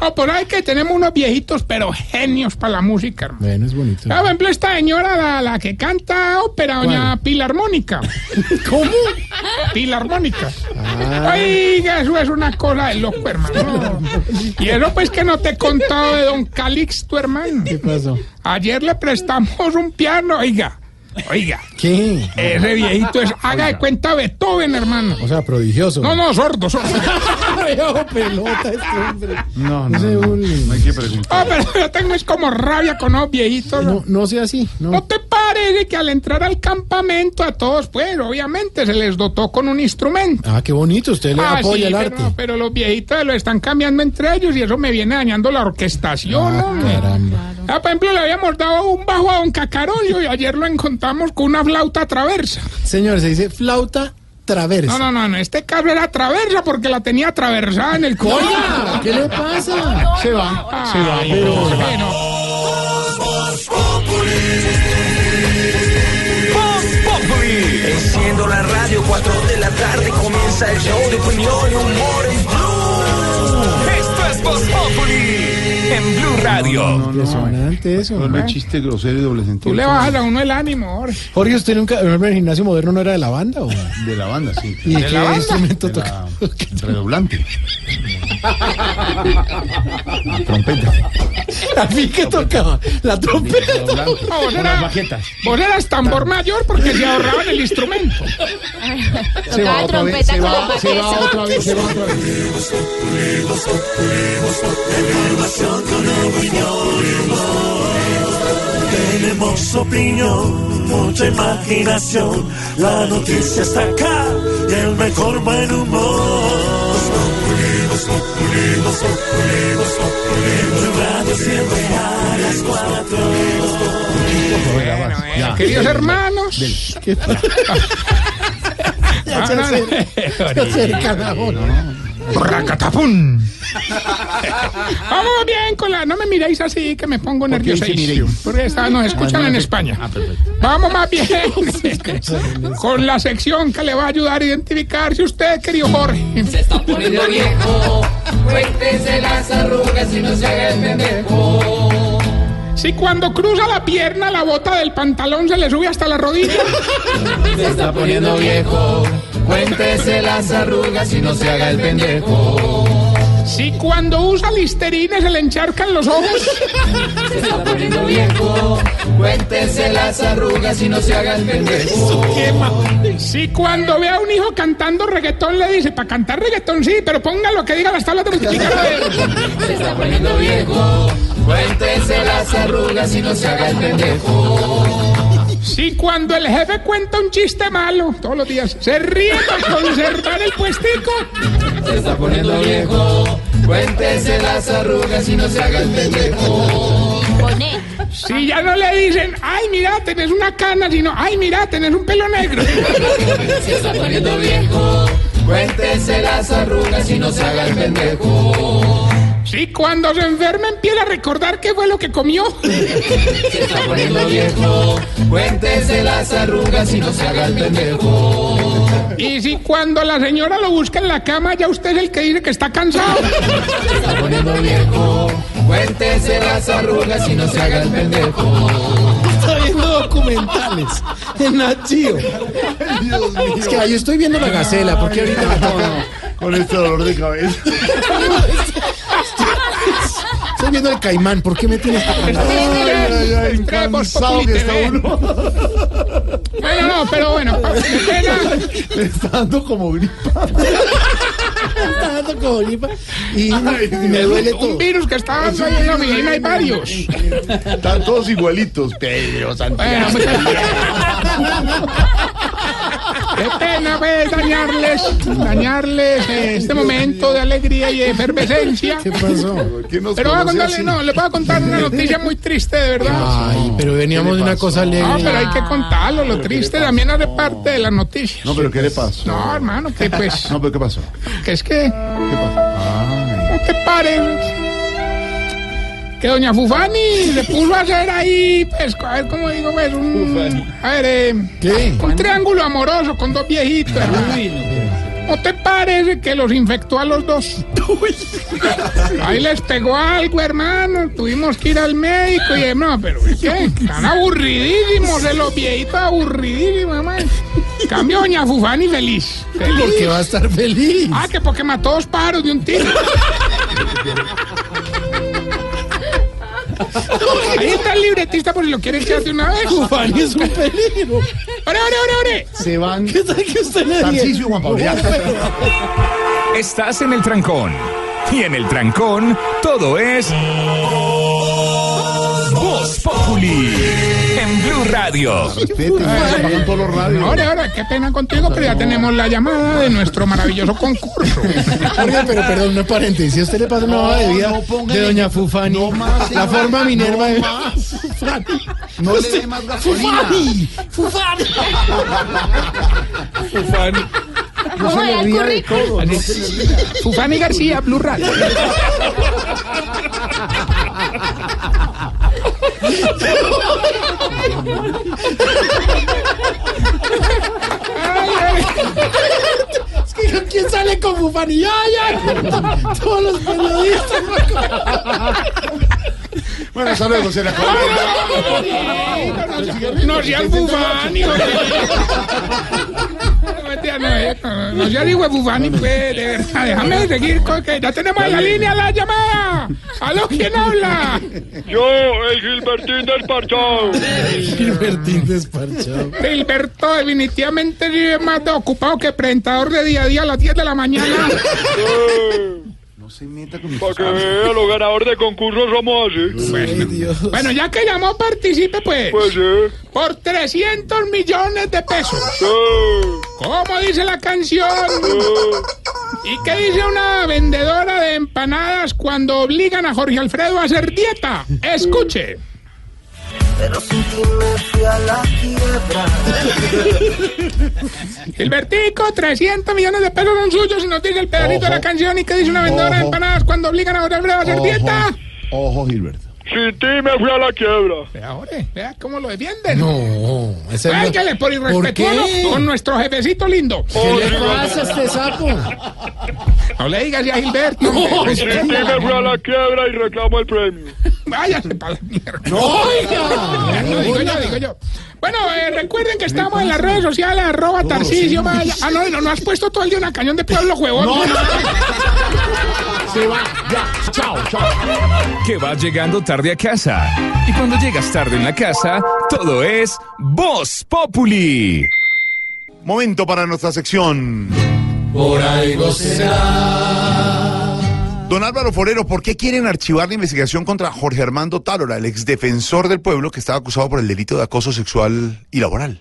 No, por ahí que tenemos unos viejitos, pero genios para la música, hermano. Bueno, es bonito. Ah, Por ejemplo, esta señora, la, la que canta ópera, doña Pilarmónica. ¿Cómo? Pilarmónica. Ah. Oiga, eso es una cosa de loco, hermano. Y eso pues que no te he contado de don Calixto, hermano. ¿Qué pasó? Ayer le prestamos un piano, oiga. Oiga, ¿Qué? ese viejito es, haga de cuenta Beethoven, hermano. O sea, prodigioso. No, no, sordo, sordo. Pelota este hombre. No, No no, no, no hay que preguntar. Oh, pero yo tengo es como rabia con los viejitos. ¿no? No, sea así. ¿No No. te parece que al entrar al campamento a todos, pues, obviamente se les dotó con un instrumento? Ah, qué bonito. Usted le Ah, apoya sí, el pero, arte. pero los viejitos lo están cambiando entre ellos y eso me viene dañando la orquestación, Ah, hombre. caramba. Ah, por ejemplo, le habíamos dado un bajo a don Cacarolio y ayer lo encontramos con una flauta traversa. Señor, se dice flauta traversa. No, no, no, en este caso era traversa porque la tenía atravesada en el. Oiga, ¿qué le pasa? Se va, se va. Ay, pero- Populi. Enciendo la radio, 4 de la tarde comienza el show de opinión y humor en Blue. Esto es Voz Populi en Blue Radio. Impresionante eso. No es chiste grosero y doble sentido. Tú le bajas a uno el ánimo, Jorge. Jorge, ¿usted nunca en el gimnasio moderno no era de la banda o? De la banda, sí. ¿Y ¿De qué la banda? instrumento toca? redoblante. La trompeta. ¿A mí qué tocaba? La trompeta. No, vos, era- vos eras tambor mayor porque se ahorraban el instrumento. Se va Tocaba otra vez, trompeta se con va, se va otra vez, se va otra vez. Tenemos opinión, mucha imaginación. La noticia está acá y el mejor buen humor. Tu radio siempre a las cuatro. Bueno, bueno, queridos hermanos. ¿Qué pasa? Ya se Ah, acerca, se acerca la hora. Racatapum. Vamos bien con la. No me miréis así que me pongo ¿Por qué dice nerviosísimo. miréis? Porque esta nos escuchan en España. Vamos más bien con la sección que le va a ayudar a identificar si usted, querido Jorge. Se está poniendo viejo, cuéntese las arrugas y no se haga el pendejo. Si cuando cruza la pierna, la bota del pantalón se le sube hasta la rodilla. Se está poniendo viejo, cuéntese las arrugas y no se haga el pendejo. Si cuando usa listerina se le encharcan los ojos. Se está poniendo viejo, cuéntese las arrugas y no se haga el pendejo. Si cuando ve a un hijo cantando reggaetón le dice, para cantar reggaetón sí, pero ponga lo que diga las tablas de multiplicar. Se está poniendo viejo, cuéntese las arrugas y no se haga el pendejo. Si cuando el jefe cuenta un chiste malo todos los días, se ríe para conservar el puestico. Se está poniendo viejo, cuéntese las arrugas y no se haga el pendejo. Si ya no le dicen, ay, mira, tenés una cana, sino, ay, mira, tenés un pelo negro. Se está poniendo viejo, cuéntese las arrugas y no se haga el pendejo. Si cuando se enferma empieza a recordar qué fue lo que comió. Se está poniendo viejo, cuéntese las arrugas y no se haga el pendejo. Y si cuando la señora lo busca en la cama, ya usted es el que dice que está cansado. Se está poniendo viejo, cuéntese las arrugas y no se haga el pendejo. Está viendo documentales en Nat Geo. Es que ahí estoy viendo la gacela, porque ahorita la Con este dolor de cabeza. Estoy viendo el caimán, ¿por qué me tienes ay, ay, cansado que está uno. Bueno, no, pero bueno, pena. Le está dando como gripa. Está dando como gripa y, me duele todo. Un virus que está dando ahí en la oficina hay varios. Están todos igualitos. Pedro, Santiago. Bueno, Qué pena pues dañarles, dañarles eh, este momento de alegría y de efervescencia. ¿Qué pasó? ¿Quién nos Pero voy a contarle, así? no, les voy a contar una noticia muy triste, de verdad. Ay, pero veníamos de una cosa alegre. No, pero hay que contarlo, lo triste también hace parte de las noticias. No, pero ¿qué le pasó? No, hermano, que pues, No, pero ¿qué pasó? que es que, ¿Qué pasó? ¿no te parece? Que doña Fufani se puso a hacer ahí, pues, a ver cómo digo, pues, un, a ver, eh, ¿Qué? un triángulo amoroso con dos viejitos. ¿No te parece que los infectó a los dos? Ahí les pegó algo, hermano. Tuvimos que ir al médico y no, pero es que están aburridísimos de los viejitos, aburridísimos, hermano. Cambio doña Fufani feliz. feliz. ¿Por qué va a estar feliz? Ah, que porque mató dos pájaros de un tiro. Ahí está el libretista por si lo quieren echar de una vez. Fanny es un peligro. ¡Ore, ore, ore, ore! Se van. ¿Qué tal que usted le y Juan Pablo. ya. Estás en el trancón. Y en el trancón, todo es. Voz Populi. Radios. Ore, ore, qué pena contigo, pero ya tenemos la llamada de nuestro maravilloso concurso. Oiga, pero perdón, una paréntesis. ¿A usted le pasa una hoja de vida no de doña Fufani? no más, la no forma Minerva no de más. Fufani. No le dé más gasolina. Fufani. Fufani. Fufani. No se le ría de todo. No. Fufani García, Blue Radio. Es que ¿quién sale con Fufani? ¡Ya, ya! Todos los periodistas. Bueno, hasta luego, se le acabó. No seas bufani, hombre. No, eh, no, no seas hijo de bufani, pues, de verdad. Déjame seguir con que ya tenemos en la línea la llamada. ¿Aló, quién habla? Yo, el Gilbertín del Parchado. Gilbertín desparchado. Gilberto definitivamente es más de ocupado que presentador de día a día a las 10 de la mañana. No se meta con mi Para que vea, los ganadores de concursos somos así. Ay, Dios. Bueno, ya que llamó, participe, pues. Pues sí. Por 300 millones de pesos. sí, ¿Cómo dice la canción? ¿Y qué dice una vendedora de empanadas cuando obligan a Jorge Alfredo a hacer dieta? Escuche. Pero sin ti me fui a la quiebra. Gilbertico, 300 millones de pesos son suyos y nos dice el pedacito de la canción y que dice una vendedora de Ojo. empanadas cuando obligan a Alfredo a hacer Ojo. dieta. Ojo, Gilberto. Sin ti me fui a la quiebra. Vea, Jorge, vea cómo lo defienden. No, ese no- por ¿Por irrespetuoso con nuestro jefecito lindo. ¿Qué le pasa a este sapo? No le digas ya a Gilberto. hombre. Sin ti me fui a la quiebra y reclamo el premio. Váyase para la mierda. No, oiga. No, digo yo, digo yo. Bueno, eh, recuerden que estamos en las redes sociales, arroba Tarcisio Maya. Ah, no, no, no has puesto todo el día una cañón de pueblo, huevón. No, no. Se va, ya, chao, chao. Que vas llegando tarde a casa. Y cuando llegas tarde en la casa, todo es Voz Populi. Momento para nuestra sección. Por algo será. Don Álvaro Forero, ¿por qué quieren archivar la investigación contra Jorge Armando Tálora, el exdefensor del pueblo que estaba acusado por el delito de acoso sexual y laboral?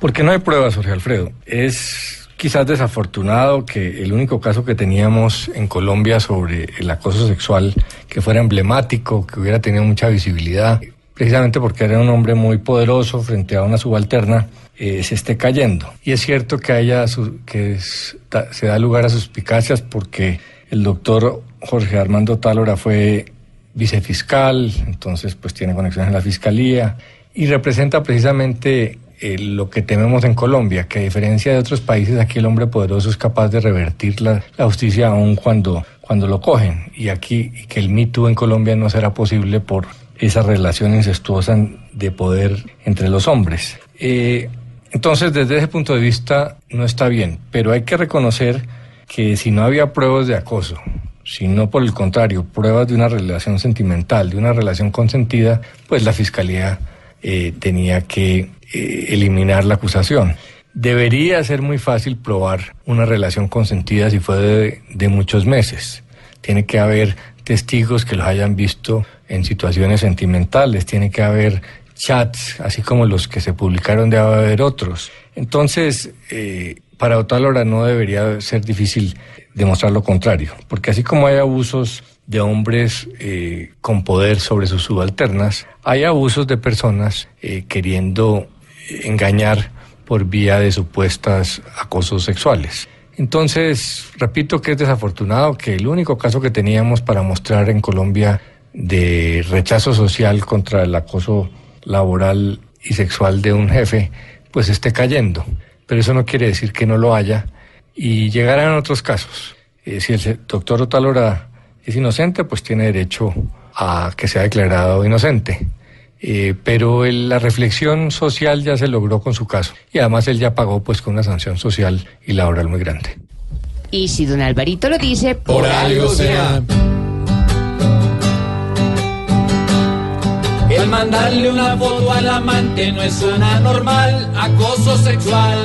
Porque no hay pruebas, Jorge Alfredo. Es quizás desafortunado que el único caso que teníamos en Colombia sobre el acoso sexual que fuera emblemático, que hubiera tenido mucha visibilidad, precisamente porque era un hombre muy poderoso frente a una subalterna, eh, se esté cayendo. Y es cierto que, haya su- que es- da- se da lugar a suspicacias porque el doctor Jorge Armando Tálora fue vicefiscal, entonces pues tiene conexiones en la fiscalía y representa precisamente eh, lo que tememos en Colombia, que a diferencia de otros países aquí el hombre poderoso es capaz de revertir la, justicia aun cuando, cuando lo cogen y aquí que el Me Too en Colombia no será posible por esa relación incestuosa de poder entre los hombres. Eh, entonces, desde ese punto de vista, no está bien, pero hay que reconocer que si no había pruebas de acoso, sino por el contrario, pruebas de una relación sentimental, de una relación consentida, pues la fiscalía eh, tenía que eh, eliminar la acusación. Debería ser muy fácil probar una relación consentida si fue de, muchos meses. Tiene que haber testigos que los hayan visto en situaciones sentimentales, tiene que haber chats, así como los que se publicaron debe haber otros. Entonces, eh, para Otálora no debería ser difícil demostrar lo contrario, porque así como hay abusos de hombres eh, con poder sobre sus subalternas, hay abusos de personas eh, queriendo engañar por vía de supuestas acosos sexuales. Entonces, repito que es desafortunado que el único caso que teníamos para mostrar en Colombia de rechazo social contra el acoso laboral y sexual de un jefe, pues esté cayendo. Pero eso no quiere decir que no lo haya y llegarán otros casos. Eh, si el doctor Otalora es inocente, pues tiene derecho a que sea declarado inocente. Eh, pero el- la reflexión social ya se logró con su caso y además él ya pagó pues con una sanción social y laboral muy grande. Y si don Alvarito lo dice, Por algo será. El mandarle una foto al amante no es una normal acoso sexual.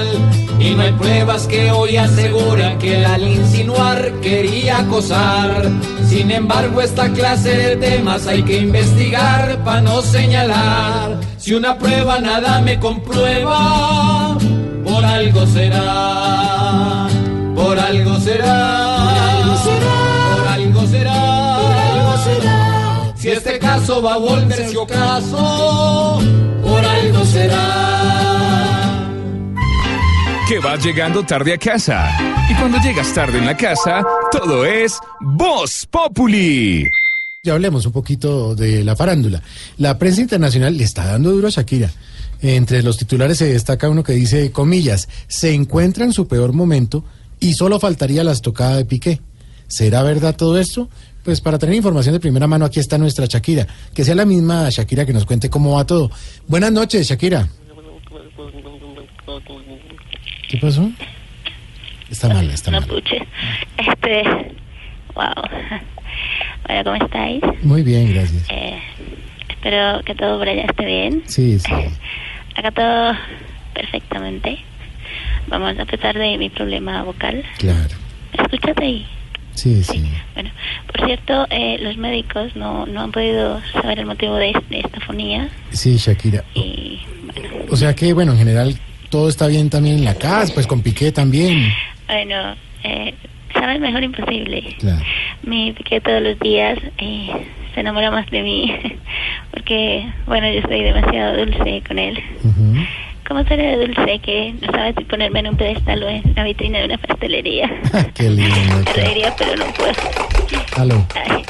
Y no hay pruebas que hoy aseguran que al insinuar quería acosar. Sin embargo, esta clase de temas hay que investigar para no señalar. Si una prueba nada me comprueba, por algo será. Por algo será. Si este caso va a volverse ocaso, por algo será. Que vas llegando tarde a casa. Y cuando llegas tarde en la casa, todo es Voz Populi. Ya hablemos un poquito de la farándula. La prensa internacional le está dando duro a Shakira. Entre los titulares se destaca uno que dice, comillas, se encuentra en su peor momento y solo faltaría la estocada de Piqué. ¿Será verdad todo esto? Pues para tener información de primera mano aquí está nuestra Shakira. Que sea la misma Shakira que nos cuente cómo va todo. Buenas noches, Shakira. ¿Qué pasó? Está mal, está mal. Este, wow. Hola, ¿cómo estáis? Muy bien, gracias. Eh, espero que todo por allá esté bien. Sí, sí. Acá todo perfectamente. Vamos a pesar de mi problema vocal. Claro. Escúchate ahí. Sí, sí. Bueno, por cierto, eh, los médicos no, no han podido saber el motivo de, de esta fonía. Sí, Shakira. Y O sea que, bueno, en general todo está bien también en la casa, pues con Piqué también. bueno, eh, sabes mejor imposible. Claro. Mi piqué todos los días eh, se enamora más de mí porque, bueno, yo soy demasiado dulce con él. Como ser de dulce que no sabes si ponerme en un pedestal o en la vitrina de una pastelería. Qué lindo. Me reiría, pero no puedo. Aló, Ay,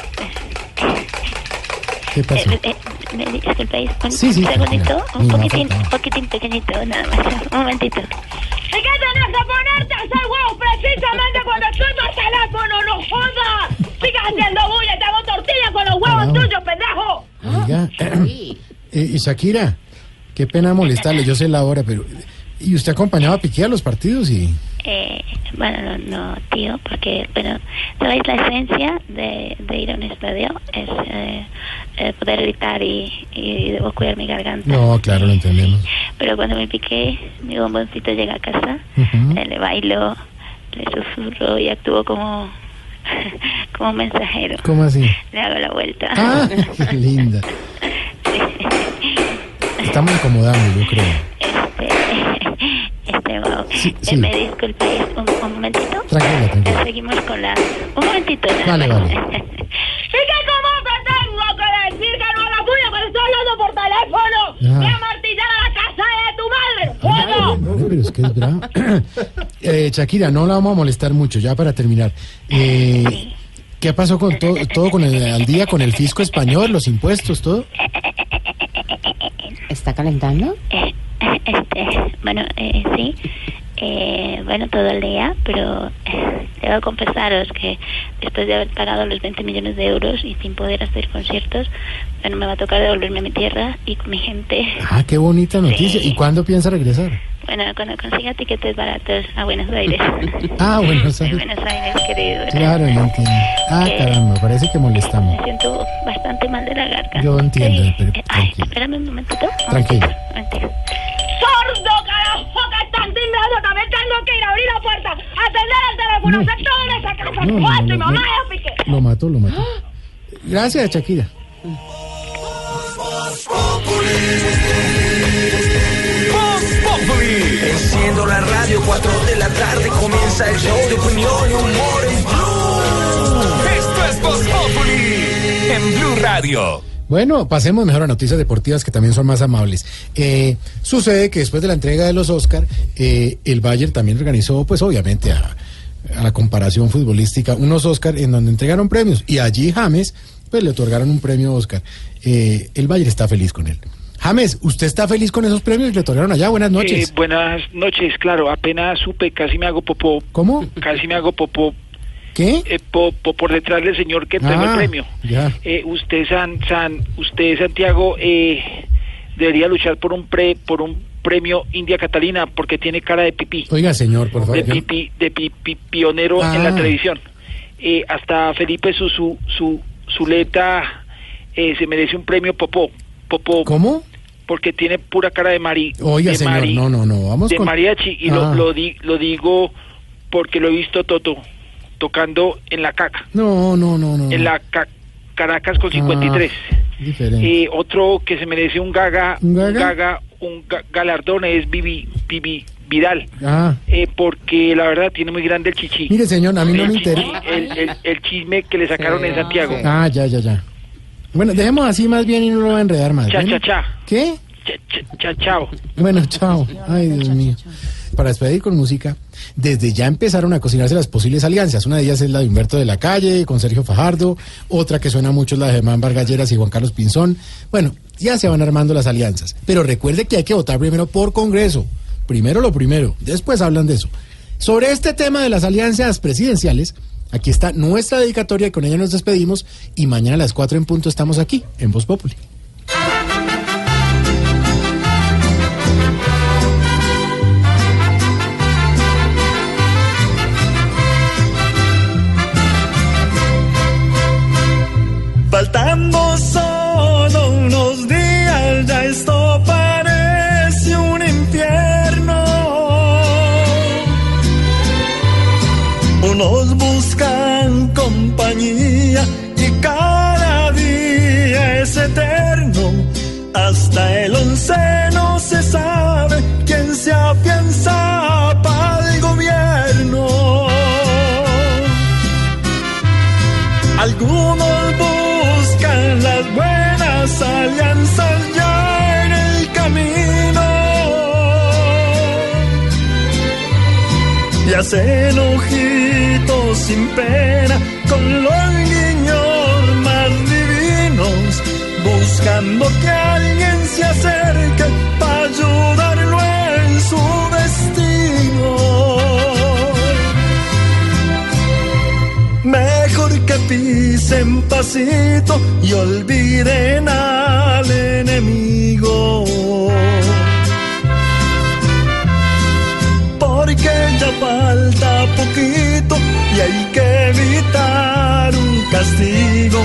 ¿qué pasó? eh, eh, me disculpéis, un, Sí, sí, un segundito, un poquitín, un poquitín pequeñito, nada más, un momentito. ¿Y qué tenés que ponerte a hacer huevos precisamente cuando estoy por teléfono? ¡No jodas! ¡Sigas haciendo bulla! ¡Te hago tortilla con los huevos Ah. tuyos, pendejo! Oiga, eh, y Shakira, qué pena molestarle, yo sé la hora, pero... ¿Y usted acompañaba a Piqué a los partidos y...? Eh, bueno, no, no, tío, porque, bueno, ¿sabéis la esencia de, de ir a un estadio? Es eh, eh, poder gritar y, y debo cuidar mi garganta. No, claro, lo entendemos. Pero cuando me piqué, mi bomboncito llega a casa, le bailo, le susurro y actúo como, como mensajero. ¿Cómo así? Le hago la vuelta. Ah, qué linda. Estamos incomodando, yo creo. Este, wow. Sí, Eh, sí. me disculpéis un, un momentito. Tranquila, tranquila. Seguimos con la... Un momentito. Vale, vale. ¿Y qué cómo te tengo que decir que no hagas bulla cuando estoy hablando por teléfono? ¡Voy a martillar a la casa de tu madre! ¡Jodo! Vale, pero es que es bravo. eh, Shakira, no la vamos a molestar mucho, ya para terminar. Eh, ¿Qué pasó con todo, todo con el, al día con el fisco español, los impuestos, todo? ¿Está calentando? Eh, este, bueno, eh, sí. Eh, bueno, todo el día, pero debo confesaros que después de haber pagado los 20 millones de euros y sin poder hacer conciertos, bueno, me va a tocar devolverme a mi tierra y con mi gente. Ah, qué bonita noticia. ¿Y cuándo piensa regresar? Bueno, cuando consiga tiquetes baratos a Buenos Aires. Ah, Buenos Aires. Buenos Aires, querido. Claro, ya entiendo. Ah, Eh, caramba, parece que molestamos. Me siento bastante mal de la garganta. Yo entiendo, pero Eh, ay, espérame un momentito. tranquilo. Un momentito. Timbrando! ¡También tengo que ir a abrir la puerta! ¡Atender al teléfono! ¡Hacer todo en esa casa! No, no, ¡Cuatro! no, ¡Y mamá no. ya piqué! Lo mató, lo mató. Gracias, Shakira. Enciendo la radio, 4 de la tarde comienza el show de opinión y humor en Blue. Esto es Voz Populi en Blue Radio. Bueno, pasemos mejor a noticias deportivas que también son más amables. Eh, sucede que después de la entrega de los Oscar, eh, el Bayern también organizó, pues obviamente a, a la comparación futbolística, unos Oscar en donde entregaron premios y allí James, pues le otorgaron un premio Oscar. Eh, el Bayern está feliz con él. James, ¿usted está feliz con esos premios que le otorgaron allá? Buenas noches. Eh, buenas noches, claro, apenas supe, casi me hago popó. ¿Cómo? Casi me hago popó. ¿Qué? Eh, po- po- por detrás del señor que entregó Ah, el premio. Ya. Eh, usted, San, San, usted, Santiago, eh, debería luchar por un pre, por un premio India Catalina porque tiene cara de pipí. Oiga, señor, por favor. de pipí, de pipí pionero en la Ah. televisión. Eh, hasta Felipe su su su Zuleta eh, se merece un premio popó. Popó. ¿Cómo? Porque tiene pura cara de mari. Oiga, de señor, mari- no, no, no, vamos de con... mariachi y Ah. lo, lo, di- lo digo porque lo he visto Toto tocando en la caca, No, no, no, no. en la ca- Caracas con 53. Ah, diferente. Eh, otro que se merece un gaga, ¿Un un gaga? un ga- galardón es Vivi, Vivi Vidal, Ah. eh, porque la verdad tiene muy grande el chichi. Mire, señor, a mí no el, me interesa. el, el- el chisme que le sacaron en Santiago. Ah, ya, ya, ya. Bueno, dejemos así más bien y no lo va a enredar más. Cha, ¿bueno? cha, cha. ¿Qué? Cha, cha, cha, chao. Bueno, chao. Ay, Dios mío. Para despedir con música, desde ya empezaron a cocinarse las posibles alianzas. Una de ellas es la de Humberto de la Calle con Sergio Fajardo. Otra que suena mucho es la de Germán Vargas Lleras y Juan Carlos Pinzón. Bueno, ya se van armando las alianzas. Pero recuerde que hay que votar primero por Congreso. Primero lo primero. Después hablan de eso. Sobre este tema de las alianzas presidenciales, aquí está nuestra dedicatoria y con ella nos despedimos. Y mañana a las 4 en punto estamos aquí, en Voz Populi. Faltando solo unos días, ya esto parece un infierno. Unos buscan compañía y cada día es eterno. Hasta el once hacen ojitos sin pena con los guiños más divinos, buscando que alguien se acerque para ayudarlo en su destino. Mejor que pisen pasito y olviden al enemigo. Falta poquito y hay que evitar un castigo.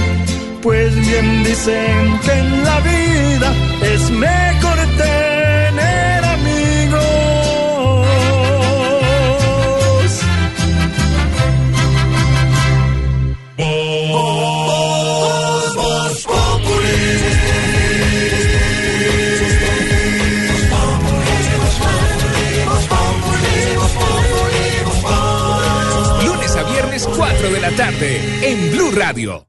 Pues bien dicen que en la vida es mejor Lunes a viernes 4 de la tarde en Blue Radio.